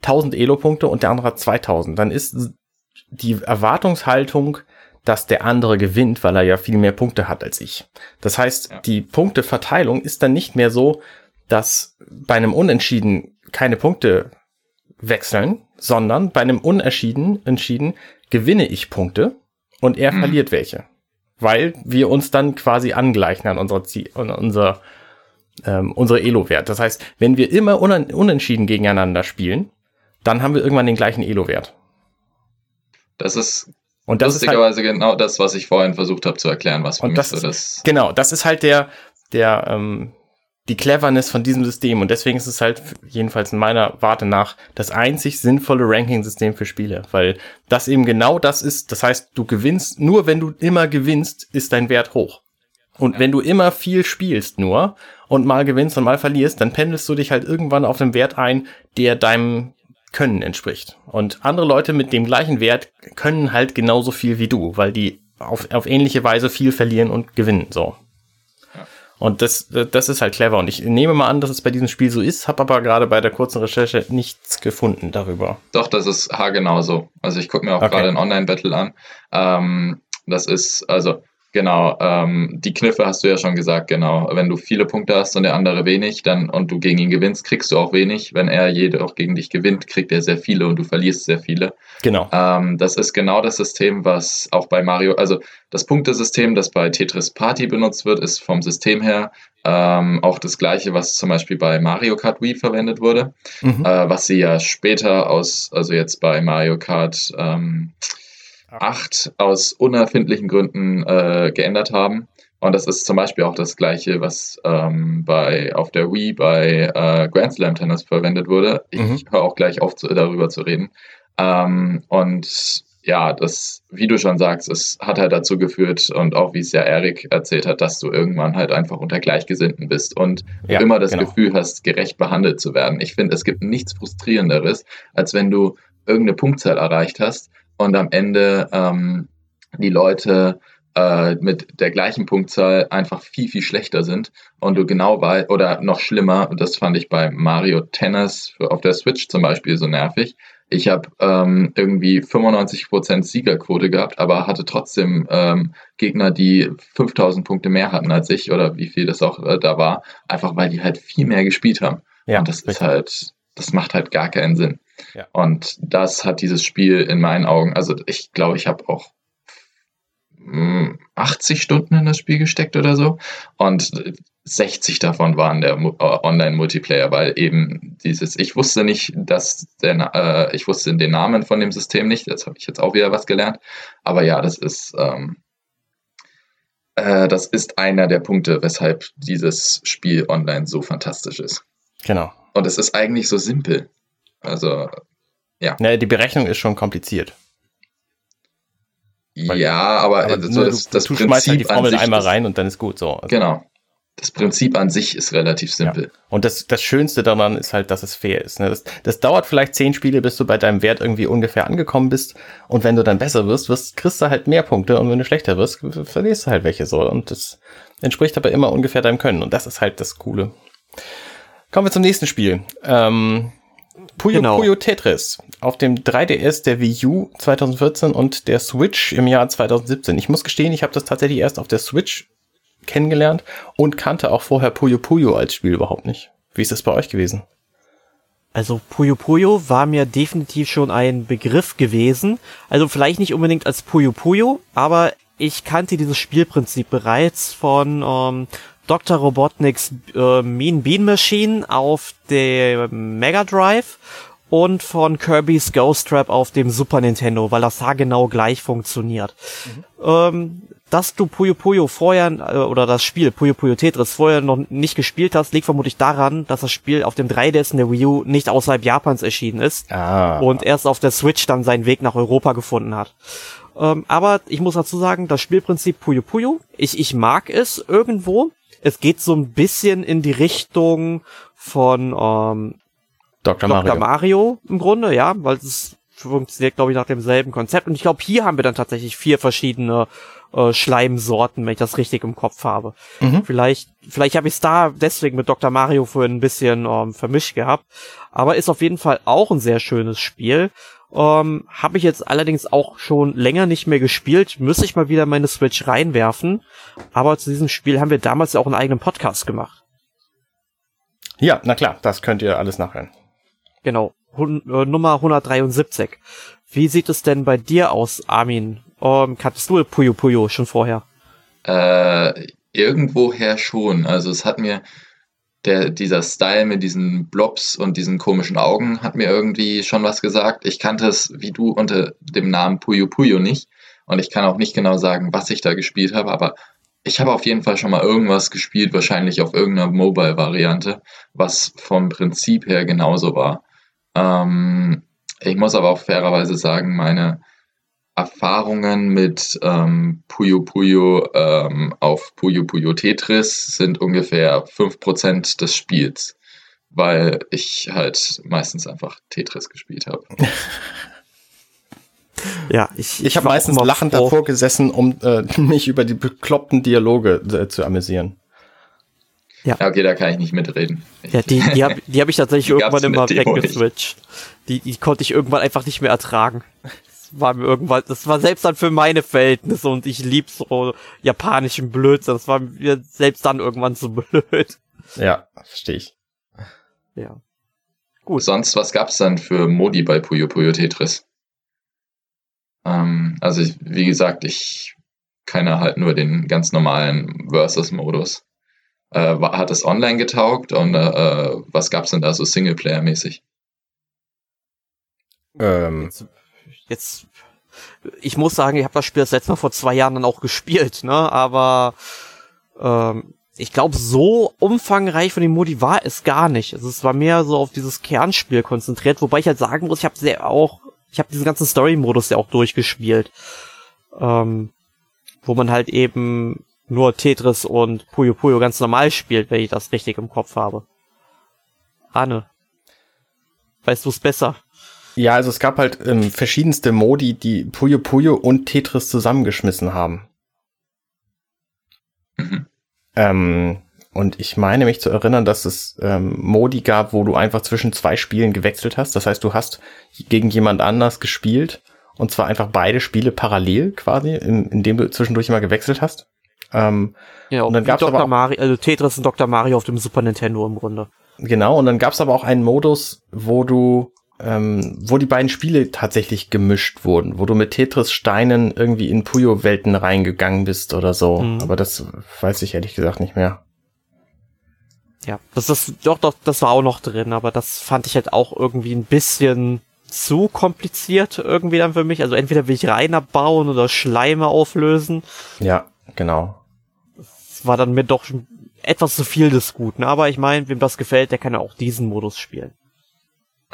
1000 Elo-Punkte und der andere hat 2000. Dann ist die Erwartungshaltung, dass der andere gewinnt, weil er ja viel mehr Punkte hat als ich. Das heißt, Ja. die Punkteverteilung ist dann nicht mehr so, dass bei einem Unentschieden keine Punkte wechseln, sondern bei einem Unentschieden entschieden gewinne ich Punkte und er Mhm. verliert welche. Weil wir uns dann quasi angleichen an unserer Ziel, an unser, ähm, unsere Elo-Wert. Das heißt, wenn wir immer unen unentschieden gegeneinander spielen, dann haben wir irgendwann den gleichen Elo-Wert. Das ist Und das ist halt, lustigerweise genau das, was ich vorhin versucht habe zu erklären, was für das so ist- das. genau, das ist halt der, der, ähm, die Cleverness von diesem System. Und deswegen ist es halt, jedenfalls in meiner Warte nach, das einzig sinnvolle Ranking-System für Spiele. Weil das eben genau das ist. Das heißt, du gewinnst, nur wenn du immer gewinnst, ist dein Wert hoch. Und wenn du immer viel spielst nur und mal gewinnst und mal verlierst, dann pendelst du dich halt irgendwann auf einen Wert ein, der deinem Können entspricht. Und andere Leute mit dem gleichen Wert können halt genauso viel wie du, weil die auf, auf ähnliche Weise viel verlieren und gewinnen, so. Und das, das ist halt clever. Und ich nehme mal an, dass es bei diesem Spiel so ist, habe aber gerade bei der kurzen Recherche nichts gefunden darüber. Doch, das ist haargenau so. Also ich gucke mir auch Okay. gerade ein Online-Battle an. Ähm, das ist, also genau, ähm, die Kniffe hast du ja schon gesagt, genau. Wenn du viele Punkte hast und der andere wenig, dann und du gegen ihn gewinnst, kriegst du auch wenig. Wenn er jedoch gegen dich gewinnt, kriegt er sehr viele und du verlierst sehr viele. Genau. Ähm, das ist genau das System, was auch bei Mario, also das Punktesystem, das bei Tetris Party benutzt wird, ist vom System her ähm, auch das gleiche, was zum Beispiel bei Mario Kart Wii verwendet wurde Mhm. äh, was sie ja später aus, also jetzt bei Mario Kart ähm, 8 aus unerfindlichen Gründen äh, geändert haben. Und das ist zum Beispiel auch das gleiche, was ähm, bei, auf der Wii bei äh, Grand Slam Tennis verwendet wurde. Ich Mhm. höre auch gleich auf, zu, darüber zu reden. Ähm, und ja, das, wie du schon sagst, es hat halt dazu geführt und auch wie es ja Erik erzählt hat, dass du irgendwann halt einfach unter Gleichgesinnten bist und ja, immer das genau. Gefühl hast, gerecht behandelt zu werden. Ich finde, es gibt nichts frustrierenderes, als wenn du irgendeine Punktzahl erreicht hast und am Ende ähm, die Leute äh, mit der gleichen Punktzahl einfach viel, viel schlechter sind und du genau weißt, oder noch schlimmer, das fand ich bei Mario Tennis auf der Switch zum Beispiel so nervig. Ich habe ähm, irgendwie 95% Siegerquote gehabt, aber hatte trotzdem ähm, Gegner, die 5000 Punkte mehr hatten als ich oder wie viel das auch äh, da war, einfach weil die halt viel mehr gespielt haben. Ja, und das richtig. ist halt, das macht halt gar keinen Sinn. Ja. Und das hat dieses Spiel in meinen Augen, also ich glaube, ich habe auch 80 Stunden in das Spiel gesteckt oder so. Und 60 davon waren der äh, Online-Multiplayer, weil eben dieses, ich wusste nicht, dass der, äh, ich wusste den Namen von dem System nicht, jetzt habe ich jetzt auch wieder was gelernt. Aber ja, das ist, ähm, äh, das ist einer der Punkte, weshalb dieses Spiel online so fantastisch ist. Genau. Und es ist eigentlich so simpel. Also, ja. Naja, die Berechnung ist schon kompliziert. Weil, ja, aber, aber so das, du, das du Prinzip halt die Formel einmal rein und dann ist gut so. Also. Genau. Das Prinzip an sich ist relativ simpel. Ja. Und das, das Schönste daran ist halt, dass es fair ist. Ne? Das, das dauert vielleicht zehn Spiele, bis du bei deinem Wert irgendwie ungefähr angekommen bist. Und wenn du dann besser wirst, wirst kriegst du halt mehr Punkte. Und wenn du schlechter wirst, verlierst du halt welche so. Und das entspricht aber immer ungefähr deinem Können. Und das ist halt das Coole. Kommen wir zum nächsten Spiel. Ähm, Puyo genau. Puyo Tetris auf dem 3DS, der Wii U 2014 und der Switch im Jahr 2017. Ich muss gestehen, ich habe das tatsächlich erst auf der Switch kennengelernt und kannte auch vorher Puyo Puyo als Spiel überhaupt nicht. Wie ist das bei euch gewesen? Also Puyo Puyo war mir definitiv schon ein Begriff gewesen. Also vielleicht nicht unbedingt als Puyo Puyo, aber ich kannte dieses Spielprinzip bereits von ähm, Dr. Robotniks äh, Mean Bean Machine auf der Mega Drive und von Kirby's Ghost Trap auf dem Super Nintendo, weil das genau gleich funktioniert. Mhm. Ähm, dass du Puyo Puyo vorher, äh, oder das Spiel Puyo Puyo Tetris vorher noch nicht gespielt hast, liegt vermutlich daran, dass das Spiel auf dem 3DS in der Wii U nicht außerhalb Japans erschienen ist ah. und erst auf der Switch dann seinen Weg nach Europa gefunden hat. Ähm, aber ich muss dazu sagen, das Spielprinzip Puyo Puyo, ich, ich mag es irgendwo, es geht so ein bisschen in die Richtung von ähm, Dr. Mario. Dr. Mario im Grunde, ja, weil es funktioniert, glaube ich, nach demselben Konzept. Und ich glaube, hier haben wir dann tatsächlich vier verschiedene äh, Schleimsorten, wenn ich das richtig im Kopf habe. Mhm. Vielleicht, vielleicht habe ich es da deswegen mit Dr. Mario vorhin ein bisschen ähm, vermischt gehabt. Aber ist auf jeden Fall auch ein sehr schönes Spiel. Ähm, Habe ich jetzt allerdings auch schon länger nicht mehr gespielt. Müsste ich mal wieder meine Switch reinwerfen. Aber zu diesem Spiel haben wir damals ja auch einen eigenen Podcast gemacht. Ja, na klar, das könnt ihr alles nachhören. Genau, Hun äh, Nummer 173. Wie sieht es denn bei dir aus, Armin? Ähm, kanntest du Puyo Puyo schon vorher? Äh, irgendwoher schon. Also es hat mir der, dieser Style mit diesen Blobs und diesen komischen Augen hat mir irgendwie schon was gesagt. Ich kannte es wie du unter dem Namen Puyo Puyo nicht. Und ich kann auch nicht genau sagen, was ich da gespielt habe, aber ich habe auf jeden Fall schon mal irgendwas gespielt, wahrscheinlich auf irgendeiner Mobile-Variante, was vom Prinzip her genauso war. Ähm, ich muss aber auch fairerweise sagen, meine Erfahrungen mit ähm, Puyo Puyo ähm, auf Puyo Puyo Tetris sind ungefähr 5% des Spiels, weil ich halt meistens einfach Tetris gespielt habe. Ja, ich, ich habe meistens lachend froh. davor gesessen, um äh, mich über die bekloppten Dialoge äh, zu amüsieren. Ja. ja, okay, da kann ich nicht mitreden. Ja, die, die habe die hab ich tatsächlich die irgendwann immer weggeswitcht. Die, die konnte ich irgendwann einfach nicht mehr ertragen war mir irgendwann, das war selbst dann für meine Verhältnisse und ich lieb so japanischen Blödsinn. Das war mir selbst dann irgendwann zu blöd. Ja, verstehe ich. Ja. Gut. Sonst, was gab's dann für Modi bei Puyo Puyo Tetris? Ähm, also, ich, wie gesagt, ich kenne halt nur den ganz normalen Versus-Modus. Äh, hat es online getaugt und äh, was gab's denn da so Singleplayer-mäßig? Ähm, jetzt, ich muss sagen, ich habe das Spiel das letzte Mal vor zwei Jahren dann auch gespielt, ne? Aber ähm, ich glaube, so umfangreich von den Modi war es gar nicht. Also es war mehr so auf dieses Kernspiel konzentriert, wobei ich halt sagen muss, ich habe sehr auch ich habe diesen ganzen Story-Modus ja auch durchgespielt, ähm, wo man halt eben nur Tetris und Puyo Puyo ganz normal spielt, wenn ich das richtig im Kopf habe. Arne, weißt du es besser? Ja, also es gab halt ähm, verschiedenste Modi, die Puyo Puyo und Tetris zusammengeschmissen haben. Mhm. Ähm, und ich meine mich zu erinnern, dass es ähm, Modi gab, wo du einfach zwischen zwei Spielen gewechselt hast. Das heißt, du hast gegen jemand anders gespielt und zwar einfach beide Spiele parallel quasi, in, indem du zwischendurch immer gewechselt hast. Ähm, ja, und dann gab's Dr. aber auch, Mario, also Tetris und Dr. Mario auf dem Super Nintendo im Grunde. Genau, und dann gab's aber auch einen Modus, wo du ähm, wo die beiden Spiele tatsächlich gemischt wurden, wo du mit Tetris-Steinen irgendwie in Puyo-Welten reingegangen bist oder so. Mhm. Aber das weiß ich ehrlich gesagt nicht mehr. Ja, das ist doch, doch, das war auch noch drin, aber das fand ich halt auch irgendwie ein bisschen zu kompliziert irgendwie dann für mich. Also entweder will ich Reiner bauen oder Schleime auflösen. Ja, genau. Das war dann mir doch etwas zu viel des Guten. Aber ich meine, wem das gefällt, der kann ja auch diesen Modus spielen.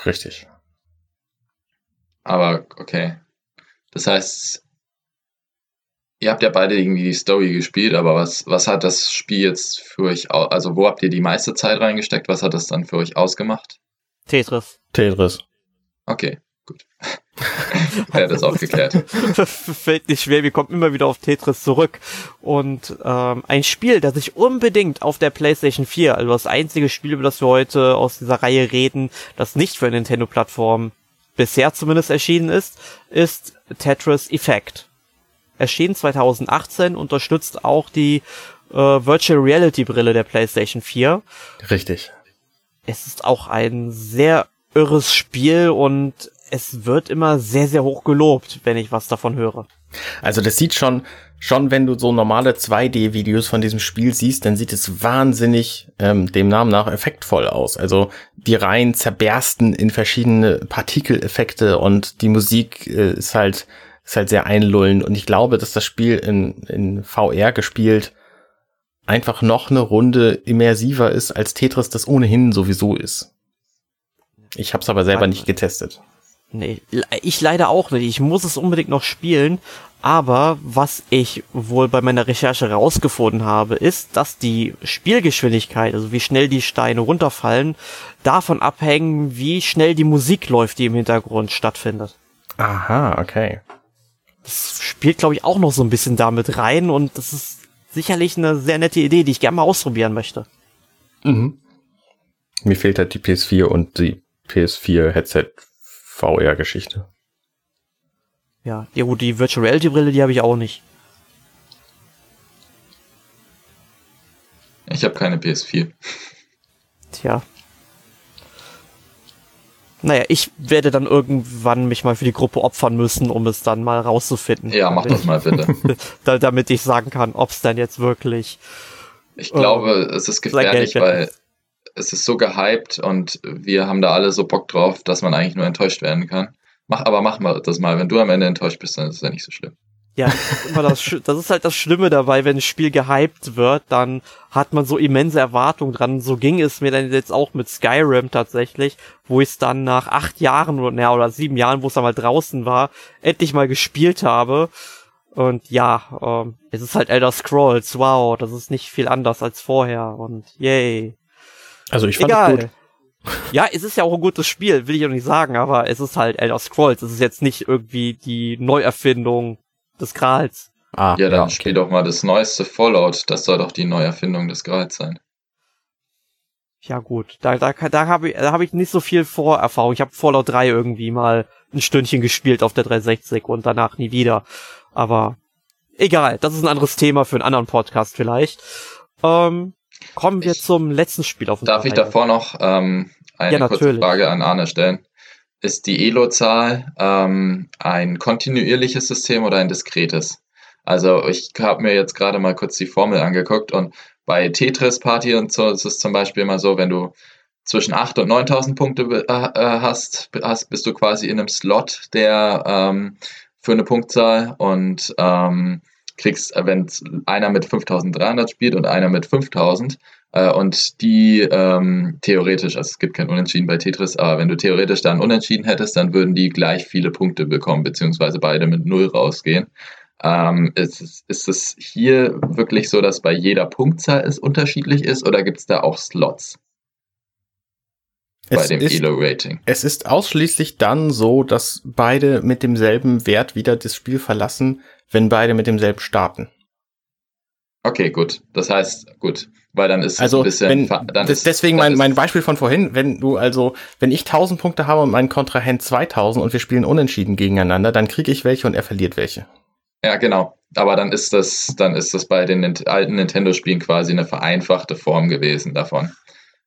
Richtig. Aber okay. Das heißt, ihr habt ja beide irgendwie die Story gespielt, aber was, was hat das Spiel jetzt für euch, also wo habt ihr die meiste Zeit reingesteckt? Was hat das dann für euch ausgemacht? Tetris. Tetris. Okay, gut. ja, das auch geklärt. Fällt nicht schwer, wir kommen immer wieder auf Tetris zurück. Und ähm, ein Spiel, das ich unbedingt auf der PlayStation 4, also das einzige Spiel, über das wir heute aus dieser Reihe reden, das nicht für Nintendo-Plattform bisher zumindest erschienen ist, ist Tetris Effect. Erschienen 2018, unterstützt auch die äh, Virtual Reality Brille der PlayStation 4. Richtig. Es ist auch ein sehr irres Spiel und es wird immer sehr, sehr hoch gelobt, wenn ich was davon höre. Also das sieht schon, schon wenn du so normale 2D-Videos von diesem Spiel siehst, dann sieht es wahnsinnig ähm, dem Namen nach effektvoll aus. Also die Reihen zerbersten in verschiedene Partikeleffekte und die Musik äh, ist halt ist halt sehr einlullend und ich glaube, dass das Spiel in, in VR gespielt einfach noch eine Runde immersiver ist als Tetris das ohnehin sowieso ist. Ich habe es aber selber nicht getestet. Nee, ich leider auch nicht. Ich muss es unbedingt noch spielen. Aber was ich wohl bei meiner Recherche rausgefunden habe, ist, dass die Spielgeschwindigkeit, also wie schnell die Steine runterfallen, davon abhängen, wie schnell die Musik läuft, die im Hintergrund stattfindet. Aha, okay. Das spielt, glaube ich, auch noch so ein bisschen damit rein und das ist sicherlich eine sehr nette Idee, die ich gerne mal ausprobieren möchte. Mhm. Mir fehlt halt die PS4 und die PS4 Headset VR-Geschichte. Ja, ja gut, die Virtual Reality Brille, die habe ich auch nicht. Ich habe keine PS4. Tja. Naja, ich werde dann irgendwann mich mal für die Gruppe opfern müssen, um es dann mal rauszufinden. Ja, mach das mal bitte. damit ich sagen kann, ob es dann jetzt wirklich. Ich glaube, äh, es ist gefährlich, weil es ist so gehypt und wir haben da alle so Bock drauf, dass man eigentlich nur enttäuscht werden kann. Mach, aber mach mal das mal. Wenn du am Ende enttäuscht bist, dann ist es ja nicht so schlimm. Ja, das das ist halt das Schlimme dabei, wenn ein Spiel gehypt wird, dann hat man so immense Erwartungen dran. So ging es mir dann jetzt auch mit Skyrim tatsächlich, wo ich es dann nach acht Jahren oder, na, oder sieben Jahren, wo es dann mal draußen war, endlich mal gespielt habe. Und ja, ähm, es ist halt Elder Scrolls, wow, das ist nicht viel anders als vorher und yay. Also ich fand Egal. es gut. Ja, es ist ja auch ein gutes Spiel, will ich auch nicht sagen, aber es ist halt Elder Scrolls. Es ist jetzt nicht irgendwie die Neuerfindung des Grals. Ah, ja, dann ja, okay. spiel doch mal das neueste Fallout. Das soll doch die Neuerfindung des Grals sein. Ja gut, da, da, da habe ich, da hab ich nicht so viel Vorerfahrung. Ich habe Fallout 3 irgendwie mal ein Stündchen gespielt auf der 360 und danach nie wieder. Aber egal, das ist ein anderes Thema für einen anderen Podcast vielleicht. Ähm, Kommen wir ich, zum letzten Spiel auf dem Darf ich davor noch ähm, eine ja, kurze Frage an Arne stellen? Ist die Elo-Zahl ähm, ein kontinuierliches System oder ein diskretes? Also ich habe mir jetzt gerade mal kurz die Formel angeguckt und bei Tetris Party und so ist es zum Beispiel immer so, wenn du zwischen 8 und 9000 Punkte äh, äh, hast, hast, bist du quasi in einem Slot, der ähm, für eine Punktzahl und ähm, kriegst, äh, wenn einer mit 5300 spielt und einer mit 5000, Äh, und die ähm, theoretisch, also es gibt kein Unentschieden bei Tetris, aber wenn du theoretisch dann Unentschieden hättest, dann würden die gleich viele Punkte bekommen, beziehungsweise beide mit Null rausgehen. Ähm, ist, ist es hier wirklich so, dass bei jeder Punktzahl es unterschiedlich ist oder gibt es da auch Slots? Bei dem Elo-Rating. Es ist ausschließlich dann so, dass beide mit demselben Wert wieder das Spiel verlassen, wenn beide mit demselben starten. Okay, gut. Das heißt, gut, weil dann ist also, ein bisschen. Wenn, ist, deswegen mein, mein Beispiel von vorhin, wenn du also, wenn ich 1000 Punkte habe und mein Kontrahent 2000 und wir spielen unentschieden gegeneinander, dann kriege ich welche und er verliert welche. Ja, genau. Aber dann ist das, dann ist das bei den alten Nintendo-Spielen quasi eine vereinfachte Form gewesen davon.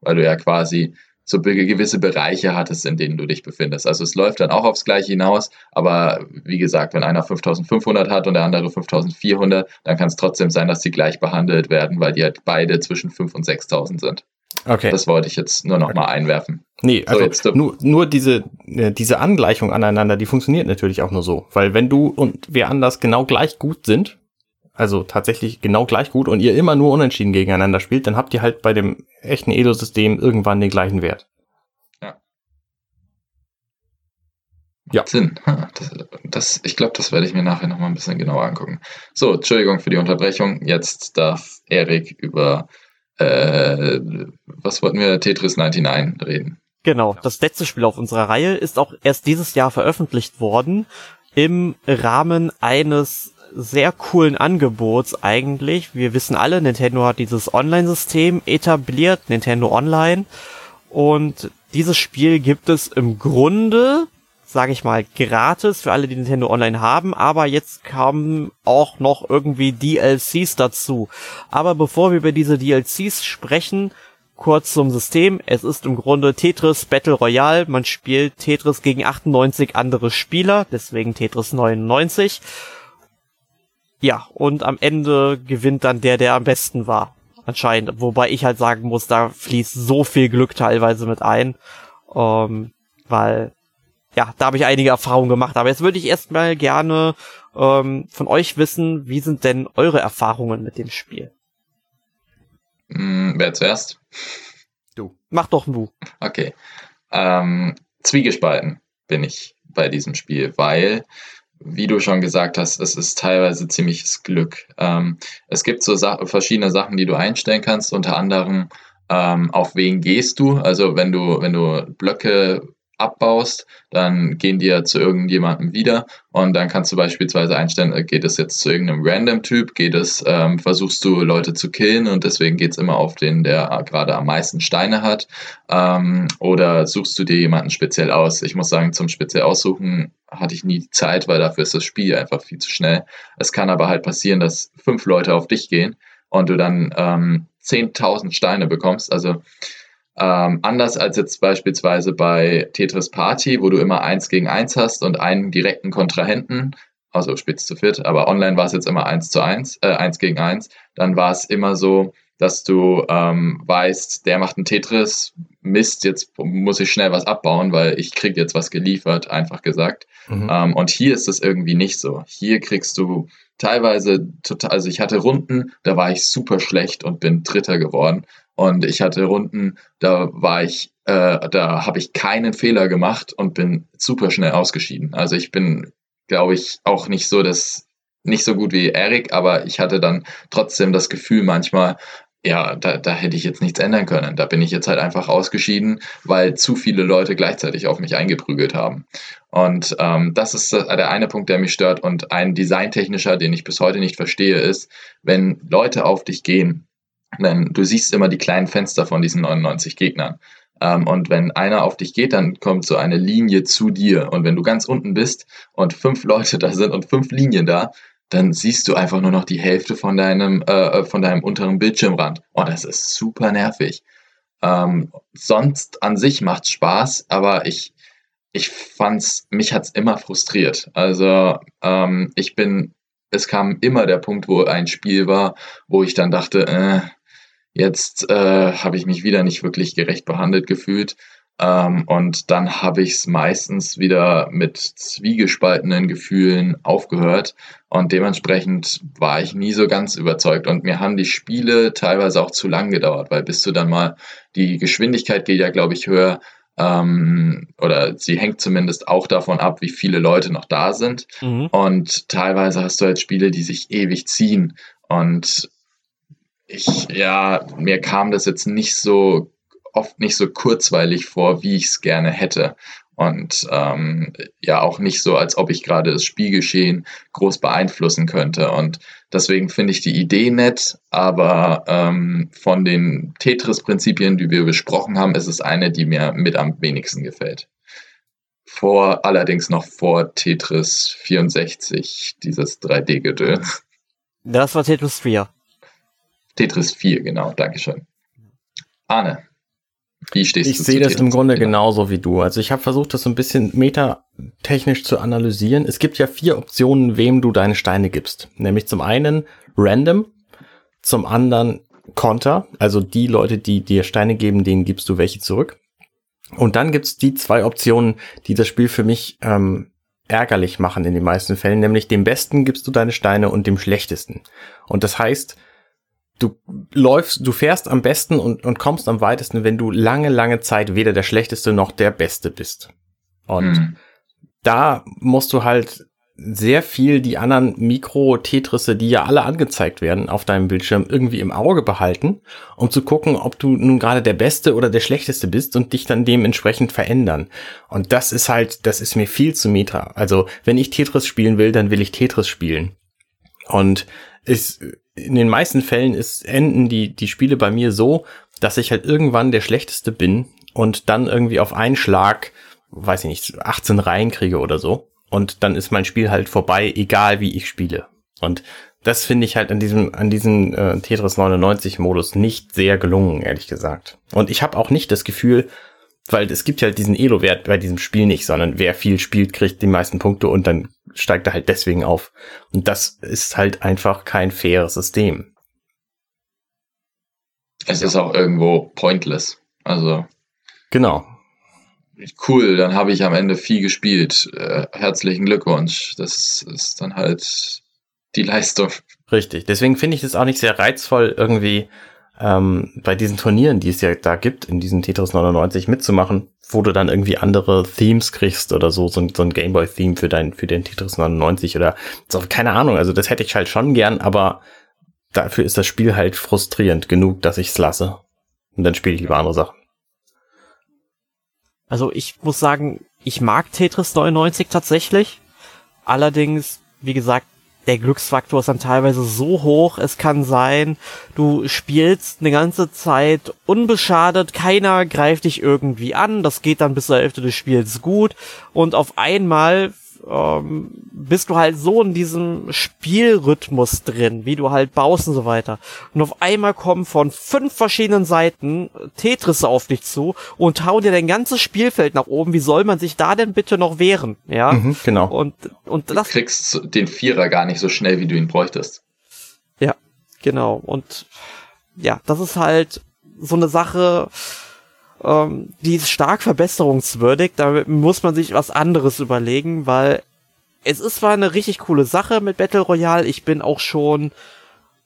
Weil du ja quasi so gewisse Bereiche hattest, in denen du dich befindest. Also es läuft dann auch aufs Gleiche hinaus, aber wie gesagt, wenn einer 5500 hat und der andere 5400, dann kann es trotzdem sein, dass die gleich behandelt werden, weil die halt beide zwischen 5 und 6000 sind. Okay. Das wollte ich jetzt nur noch okay. mal einwerfen. Nee, also so, nur, nur diese, äh, diese Angleichung aneinander, die funktioniert natürlich auch nur so. Weil wenn du und wer anders genau gleich gut sind, also tatsächlich genau gleich gut und ihr immer nur unentschieden gegeneinander spielt, dann habt ihr halt bei dem echten Elo-System irgendwann den gleichen Wert. Ja. Ja. Sinn. Das, das, ich glaube, das werde ich mir nachher nochmal ein bisschen genauer angucken. So, Entschuldigung für die Unterbrechung. Jetzt darf Erik über, äh, was wollten wir, Tetris 99 reden. Genau, das letzte Spiel auf unserer Reihe ist auch erst dieses Jahr veröffentlicht worden im Rahmen eines sehr coolen Angebots eigentlich. Wir wissen alle, Nintendo hat dieses Online-System etabliert, Nintendo Online. Und dieses Spiel gibt es im Grunde, sage ich mal, gratis für alle, die Nintendo Online haben, aber jetzt kamen auch noch irgendwie DLCs dazu. Aber bevor wir über diese DLCs sprechen, kurz zum System. Es ist im Grunde Tetris Battle Royale. Man spielt Tetris gegen 98 andere Spieler, deswegen Tetris 99. Ja, und am Ende gewinnt dann der, der am besten war. Anscheinend. Wobei ich halt sagen muss, da fließt so viel Glück teilweise mit ein. Ähm, weil, ja, da habe ich einige Erfahrungen gemacht. Aber jetzt würde ich erstmal gerne ähm, von euch wissen, wie sind denn eure Erfahrungen mit dem Spiel? Hm, wer zuerst? Du. Mach doch ein Bu. Okay. Ähm, zwiegespalten bin ich bei diesem Spiel, weil wie du schon gesagt hast, es ist teilweise ziemliches Glück. Ähm, es gibt so Sa verschiedene Sachen, die du einstellen kannst, unter anderem ähm, auf wen gehst du. Also wenn du, wenn du Blöcke abbaust, dann gehen die ja zu irgendjemandem wieder und dann kannst du beispielsweise einstellen, äh, geht es jetzt zu irgendeinem Random-Typ, geht es, ähm, versuchst du Leute zu killen und deswegen geht es immer auf den, der gerade am meisten Steine hat ähm, oder suchst du dir jemanden speziell aus. Ich muss sagen, zum speziell aussuchen hatte ich nie die Zeit, weil dafür ist das Spiel einfach viel zu schnell. Es kann aber halt passieren, dass fünf Leute auf dich gehen und du dann ähm, 10.000 Steine bekommst, also ähm, anders als jetzt beispielsweise bei Tetris Party, wo du immer eins gegen eins hast und einen direkten Kontrahenten, also spitz zu viert, aber online war es jetzt immer eins zu eins, äh, eins gegen eins. Dann war es immer so, dass du ähm, weißt, der macht einen Tetris, Mist, jetzt muss ich schnell was abbauen, weil ich krieg jetzt was geliefert, einfach gesagt. Mhm. Ähm, und hier ist es irgendwie nicht so. Hier kriegst du teilweise total, also ich hatte Runden, da war ich super schlecht und bin Dritter geworden. Und ich hatte Runden, da war ich, äh, da habe ich keinen Fehler gemacht und bin super schnell ausgeschieden. Also ich bin, glaube ich, auch nicht so das, nicht so gut wie Erik, aber ich hatte dann trotzdem das Gefühl manchmal, ja, da, da hätte ich jetzt nichts ändern können. Da bin ich jetzt halt einfach ausgeschieden, weil zu viele Leute gleichzeitig auf mich eingeprügelt haben. Und ähm, das ist der eine Punkt, der mich stört. Und ein designtechnischer, den ich bis heute nicht verstehe, ist, wenn Leute auf dich gehen denn du siehst immer die kleinen Fenster von diesen 99 Gegnern. Ähm, und wenn einer auf dich geht, dann kommt so eine Linie zu dir. Und wenn du ganz unten bist und fünf Leute da sind und fünf Linien da, dann siehst du einfach nur noch die Hälfte von deinem, äh, von deinem unteren Bildschirmrand. Und das ist super nervig. Ähm, sonst an sich macht's Spaß, aber ich, ich fand's, mich hat's immer frustriert. Also ähm, ich bin, es kam immer der Punkt, wo ein Spiel war, wo ich dann dachte, äh, Jetzt äh, habe ich mich wieder nicht wirklich gerecht behandelt gefühlt. Ähm, und dann habe ich es meistens wieder mit zwiegespaltenen Gefühlen aufgehört. Und dementsprechend war ich nie so ganz überzeugt. Und mir haben die Spiele teilweise auch zu lang gedauert, weil bis du dann mal, die Geschwindigkeit geht ja, glaube ich, höher. Ähm, oder sie hängt zumindest auch davon ab, wie viele Leute noch da sind. Mhm. Und teilweise hast du halt Spiele, die sich ewig ziehen. Und ich, ja, mir kam das jetzt nicht so oft nicht so kurzweilig vor, wie ich es gerne hätte. Und ähm, ja, auch nicht so, als ob ich gerade das Spielgeschehen groß beeinflussen könnte. Und deswegen finde ich die Idee nett, aber ähm, von den Tetris-Prinzipien, die wir besprochen haben, ist es eine, die mir mit am wenigsten gefällt. Vor, allerdings noch vor Tetris 64, dieses 3D-Gedöns. Das war Tetris 4. Tetris 4, genau, Dankeschön. Arne, wie stehst ich du sehe das im Grunde genau. genauso wie du. Also ich habe versucht, das so ein bisschen metatechnisch zu analysieren. Es gibt ja vier Optionen, wem du deine Steine gibst. Nämlich zum einen random, zum anderen Konter, also die Leute, die dir Steine geben, denen gibst du welche zurück. Und dann gibt's die zwei Optionen, die das Spiel für mich ähm, ärgerlich machen in den meisten Fällen, nämlich dem Besten gibst du deine Steine und dem Schlechtesten. Und das heißt, du läufst, du fährst am besten und, und kommst am weitesten, wenn du lange, lange Zeit weder der Schlechteste noch der Beste bist. Und mhm. da musst du halt sehr viel die anderen Mikro-Tetrisse, die ja alle angezeigt werden auf deinem Bildschirm, irgendwie im Auge behalten, um zu gucken, ob du nun gerade der Beste oder der Schlechteste bist und dich dann dementsprechend verändern. Und das ist halt, das ist mir viel zu meta. Also, wenn ich Tetris spielen will, dann will ich Tetris spielen. Und ist, in den meisten Fällen ist, enden die, die Spiele bei mir so, dass ich halt irgendwann der Schlechteste bin und dann irgendwie auf einen Schlag, weiß ich nicht, 18 Reihen kriege oder so. Und dann ist mein Spiel halt vorbei, egal wie ich spiele. Und das finde ich halt an diesem, an diesem äh, Tetris 99 Modus nicht sehr gelungen, ehrlich gesagt. Und ich habe auch nicht das Gefühl, weil es gibt ja halt diesen Elo-Wert bei diesem Spiel nicht, sondern wer viel spielt, kriegt die meisten Punkte und dann steigt er halt deswegen auf. Und das ist halt einfach kein faires System. Es ist auch irgendwo pointless. Also. Genau. Cool, dann habe ich am Ende viel gespielt. Äh, herzlichen Glückwunsch. Das ist dann halt die Leistung. Richtig. Deswegen finde ich das auch nicht sehr reizvoll, irgendwie ähm, bei diesen Turnieren, die es ja da gibt, in diesen Tetris 99 mitzumachen, wo du dann irgendwie andere Themes kriegst oder so, so ein, so ein Gameboy-Theme für dein, für den Tetris 99 oder so, keine Ahnung, also das hätte ich halt schon gern, aber dafür ist das Spiel halt frustrierend genug, dass ich es lasse. Und dann spiele ich lieber andere Sachen. Also ich muss sagen, ich mag Tetris 99 tatsächlich. Allerdings, wie gesagt, der Glücksfaktor ist dann teilweise so hoch, es kann sein, du spielst eine ganze Zeit unbeschadet, keiner greift dich irgendwie an, das geht dann bis zur Hälfte des Spiels gut und auf einmal ähm, bist du halt so in diesem Spielrhythmus drin, wie du halt baust und so weiter. Und auf einmal kommen von fünf verschiedenen Seiten Tetris auf dich zu und hauen dir dein ganzes Spielfeld nach oben. Wie soll man sich da denn bitte noch wehren? Ja, mhm, genau. Und, und das, du kriegst den Vierer gar nicht so schnell, wie du ihn bräuchtest. Ja, genau. Und ja, das ist halt so eine Sache, ähm, die ist stark verbesserungswürdig. Da muss man sich was anderes überlegen, weil es ist zwar eine richtig coole Sache mit Battle Royale. Ich bin auch schon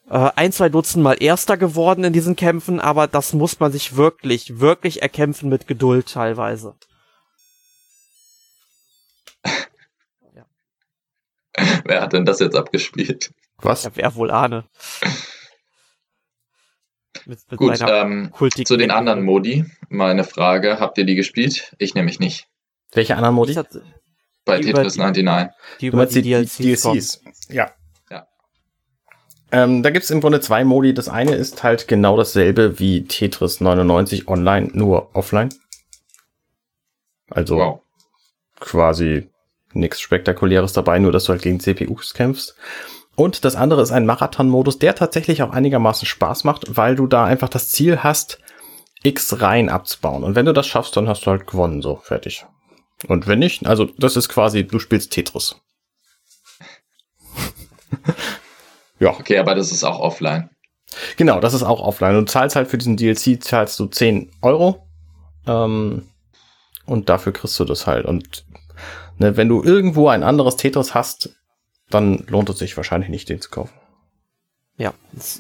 äh, ein, zwei Dutzend Mal Erster geworden in diesen Kämpfen, aber das muss man sich wirklich, wirklich erkämpfen mit Geduld teilweise. Wer hat denn das jetzt abgespielt? Was? Ja, wer wohl ahne. Mit, mit Gut, ähm, zu den anderen Modi. Meine Frage, habt ihr die gespielt? Ich nämlich nicht. Welche anderen Modi? Bei Tetris die, 99. Die über die, die DLCs. DLCs. Ja. ja. Ähm, da gibt es im Grunde zwei Modi. Das eine ist halt genau dasselbe wie Tetris 99 online, nur offline. Also wow. quasi nichts Spektakuläres dabei, nur dass du halt gegen CPUs kämpfst. Und das andere ist ein Marathon-Modus, der tatsächlich auch einigermaßen Spaß macht, weil du da einfach das Ziel hast, X Reihen abzubauen. Und wenn du das schaffst, dann hast du halt gewonnen, so fertig. Und wenn nicht, also das ist quasi, du spielst Tetris. ja. Okay, aber das ist auch offline. Genau, das ist auch offline. Du zahlst halt für diesen DLC, zahlst du 10 Euro. Ähm, und dafür kriegst du das halt. Und ne, wenn du irgendwo ein anderes Tetris hast, dann lohnt es sich wahrscheinlich nicht, den zu kaufen. Ja,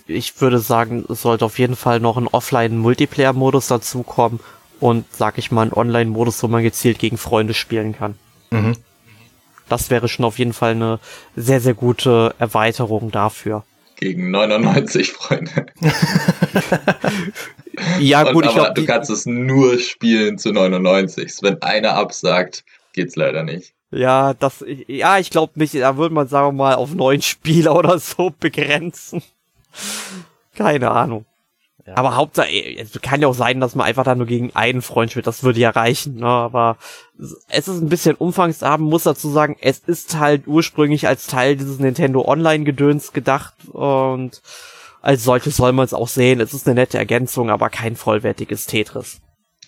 ich würde sagen, es sollte auf jeden Fall noch ein Offline-Multiplayer-Modus dazukommen und, sag ich mal, ein Online-Modus, wo man gezielt gegen Freunde spielen kann. Mhm. Das wäre schon auf jeden Fall eine sehr, sehr gute Erweiterung dafür. Gegen 99 Freunde. ja, gut, und, ich glaube. Du kannst es nur spielen zu 99. Wenn einer absagt, geht's leider nicht. Ja, das, ja, ich glaube nicht, da würde man, sagen wir mal, auf neun Spieler oder so begrenzen. Keine Ahnung. Ja. Aber Hauptsache, es kann ja auch sein, dass man einfach da nur gegen einen Freund spielt, das würde ja reichen, ne? aber es ist ein bisschen umfangsarm, muss dazu sagen, es ist halt ursprünglich als Teil dieses Nintendo Online-Gedöns gedacht und als solches soll man es auch sehen, es ist eine nette Ergänzung, aber kein vollwertiges Tetris.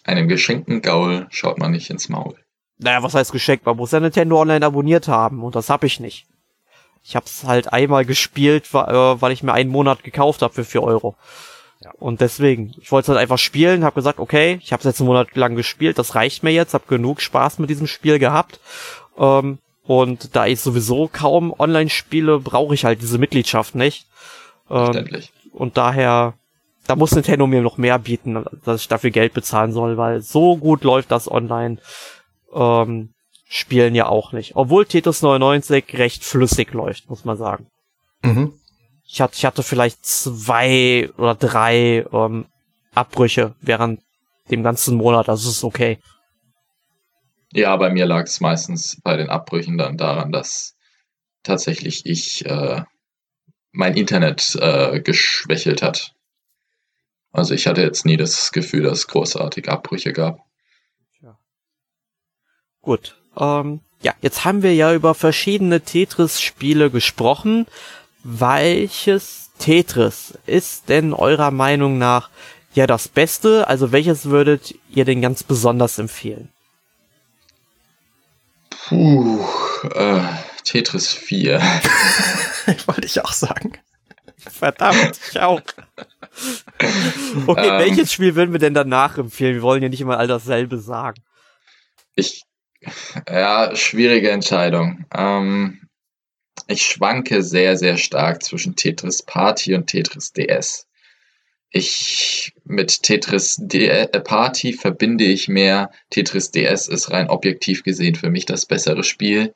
Einem geschenkten Gaul schaut man nicht ins Maul. Naja, was heißt geschenkt? Man muss ja Nintendo Online abonniert haben und das hab ich nicht. Ich hab's halt einmal gespielt, äh, weil ich mir einen Monat gekauft habe für vier Euro. Ja. Und deswegen, ich wollte halt einfach spielen, habe gesagt, okay, ich habe jetzt einen Monat lang gespielt, das reicht mir jetzt, habe genug Spaß mit diesem Spiel gehabt. Ähm, und da ich sowieso kaum online spiele, brauche ich halt diese Mitgliedschaft nicht. Ähm, und daher, da muss Nintendo mir noch mehr bieten, dass ich dafür Geld bezahlen soll, weil so gut läuft das online ähm, Spielen ja auch nicht. Obwohl Tetris 99 recht flüssig läuft, muss man sagen. Mhm. Ich hatte, ich hatte vielleicht zwei oder drei ähm, Abbrüche während dem ganzen Monat, also ist okay. Ja, bei mir lag es meistens bei den Abbrüchen dann daran, dass tatsächlich ich äh, mein Internet äh, geschwächelt hat. Also ich hatte jetzt nie das Gefühl, dass es großartige Abbrüche gab. Gut. Ähm, ja, jetzt haben wir ja über verschiedene Tetris-Spiele gesprochen. Welches Tetris ist denn eurer Meinung nach ja das Beste? Also welches würdet ihr denn ganz besonders empfehlen? Puh, äh, Tetris 4. Wollte ich auch sagen. Verdammt, ich auch. Okay, ähm, welches Spiel würden wir denn danach empfehlen? Wir wollen ja nicht immer all dasselbe sagen. Ich ja, schwierige Entscheidung. Ähm, ich schwanke sehr, sehr stark zwischen Tetris Party und Tetris DS. Ich mit Tetris D äh, Party verbinde ich mehr. Tetris DS ist rein objektiv gesehen für mich das bessere Spiel,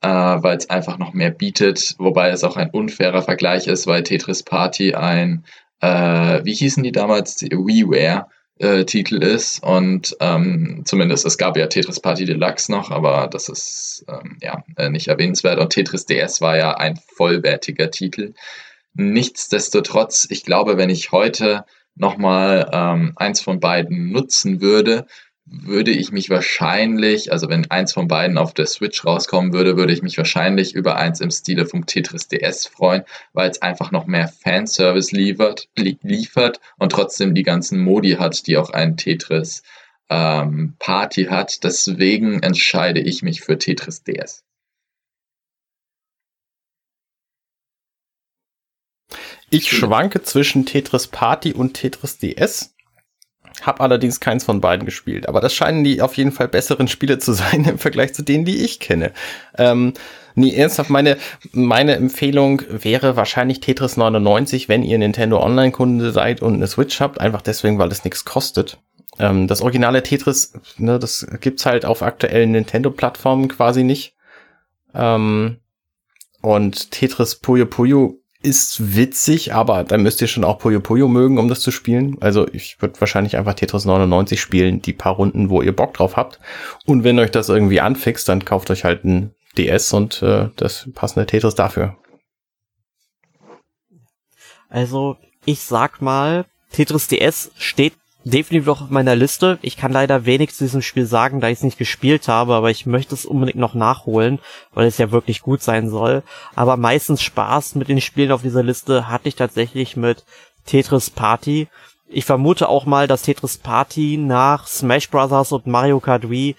äh, weil es einfach noch mehr bietet, wobei es auch ein unfairer Vergleich ist, weil Tetris Party ein, äh, wie hießen die damals, WiiWare äh, Titel ist. Und ähm, zumindest, es gab ja Tetris Party Deluxe noch, aber das ist ähm, ja äh, nicht erwähnenswert. Und Tetris DS war ja ein vollwertiger Titel. Nichtsdestotrotz, ich glaube, wenn ich heute nochmal ähm, eins von beiden nutzen würde, würde ich mich wahrscheinlich, also wenn eins von beiden auf der Switch rauskommen würde, würde ich mich wahrscheinlich über eins im Stile vom Tetris DS freuen, weil es einfach noch mehr Fanservice liefert, liefert und trotzdem die ganzen Modi hat, die auch ein Tetris ähm, Party hat. Deswegen entscheide ich mich für Tetris DS. Ich schwanke zwischen Tetris Party und Tetris DS. Hab allerdings keins von beiden gespielt. Aber das scheinen die auf jeden Fall besseren Spiele zu sein im Vergleich zu denen, die ich kenne. Ähm, nee, ernsthaft, meine, meine Empfehlung wäre wahrscheinlich Tetris 99, wenn ihr Nintendo Online-Kunde seid und eine Switch habt. Einfach deswegen, weil es nichts kostet. Ähm, das originale Tetris, ne, das gibt's halt auf aktuellen Nintendo-Plattformen quasi nicht. Ähm, und Tetris Puyo Puyo ist witzig, aber da müsst ihr schon auch Puyo Puyo mögen, um das zu spielen. Also ich würde wahrscheinlich einfach Tetris 99 spielen, die paar Runden, wo ihr Bock drauf habt. Und wenn euch das irgendwie anfixt, dann kauft euch halt ein DS und äh, das passende Tetris dafür. Also ich sag mal, Tetris DS steht definitiv auch auf meiner Liste. Ich kann leider wenig zu diesem Spiel sagen, da ich es nicht gespielt habe, aber ich möchte es unbedingt noch nachholen, weil es ja wirklich gut sein soll. Aber meistens Spaß mit den Spielen auf dieser Liste hatte ich tatsächlich mit Tetris Party. Ich vermute auch mal, dass Tetris Party nach Smash Bros. und Mario Kart Wii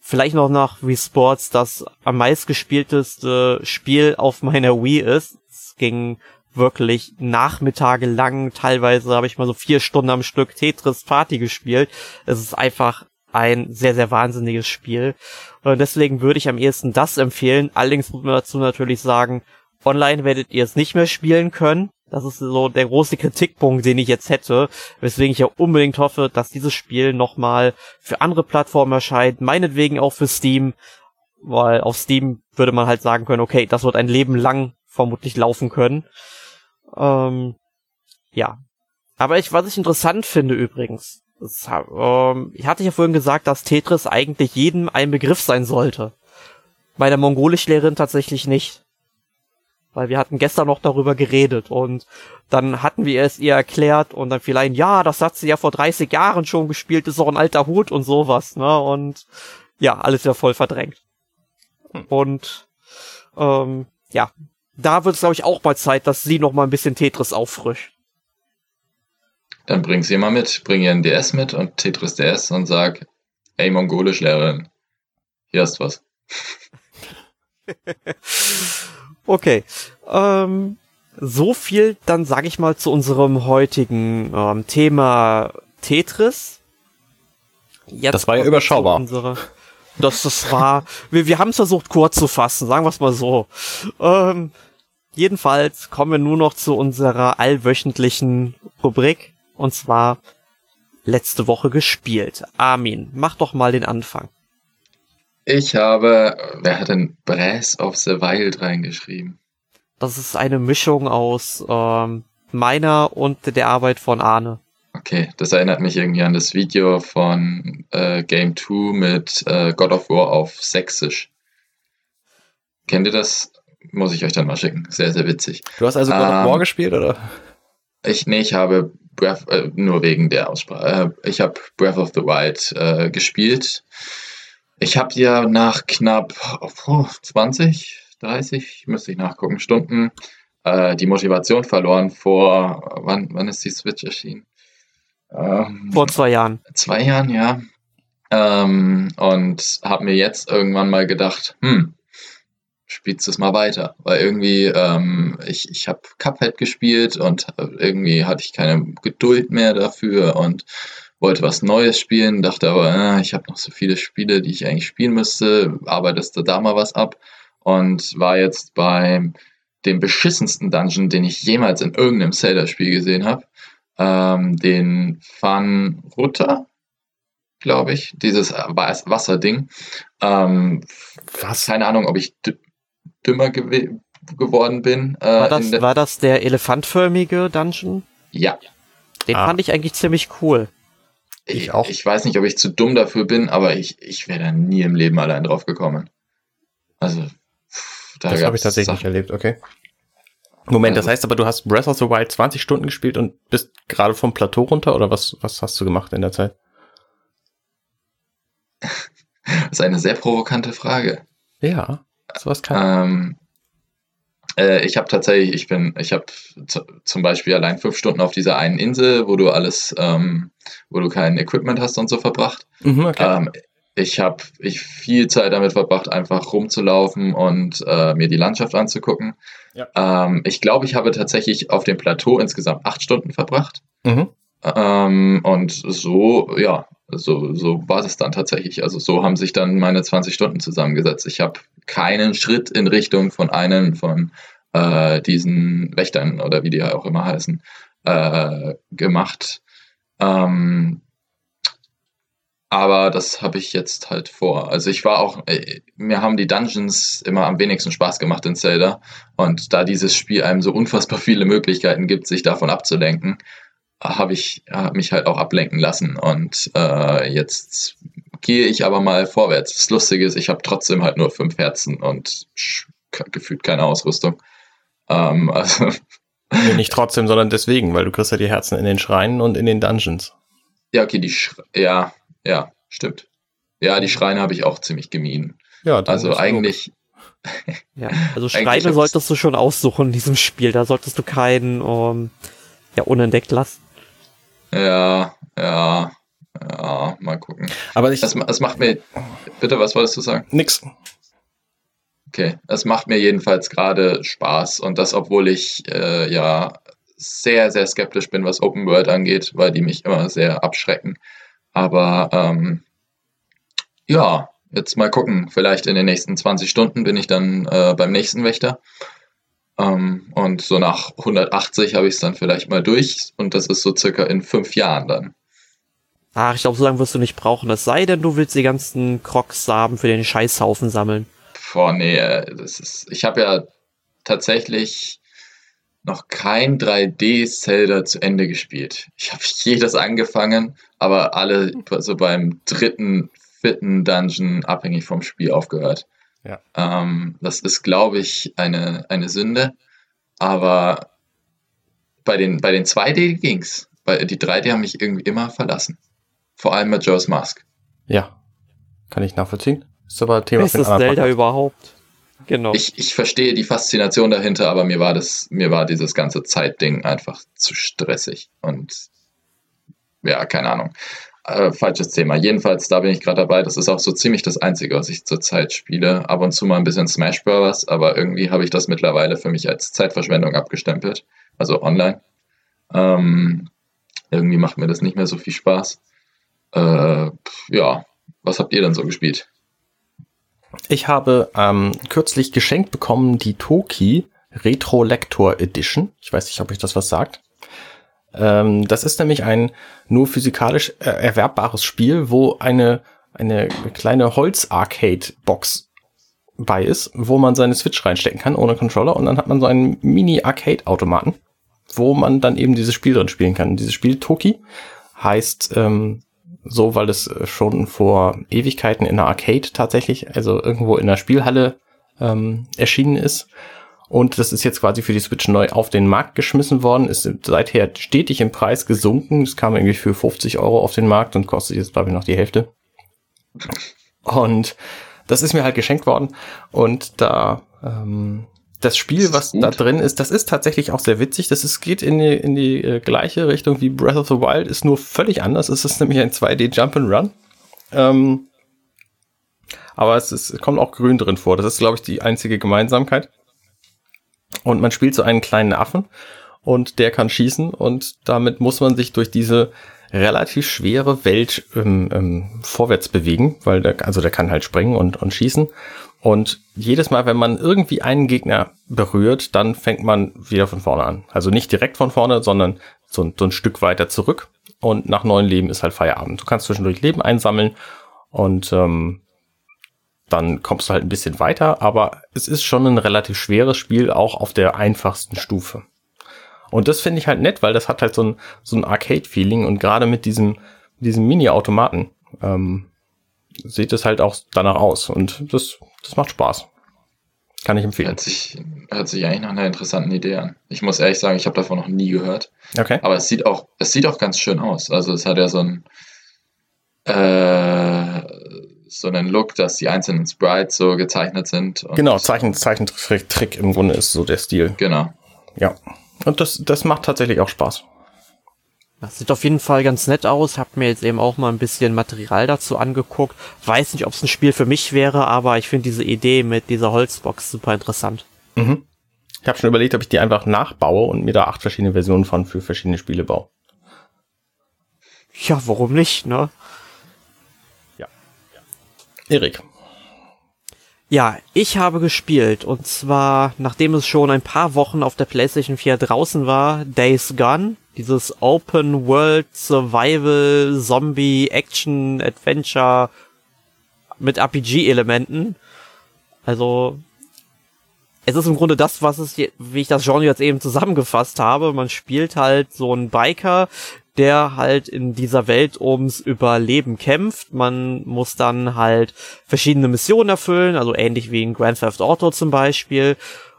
vielleicht noch nach Wii Sports das am meistgespielteste Spiel auf meiner Wii ist. Es ging wirklich Nachmittage lang, teilweise habe ich mal so vier Stunden am Stück Tetris Party gespielt. Es ist einfach ein sehr, sehr wahnsinniges Spiel. Und deswegen würde ich am ehesten das empfehlen. Allerdings muss man dazu natürlich sagen, online werdet ihr es nicht mehr spielen können. Das ist so der große Kritikpunkt, den ich jetzt hätte, weswegen ich ja unbedingt hoffe, dass dieses Spiel nochmal für andere Plattformen erscheint, meinetwegen auch für Steam, weil auf Steam würde man halt sagen können, okay, das wird ein Leben lang vermutlich laufen können. Ähm, ja. Aber ich, was ich interessant finde übrigens, das, ähm, ich hatte ja vorhin gesagt, dass Tetris eigentlich jedem ein Begriff sein sollte. Bei der Mongolischlehrerin tatsächlich nicht. Weil wir hatten gestern noch darüber geredet und dann hatten wir es ihr erklärt und dann vielleicht, ja, das hat sie ja vor 30 Jahren schon gespielt, ist auch ein alter Hut und sowas, ne? Und ja, alles ja voll verdrängt. Hm. Und ähm, ja, da wird es, glaube ich, auch mal Zeit, dass sie noch mal ein bisschen Tetris auffrischt. Dann bring sie mal mit, bring ihren DS mit und Tetris DS und sag, ey Mongolisch-Lehrerin, hier hast was. okay. Ähm, so viel dann, sage ich mal, zu unserem heutigen ähm, Thema Tetris. Jetzt das war ja überschaubar. Unsere, das, das war, wir, wir haben es versucht kurz zu fassen, sagen wir es mal so. Ähm, jedenfalls kommen wir nur noch zu unserer allwöchentlichen Rubrik. Und zwar letzte Woche gespielt. Armin, mach doch mal den Anfang. Ich habe, wer hat denn Breath of the Wild reingeschrieben? Das ist eine Mischung aus ähm, meiner und der Arbeit von Arne. Okay, das erinnert mich irgendwie an das Video von äh, Game 2 mit äh, God of War auf Sächsisch. Kennt ihr das? Muss ich euch dann mal schicken. Sehr, sehr witzig. Du hast also God ähm, of War ähm, gespielt, oder? Ich, nee, ich habe Breath, äh, nur wegen der Aussprache. Äh, ich habe Breath of the Wild äh, gespielt. Ich habe ja nach knapp oh, 20, 30, müsste ich nachgucken, Stunden äh, die Motivation verloren vor, wann, wann ist die Switch erschienen? Ähm, Vor zwei Jahren. Zwei Jahren, ja. Ähm, und habe mir jetzt irgendwann mal gedacht, hm, spielst du es mal weiter. Weil irgendwie, ähm, ich, ich habe Cuphead gespielt und irgendwie hatte ich keine Geduld mehr dafür und wollte was Neues spielen, dachte aber, äh, ich habe noch so viele Spiele, die ich eigentlich spielen müsste, arbeitest du da mal was ab und war jetzt bei dem beschissensten Dungeon, den ich jemals in irgendeinem Zelda-Spiel gesehen habe ähm, den Van Rutter, glaube ich, dieses Wasserding. Ähm, Was? Keine Ahnung, ob ich dümmer gew geworden bin. Äh, war, das, war das der elefantförmige Dungeon? Ja. Den ah. fand ich eigentlich ziemlich cool. Ich, auch. Ich weiß nicht, ob ich zu dumm dafür bin, aber ich, ich wäre da nie im Leben allein drauf gekommen. Also, da das habe ich tatsächlich Sachen. erlebt, okay. Moment, das heißt aber, du hast Breath of the Wild 20 Stunden gespielt und bist gerade vom Plateau runter oder was, was hast du gemacht in der Zeit? Das ist eine sehr provokante Frage. Ja, sowas kann. Ähm, äh, ich habe tatsächlich, ich bin, ich habe zum Beispiel allein fünf Stunden auf dieser einen Insel, wo du alles, ähm, wo du kein Equipment hast und so verbracht. Mhm, okay. ähm, ich habe ich viel Zeit damit verbracht, einfach rumzulaufen und äh, mir die Landschaft anzugucken. Ja. Ähm, ich glaube, ich habe tatsächlich auf dem Plateau insgesamt acht Stunden verbracht. Mhm. Ähm, und so, ja, so, so war es dann tatsächlich. Also so haben sich dann meine 20 Stunden zusammengesetzt. Ich habe keinen Schritt in Richtung von einem von äh, diesen Wächtern oder wie die auch immer heißen, äh, gemacht. Ähm, aber das habe ich jetzt halt vor. Also ich war auch, äh, mir haben die Dungeons immer am wenigsten Spaß gemacht in Zelda. Und da dieses Spiel einem so unfassbar viele Möglichkeiten gibt, sich davon abzulenken, habe ich hab mich halt auch ablenken lassen. Und äh, jetzt gehe ich aber mal vorwärts. Das Lustige ist, ich habe trotzdem halt nur fünf Herzen und gefühlt keine Ausrüstung. Ähm, also nee, nicht trotzdem, sondern deswegen, weil du kriegst ja die Herzen in den Schreinen und in den Dungeons. Ja, okay, die Sch ja, ja, stimmt. Ja, die Schreine habe ich auch ziemlich gemieden. Ja, also eigentlich. ja, also Schreine solltest du schon aussuchen in diesem Spiel. Da solltest du keinen um, ja, unentdeckt lassen. Ja, ja, ja, mal gucken. Aber ich. Es, es macht mir. Bitte, was wolltest du sagen? Nix. Okay, es macht mir jedenfalls gerade Spaß und das, obwohl ich äh, ja sehr, sehr skeptisch bin, was Open World angeht, weil die mich immer sehr abschrecken. Aber ähm, Ja, jetzt mal gucken. Vielleicht in den nächsten 20 Stunden bin ich dann äh, beim nächsten Wächter. Ähm, und so nach 180 habe ich es dann vielleicht mal durch. Und das ist so circa in fünf Jahren dann. Ach, ich glaube, so lange wirst du nicht brauchen. Es sei denn, du willst die ganzen Crocs-Samen für den Scheißhaufen sammeln. Boah, nee, äh, das ist. Ich habe ja tatsächlich noch kein 3D-Zelda zu Ende gespielt. Ich habe jedes angefangen, aber alle so beim dritten, vierten Dungeon abhängig vom Spiel aufgehört. Ja. Ähm, das ist, glaube ich, eine, eine Sünde. Aber bei den, bei den 2D ging's. Bei, die 3D haben mich irgendwie immer verlassen. Vor allem mit Joe's Mask. Ja, kann ich nachvollziehen. Ist aber Thema Bestes für anderen Zelda überhaupt. Genau. Ich, ich verstehe die Faszination dahinter, aber mir war das, mir war dieses ganze Zeitding einfach zu stressig. Und ja, keine Ahnung. Äh, falsches Thema. Jedenfalls, da bin ich gerade dabei. Das ist auch so ziemlich das Einzige, was ich zurzeit spiele. Ab und zu mal ein bisschen Smash Bros., aber irgendwie habe ich das mittlerweile für mich als Zeitverschwendung abgestempelt. Also online. Ähm, irgendwie macht mir das nicht mehr so viel Spaß. Äh, ja, was habt ihr denn so gespielt? Ich habe ähm, kürzlich geschenkt bekommen die Toki Retro Lector Edition. Ich weiß nicht, ob euch das was sagt. Ähm, das ist nämlich ein nur physikalisch äh, erwerbbares Spiel, wo eine, eine kleine Holz-Arcade-Box bei ist, wo man seine Switch reinstecken kann ohne Controller und dann hat man so einen Mini-Arcade-Automaten, wo man dann eben dieses Spiel drin spielen kann. Dieses Spiel Toki heißt ähm, so, weil es äh, schon vor Ewigkeiten in der Arcade tatsächlich, also irgendwo in der Spielhalle ähm, erschienen ist. Und das ist jetzt quasi für die Switch neu auf den Markt geschmissen worden, ist seither stetig im Preis gesunken. Es kam irgendwie für 50 Euro auf den Markt und kostet jetzt, glaube ich, noch die Hälfte. Und das ist mir halt geschenkt worden. Und da ähm, das Spiel, was gut. da drin ist, das ist tatsächlich auch sehr witzig. Das ist, geht in die, in die äh, gleiche Richtung wie Breath of the Wild, ist nur völlig anders. Es ist nämlich ein 2D Jump and Run. Ähm, aber es, ist, es kommt auch grün drin vor. Das ist, glaube ich, die einzige Gemeinsamkeit. Und man spielt so einen kleinen Affen und der kann schießen und damit muss man sich durch diese relativ schwere Welt ähm, ähm, vorwärts bewegen, weil der, also der kann halt springen und, und schießen. Und jedes Mal, wenn man irgendwie einen Gegner berührt, dann fängt man wieder von vorne an. Also nicht direkt von vorne, sondern so, ein- so ein Stück weiter zurück. Und nach neun Leben ist halt Feierabend. Du kannst zwischendurch Leben einsammeln und ähm, dann kommst du halt ein bisschen weiter, aber es ist schon ein relativ schweres Spiel, auch auf der einfachsten Stufe. Und das finde ich halt nett, weil das hat halt so ein, so ein Arcade-Feeling und gerade mit diesem, diesem Mini-Automaten ähm, sieht es halt auch danach aus und das, das macht Spaß. Kann ich empfehlen. Hört sich, hört sich eigentlich nach einer interessanten Idee an. Ich muss ehrlich sagen, ich habe davon noch nie gehört. Okay. Aber es sieht auch, es sieht auch ganz schön aus. Also es hat ja so ein äh, so einen Look, dass die einzelnen Sprites so gezeichnet sind. Genau, Zeichen, Zeichentrick Trick im Grunde ist so der Stil. Genau. Ja. Und das, das macht tatsächlich auch Spaß. Das sieht auf jeden Fall ganz nett aus. Hab mir jetzt eben auch mal ein bisschen Material dazu angeguckt. Weiß nicht, ob es ein Spiel für mich wäre, aber ich finde diese Idee mit dieser Holzbox super interessant. Mhm. Ich habe schon überlegt, ob ich die einfach nachbaue und mir da acht verschiedene Versionen von für verschiedene Spiele baue. Ja, warum nicht, ne? Erik. Ja, ich habe gespielt und zwar, nachdem es schon ein paar Wochen auf der PlayStation 4 draußen war, Days Gone, dieses Open World Survival Zombie Action Adventure mit RPG-Elementen. Also, es ist im Grunde das, was es, wie ich das Genre jetzt eben zusammengefasst habe. Man spielt halt so einen Biker, der halt in dieser Welt ums Überleben kämpft. Man muss dann halt verschiedene Missionen erfüllen, also ähnlich wie in Grand Theft Auto zum Beispiel.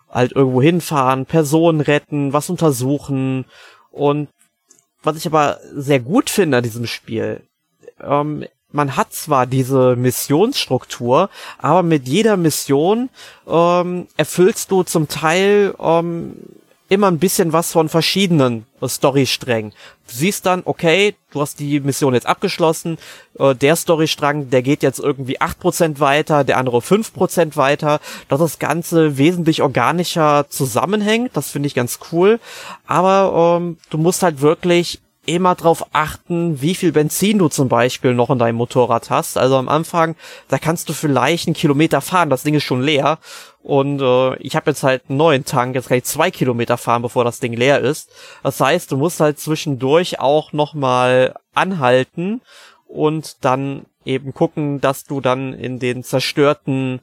Halt irgendwo hinfahren, Personen retten, was untersuchen. Und was ich aber sehr gut finde an diesem Spiel, ähm, man hat zwar diese Missionsstruktur, aber mit jeder Mission ähm, erfüllst du zum Teil ähm, immer ein bisschen was von verschiedenen äh, Storysträngen. Du siehst dann, okay, du hast die Mission jetzt abgeschlossen, äh, der Storystrang, der geht jetzt irgendwie 8% weiter, der andere 5% weiter, dass das Ganze wesentlich organischer zusammenhängt, das finde ich ganz cool, aber ähm, du musst halt wirklich immer drauf achten, wie viel Benzin du zum Beispiel noch in deinem Motorrad hast. Also am Anfang, da kannst du vielleicht einen Kilometer fahren, das Ding ist schon leer. Und äh, ich habe jetzt halt einen neuen Tank, jetzt kann ich zwei Kilometer fahren, bevor das Ding leer ist. Das heißt, du musst halt zwischendurch auch nochmal anhalten und dann eben gucken, dass du dann in den zerstörten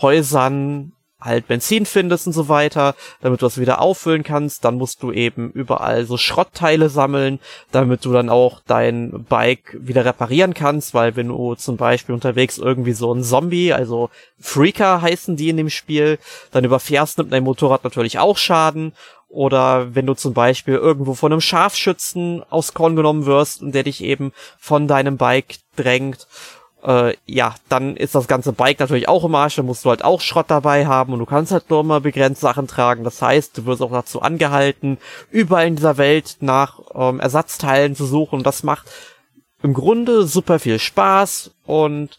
Häusern halt Benzin findest und so weiter, damit du das wieder auffüllen kannst. Dann musst du eben überall so Schrottteile sammeln, damit du dann auch dein Bike wieder reparieren kannst, weil wenn du zum Beispiel unterwegs irgendwie so ein Zombie, also Freaker heißen die in dem Spiel, dann überfährst, nimmt dein Motorrad natürlich auch Schaden. Oder wenn du zum Beispiel irgendwo von einem Scharfschützen aus Korn genommen wirst und der dich eben von deinem Bike drängt äh, ja, dann ist das ganze Bike natürlich auch im Arsch, dann musst du halt auch Schrott dabei haben und du kannst halt nur immer begrenzt Sachen tragen. Das heißt, du wirst auch dazu angehalten, überall in dieser Welt nach ähm, Ersatzteilen zu suchen. Und das macht im Grunde super viel Spaß und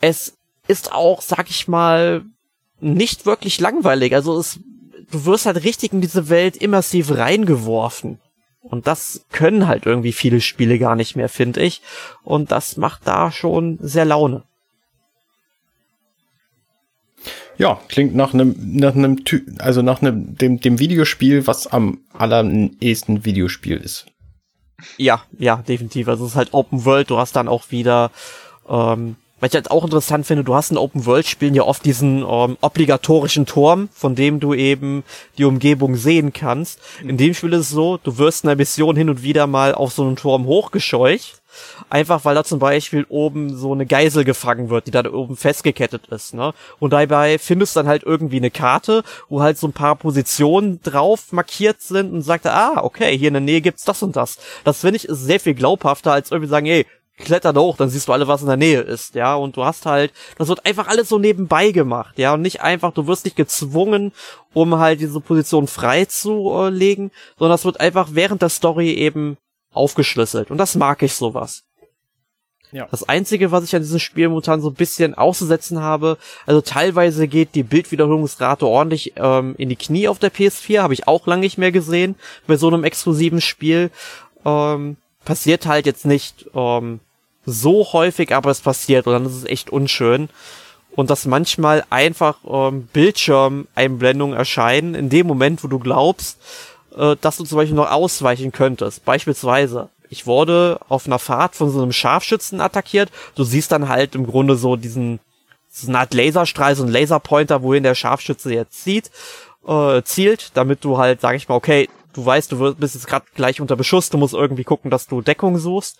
es ist auch, sag ich mal, nicht wirklich langweilig. Also es, du wirst halt richtig in diese Welt immersiv reingeworfen. Und das können halt irgendwie viele Spiele gar nicht mehr, finde ich. Und das macht da schon sehr Laune. Ja, klingt nach einem, nach einem, also nach einem, dem, dem Videospiel, was am allerersten Videospiel ist. Ja, ja, definitiv. Also es ist halt Open World. Du hast dann auch wieder ähm, was ich jetzt auch interessant finde, du hast in Open World Spielen ja oft diesen ähm, obligatorischen Turm, von dem du eben die Umgebung sehen kannst. In dem Spiel ist es so, du wirst in der Mission hin und wieder mal auf so einen Turm hochgescheucht. Einfach weil da zum Beispiel oben so eine Geisel gefangen wird, die da oben festgekettet ist, ne? Und dabei findest du dann halt irgendwie eine Karte, wo halt so ein paar Positionen drauf markiert sind und sagt, ah, okay, hier in der Nähe gibt's das und das. Das finde ich sehr viel glaubhafter, als irgendwie sagen, ey, kletter da hoch, dann siehst du alle, was in der Nähe ist, ja, und du hast halt, das wird einfach alles so nebenbei gemacht, ja, und nicht einfach, du wirst nicht gezwungen, um halt diese Position freizulegen, sondern das wird einfach während der Story eben aufgeschlüsselt, und das mag ich sowas. Ja. Das einzige, was ich an diesem Spiel momentan so ein bisschen auszusetzen habe, also teilweise geht die Bildwiederholungsrate ordentlich ähm, in die Knie auf der PS4, habe ich auch lange nicht mehr gesehen bei so einem exklusiven Spiel. Ähm, passiert halt jetzt nicht ähm, so häufig, aber es passiert und dann ist es echt unschön. Und dass manchmal einfach ähm, Bildschirmeinblendungen erscheinen in dem Moment, wo du glaubst, äh, dass du zum Beispiel noch ausweichen könntest. Beispielsweise, ich wurde auf einer Fahrt von so einem Scharfschützen attackiert. Du siehst dann halt im Grunde so diesen, so eine Art Laserstrahl, so ein Laserpointer, wohin der Scharfschütze jetzt zieht, äh, zielt, damit du halt, sag ich mal, okay, du weißt, du bist jetzt gerade gleich unter Beschuss, du musst irgendwie gucken, dass du Deckung suchst.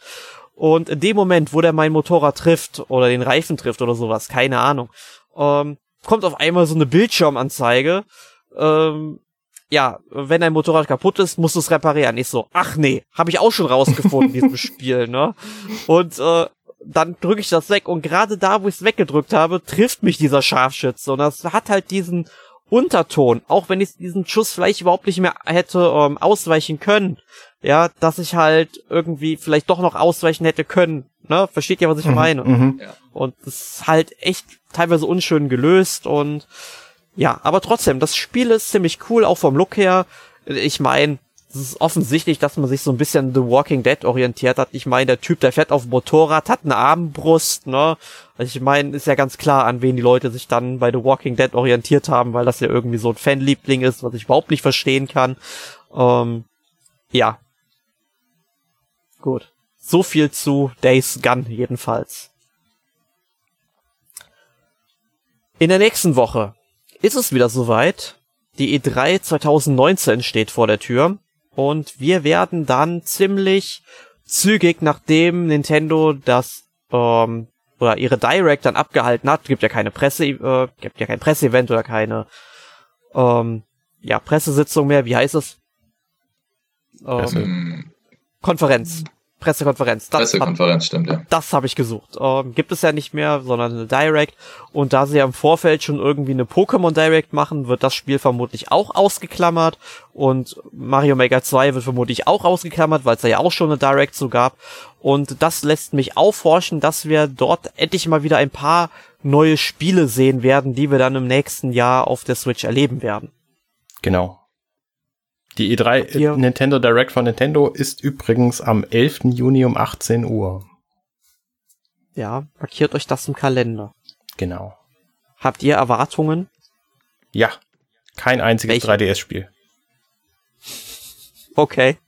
Und in dem Moment, wo der mein Motorrad trifft oder den Reifen trifft oder sowas, keine Ahnung, ähm, kommt auf einmal so eine Bildschirmanzeige. Ähm, ja, wenn dein Motorrad kaputt ist, musst du es reparieren. Ich so, ach nee, habe ich auch schon rausgefunden, diesem Spiel, ne? Und äh, dann drücke ich das weg und gerade da, wo ich es weggedrückt habe, trifft mich dieser Scharfschütze und das hat halt diesen Unterton, auch wenn ich diesen Schuss vielleicht überhaupt nicht mehr hätte ähm, ausweichen können, ja, dass ich halt irgendwie vielleicht doch noch ausweichen hätte können, ne? Versteht ihr, was ich mhm, meine? Mhm. Und das ist halt echt teilweise unschön gelöst und ja, aber trotzdem, das Spiel ist ziemlich cool, auch vom Look her. Ich meine, es ist offensichtlich, dass man sich so ein bisschen The Walking Dead orientiert hat. Ich meine, der Typ, der fährt auf dem Motorrad, hat eine Armbrust, ne? Also ich meine, ist ja ganz klar, an wen die Leute sich dann bei The Walking Dead orientiert haben, weil das ja irgendwie so ein Fanliebling ist, was ich überhaupt nicht verstehen kann. Ähm, ja. Gut. So viel zu Days Gun jedenfalls. In der nächsten Woche ist es wieder soweit. Die E3 2019 steht vor der Tür und wir werden dann ziemlich zügig, nachdem Nintendo das ähm, oder ihre Direct dann abgehalten hat, gibt ja keine Presse, äh, gibt ja kein Presseevent oder keine ähm, ja Pressesitzung mehr. Wie heißt es? Ähm, Konferenz. Pressekonferenz. Das Pressekonferenz, hat, stimmt, ja. Das habe ich gesucht. Ähm, gibt es ja nicht mehr, sondern eine Direct. Und da sie ja im Vorfeld schon irgendwie eine Pokémon Direct machen, wird das Spiel vermutlich auch ausgeklammert. Und Mario Maker 2 wird vermutlich auch ausgeklammert, weil es da ja auch schon eine Direct so gab. Und das lässt mich aufhorchen, dass wir dort endlich mal wieder ein paar neue Spiele sehen werden, die wir dann im nächsten Jahr auf der Switch erleben werden. Genau Die E3 Hier. Nintendo Direct von Nintendo ist übrigens am 11. Juni um 18 Uhr. Ja, markiert euch das im Kalender. Genau. Habt ihr Erwartungen? Ja. Kein einziges Welche? 3DS-Spiel. Okay.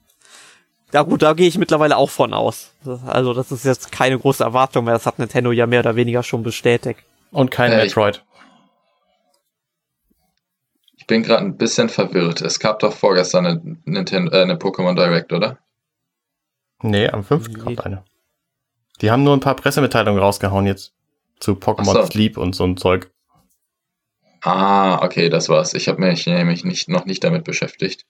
Ja gut, da gehe ich mittlerweile auch von aus. Also das ist jetzt keine große Erwartung mehr. Das hat Nintendo ja mehr oder weniger schon bestätigt. Und kein Äh, ich- Metroid. Ich bin gerade ein bisschen verwirrt. Es gab doch vorgestern eine, Nintendo, äh, eine Pokémon Direct, oder? Nee, am 5. Nee. kommt eine. Die haben nur ein paar Pressemitteilungen rausgehauen jetzt. Zu Pokémon so. Sleep und so ein Zeug. Ah, okay, das war's. Ich habe mich nämlich nicht, noch nicht damit beschäftigt.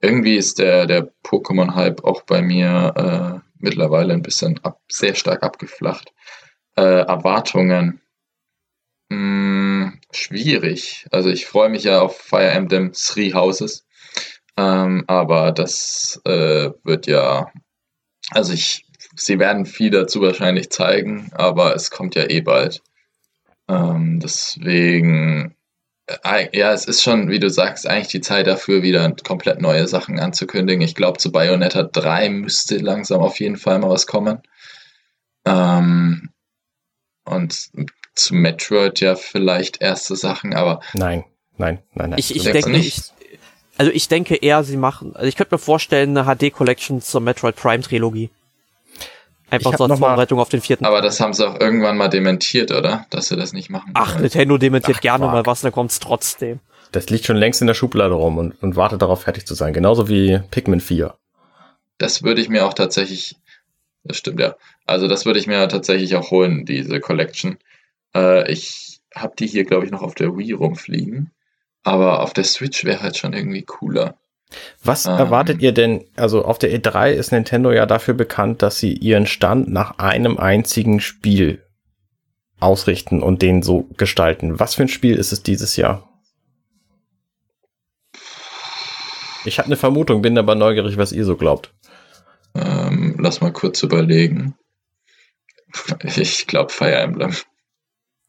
Irgendwie ist der, der Pokémon-Hype auch bei mir äh, mittlerweile ein bisschen ab, sehr stark abgeflacht. Äh, Erwartungen. Hm, schwierig. Also ich freue mich ja auf Fire Emblem Three Houses. Ähm, aber das äh, wird ja, also ich, sie werden viel dazu wahrscheinlich zeigen, aber es kommt ja eh bald. Ähm, deswegen, äh, ja, es ist schon, wie du sagst, eigentlich die Zeit dafür, wieder komplett neue Sachen anzukündigen. Ich glaube, zu Bayonetta 3 müsste langsam auf jeden Fall mal was kommen. Ähm, und zu Metroid ja vielleicht erste Sachen, aber Nein, nein, nein, nein. Ich, ich denke, ich, nicht? also ich denke eher, sie machen, also ich könnte mir vorstellen, eine HD-Collection zur Metroid Prime Trilogie. Einfach so als Vorbereitung auf den vierten. aber das haben sie auch irgendwann mal dementiert, oder? Dass sie das nicht machen. Ach, wollen. Nintendo dementiert Ach, gerne Quark. mal was, dann kommt's trotzdem. Das liegt schon längst in der Schublade rum und, und wartet darauf, fertig zu sein. Genauso wie Pikmin 4. Das würde ich mir auch tatsächlich, das stimmt ja. Also das würde ich mir tatsächlich auch holen, diese Collection. Äh, ich habe die hier, glaube ich, noch auf der Wii rumfliegen. Aber auf der Switch wäre halt schon irgendwie cooler. Was Ähm. erwartet ihr denn? Also auf der E3 ist Nintendo ja dafür bekannt, dass sie ihren Stand nach einem einzigen Spiel ausrichten und den so gestalten. Was für ein Spiel ist es dieses Jahr? Ich habe eine Vermutung, bin aber neugierig, was ihr so glaubt. Ähm, lass mal kurz überlegen. Ich glaube Fire Emblem.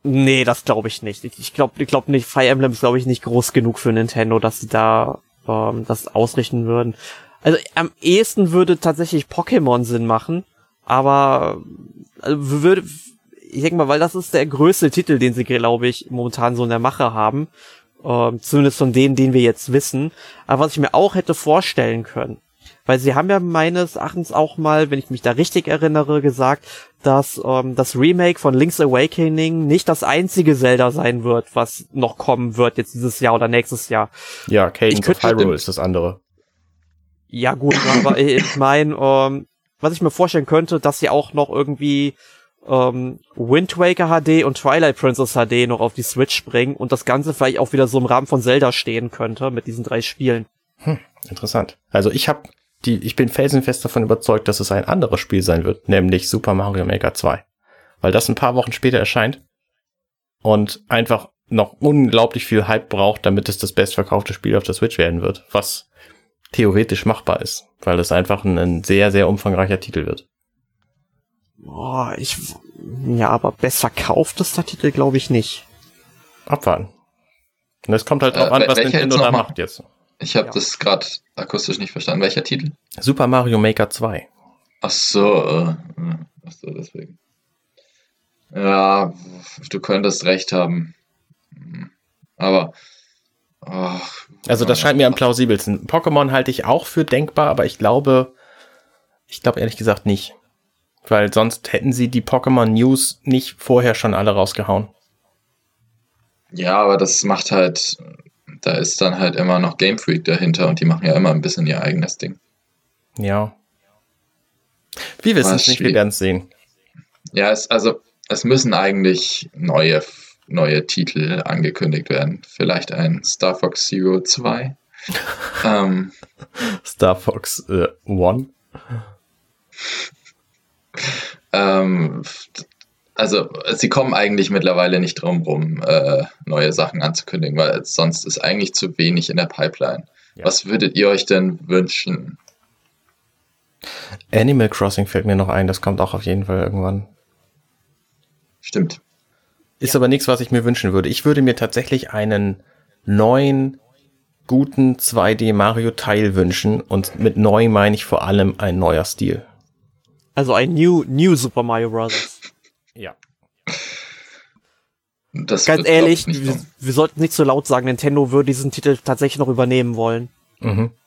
Nee, das glaube ich nicht. Ich- glaube ich glaub nicht, Fire Emblem ist, glaube ich, nicht groß genug für Nintendo, dass sie da ähm, das ausrichten würden. Also am ehesten würde tatsächlich Pokémon Sinn machen, aber also, würde, ich denke mal, weil das ist der größte Titel, den sie, glaube ich, momentan so in der Mache haben. Ähm, zumindest von denen, den wir jetzt wissen. Aber was ich mir auch hätte vorstellen können, weil sie haben ja meines Erachtens auch mal, wenn ich mich da richtig erinnere, gesagt, dass ähm, das Remake von Link's Awakening nicht das einzige Zelda sein wird, was noch kommen wird jetzt dieses Jahr oder nächstes Jahr. Ja, Cadence of Hyrule ist das andere. Ja gut, aber ich meine, ähm, was ich mir vorstellen könnte, dass sie auch noch irgendwie ähm, Wind Waker HD und Twilight Princess HD noch auf die Switch bringen und das Ganze vielleicht auch wieder so im Rahmen von Zelda stehen könnte mit diesen drei Spielen. Interessant. Also ich habe die, ich bin felsenfest davon überzeugt, dass es ein anderes Spiel sein wird, nämlich Super Mario Maker 2. Weil das ein paar Wochen später erscheint und einfach noch unglaublich viel Hype braucht, damit es das bestverkaufte Spiel auf der Switch werden wird, was theoretisch machbar ist, weil es einfach ein, ein sehr, sehr umfangreicher Titel wird. Boah, ich ja, aber best verkauft ist der Titel, glaube ich, nicht. Abwarten. Und es kommt halt Äh, drauf an, was Nintendo da macht jetzt. Ich habe Ja. das gerade akustisch nicht verstanden. Welcher Titel? Super Mario Maker 2. Ach so, äh, ach so, deswegen. Ja, du könntest recht haben. Aber, ach, Also das scheint mir am plausibelsten. Pokémon halte ich auch für denkbar, aber ich glaube, ich glaube ehrlich gesagt nicht. Weil sonst hätten sie die Pokémon News nicht vorher schon alle rausgehauen. Ja, aber das macht halt, da ist dann halt immer noch Game Freak dahinter und die machen ja immer ein bisschen ihr eigenes Ding. Ja. Wir wissen es nicht, wir werden es sehen. Ja, es, also es müssen eigentlich neue, neue Titel angekündigt werden. Vielleicht ein Star Fox Zero 2. ähm, Star Fox äh, One. ähm, also sie kommen eigentlich mittlerweile nicht drum rum, äh, neue Sachen anzukündigen, weil sonst ist eigentlich zu wenig in der Pipeline. Ja. Was würdet ihr euch denn wünschen? Animal Crossing fällt mir noch ein, das kommt auch auf jeden Fall irgendwann. Stimmt. Ist aber nichts, was ich mir wünschen würde. Ich würde mir tatsächlich einen neuen guten 2D Mario Teil wünschen und mit neu meine ich vor allem ein neuer Stil. Also ein New, New Super Mario Bros. Ja. Das Ganz wird, ehrlich, wir, wir sollten nicht so laut sagen, Nintendo würde diesen Titel tatsächlich noch übernehmen wollen. Mhm.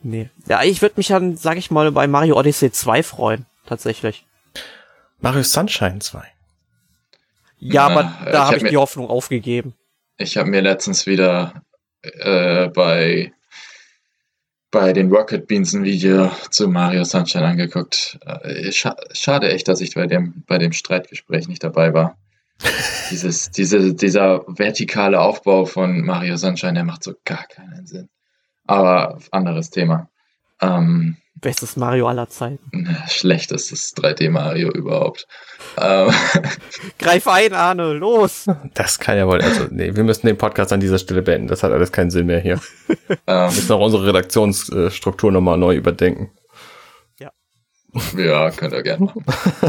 Nee. Ja, ich würde mich dann, sag ich mal, bei Mario Odyssey 2 freuen. Tatsächlich. Mario Sunshine 2. Ja, Na, aber ich da hab habe ich mir- die Hoffnung aufgegeben. Ich habe mir letztens wieder äh, bei, bei den Rocket Beans ein Video zu Mario Sunshine angeguckt. Äh, scha schade echt, dass ich bei dem, bei dem Streitgespräch nicht dabei war. Dieses, diese, dieser vertikale Aufbau von Mario Sunshine, der macht so gar keinen Sinn. Aber anderes Thema. Ähm, Bestes Mario aller Zeiten. schlechtestes 3D Mario überhaupt. Ähm, Greif ein, Arne, los! Das kann ja wohl, also, nee, wir müssen den Podcast an dieser Stelle beenden. Das hat alles keinen Sinn mehr hier. Wir ähm, müssen auch unsere Redaktionsstruktur nochmal neu überdenken. Ja, könnt ihr gerne machen.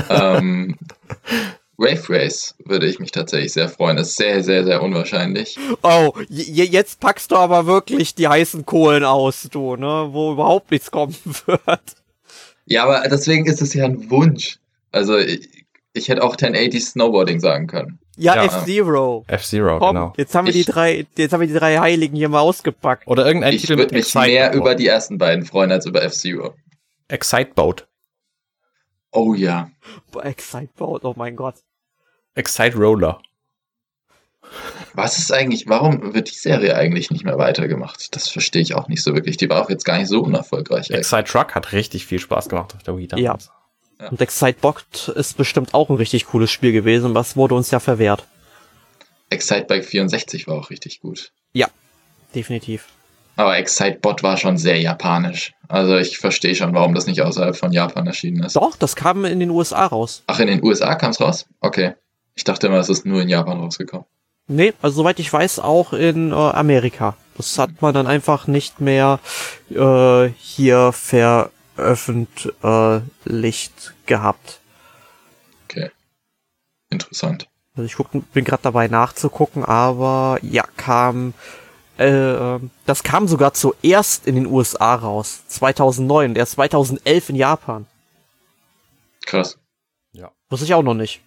ähm, Wave Race würde ich mich tatsächlich sehr freuen. Das ist sehr, sehr, sehr unwahrscheinlich. Oh, jetzt packst du aber wirklich die heißen Kohlen aus, du, ne? Wo überhaupt nichts kommen wird. Ja, aber deswegen ist es ja ein Wunsch. Also ich, ich hätte auch 1080 Snowboarding sagen können. Ja, Ja. F-Zero. F-Zero, genau. jetzt haben wir Ich- die drei, jetzt haben wir die drei Heiligen hier mal ausgepackt. Oder irgendein Ich Titel mit würde mich Excite mehr Boat. über die ersten beiden freuen als über F-Zero. Excite Boat. Oh ja. Exciteboat, oh mein Gott. Excite Roller. Was ist eigentlich, warum wird die Serie eigentlich nicht mehr weitergemacht? Das verstehe ich auch nicht so wirklich. Die war auch jetzt gar nicht so unerfolgreich. ey. Excite Truck hat richtig viel Spaß gemacht auf der Wii damals. Ja. Und Excitebot ist bestimmt auch ein richtig cooles Spiel gewesen, was wurde uns ja verwehrt. Excitebike 64 war auch richtig gut. Definitiv. Aber Excitebot war schon sehr japanisch. Also ich verstehe schon, warum das nicht außerhalb von Japan erschienen ist. Doch, das kam in den USA raus. Ach, in den USA kam es raus? Okay. Ich dachte immer, es ist nur in Japan rausgekommen. Nee, also soweit ich weiß, auch in äh, Amerika. Das hat man dann einfach nicht mehr äh, hier veröffentlicht gehabt. Okay. Interessant. Also ich guck, bin gerade dabei nachzugucken, aber ja, kam äh, ähm, das kam sogar zuerst in den USA raus, 2009, der ist 2011 in Japan. Krass. Wusste ich auch noch nicht.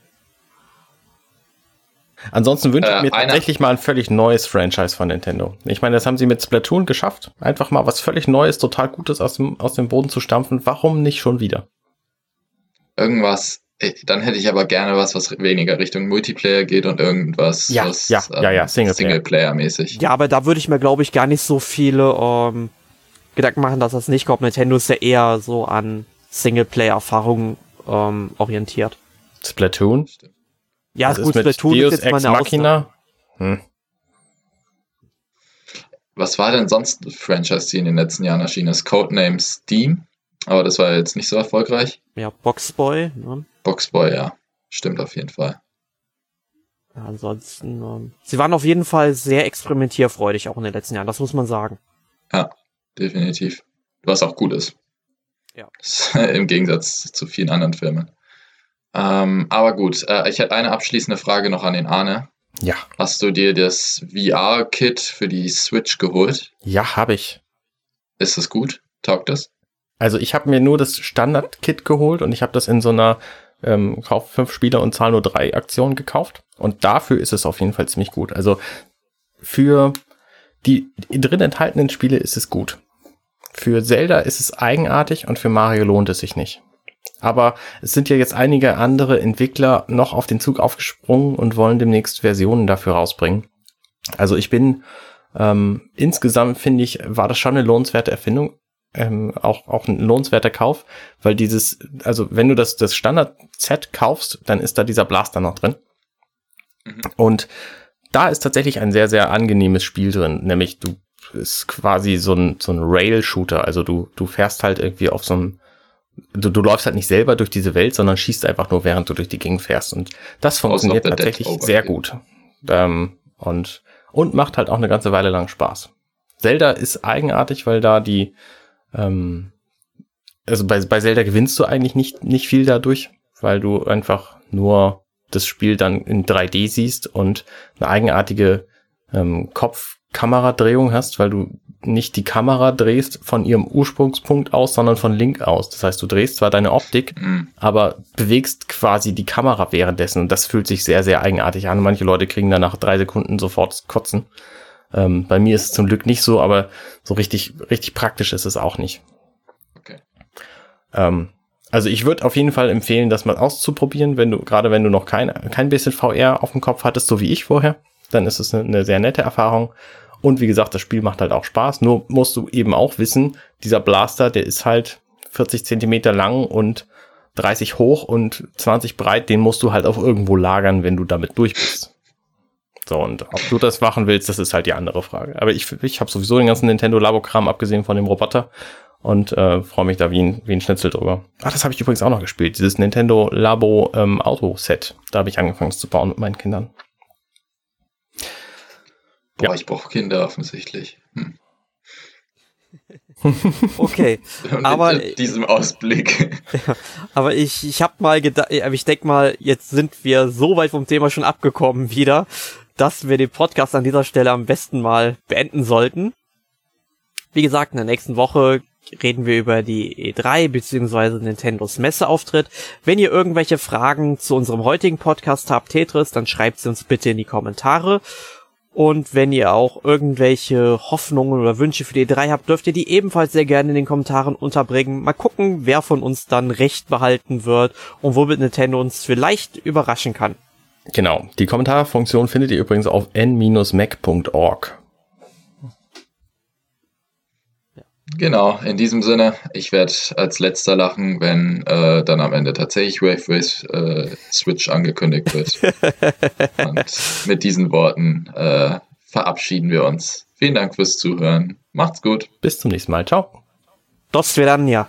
Ansonsten wünsche ich Äh, mir tatsächlich mal ein völlig neues Franchise von Nintendo. Ich meine, das haben sie mit Splatoon geschafft. Einfach mal was völlig Neues, total Gutes aus dem, aus dem Boden zu stampfen. Warum nicht schon wieder? Irgendwas. äh, Dann hätte ich aber gerne was, was weniger Richtung Multiplayer geht und irgendwas, Ja, was ja, ja, ja, Singleplayer. Singleplayer-mäßig. Ja, aber da würde ich mir, glaube ich, gar nicht so viele ähm, Gedanken machen, dass das nicht kommt. Nintendo ist ja eher so an Singleplayer-Erfahrungen ähm, orientiert. Splatoon? Stimmt. Ja, Was ist gut, Splatoon Deus ist jetzt mal Ex eine Ausnahme. Machina? Hm. Was war denn sonst ein Franchise, die in den letzten Jahren erschienen ist? Codenames Steam, aber das war jetzt nicht so erfolgreich. Ja, Boxboy. Ne? Boxboy, ja. Stimmt auf jeden Fall. Ja, ansonsten, ähm, sie waren auf jeden Fall sehr experimentierfreudig auch in den letzten Jahren, das muss man sagen. Definitiv. Was auch gut ist. Ja. Im Gegensatz zu vielen anderen Filmen. Ähm, aber gut, äh, ich hätte eine abschließende Frage noch an den Arne. Ja, Hast du dir das VR-Kit für die Switch geholt? ja, habe ich. Ist das gut? Taugt das? Also ich habe mir nur das Standard-Kit geholt und ich habe das in so einer ähm, Kauf fünf Spieler und Zahl nur drei Aktion gekauft. Und dafür ist es auf jeden Fall ziemlich gut. Also für die drin enthaltenen Spiele ist es gut. Für Zelda ist es eigenartig und für Mario lohnt es sich nicht. Aber es sind ja jetzt einige andere Entwickler noch auf den Zug aufgesprungen und wollen demnächst Versionen dafür rausbringen. Also ich bin ähm, insgesamt finde ich, war das schon eine lohnenswerte Erfindung, ähm, auch, auch ein lohnenswerter Kauf, weil dieses, also wenn du das, das Standard-Set kaufst, dann ist da dieser Blaster noch drin. Mhm. Und da ist tatsächlich ein sehr, sehr angenehmes Spiel drin, nämlich du ist quasi so ein, so ein Rail-Shooter, also du, du fährst halt irgendwie auf so einem, du, du läufst halt nicht selber durch diese Welt, sondern schießt einfach nur, während du durch die Gegend fährst und das funktioniert tatsächlich sehr gut. Ähm, und, und macht halt auch eine ganze Weile lang Spaß. Zelda ist eigenartig, weil da die, ähm, also bei, bei Zelda gewinnst du eigentlich nicht, nicht viel dadurch, weil du einfach nur das Spiel dann in 3D siehst und eine eigenartige ähm, Kopfkameradrehung hast, weil du nicht die Kamera drehst von ihrem Ursprungspunkt aus, sondern von Link aus. Das heißt, du drehst zwar deine Optik, mhm. aber bewegst quasi die Kamera währenddessen. Und das fühlt sich sehr, sehr eigenartig an. Manche Leute kriegen dann nach drei Sekunden sofort Kotzen. Ähm, bei mir ist es zum Glück nicht so, aber so richtig, richtig praktisch ist es auch nicht. Okay. Ähm, also ich würde auf jeden Fall empfehlen, das mal auszuprobieren, wenn du, gerade wenn du noch kein, kein bisschen VR auf dem Kopf hattest, so wie ich vorher, dann ist es eine, eine sehr nette Erfahrung. Und wie gesagt, das Spiel macht halt auch Spaß. Nur musst du eben auch wissen, dieser Blaster, der ist halt 40 Zentimeter lang und 30 hoch und 20 breit, den musst du halt auch irgendwo lagern, wenn du damit durch bist. So, und ob du das machen willst, das ist halt die andere Frage. Aber ich, ich habe sowieso den ganzen Nintendo Labo-Kram abgesehen von dem Roboter und äh, freue mich da wie ein, wie ein Schnitzel drüber. Ach, das habe ich übrigens auch noch gespielt, dieses Nintendo Labo ähm, Auto Set. Da habe ich angefangen zu bauen mit meinen Kindern. Boah, ja. ich brauche Kinder offensichtlich. Hm. okay, aber diesem Ausblick. Ja, aber ich ich habe mal gedacht, ich denke mal, jetzt sind wir so weit vom Thema schon abgekommen wieder, dass wir den Podcast an dieser Stelle am besten mal beenden sollten. Wie gesagt, in der nächsten Woche reden wir über die E3 beziehungsweise Nintendos Messeauftritt. Wenn ihr irgendwelche Fragen zu unserem heutigen Podcast habt, Tetris, dann schreibt sie uns bitte in die Kommentare. Und wenn ihr auch irgendwelche Hoffnungen oder Wünsche für die E3 habt, dürft ihr die ebenfalls sehr gerne in den Kommentaren unterbringen. Mal gucken, wer von uns dann recht behalten wird und womit Nintendo uns vielleicht überraschen kann. Genau. Die Kommentarfunktion findet ihr übrigens auf n-mac.org. Genau, in diesem Sinne, ich werde als letzter lachen, wenn äh, dann am Ende tatsächlich Wave Race äh, Switch angekündigt wird. Und mit diesen Worten äh, verabschieden wir uns. Vielen Dank fürs Zuhören. Macht's gut. Bis zum nächsten Mal. Ciao. Dos Svedania.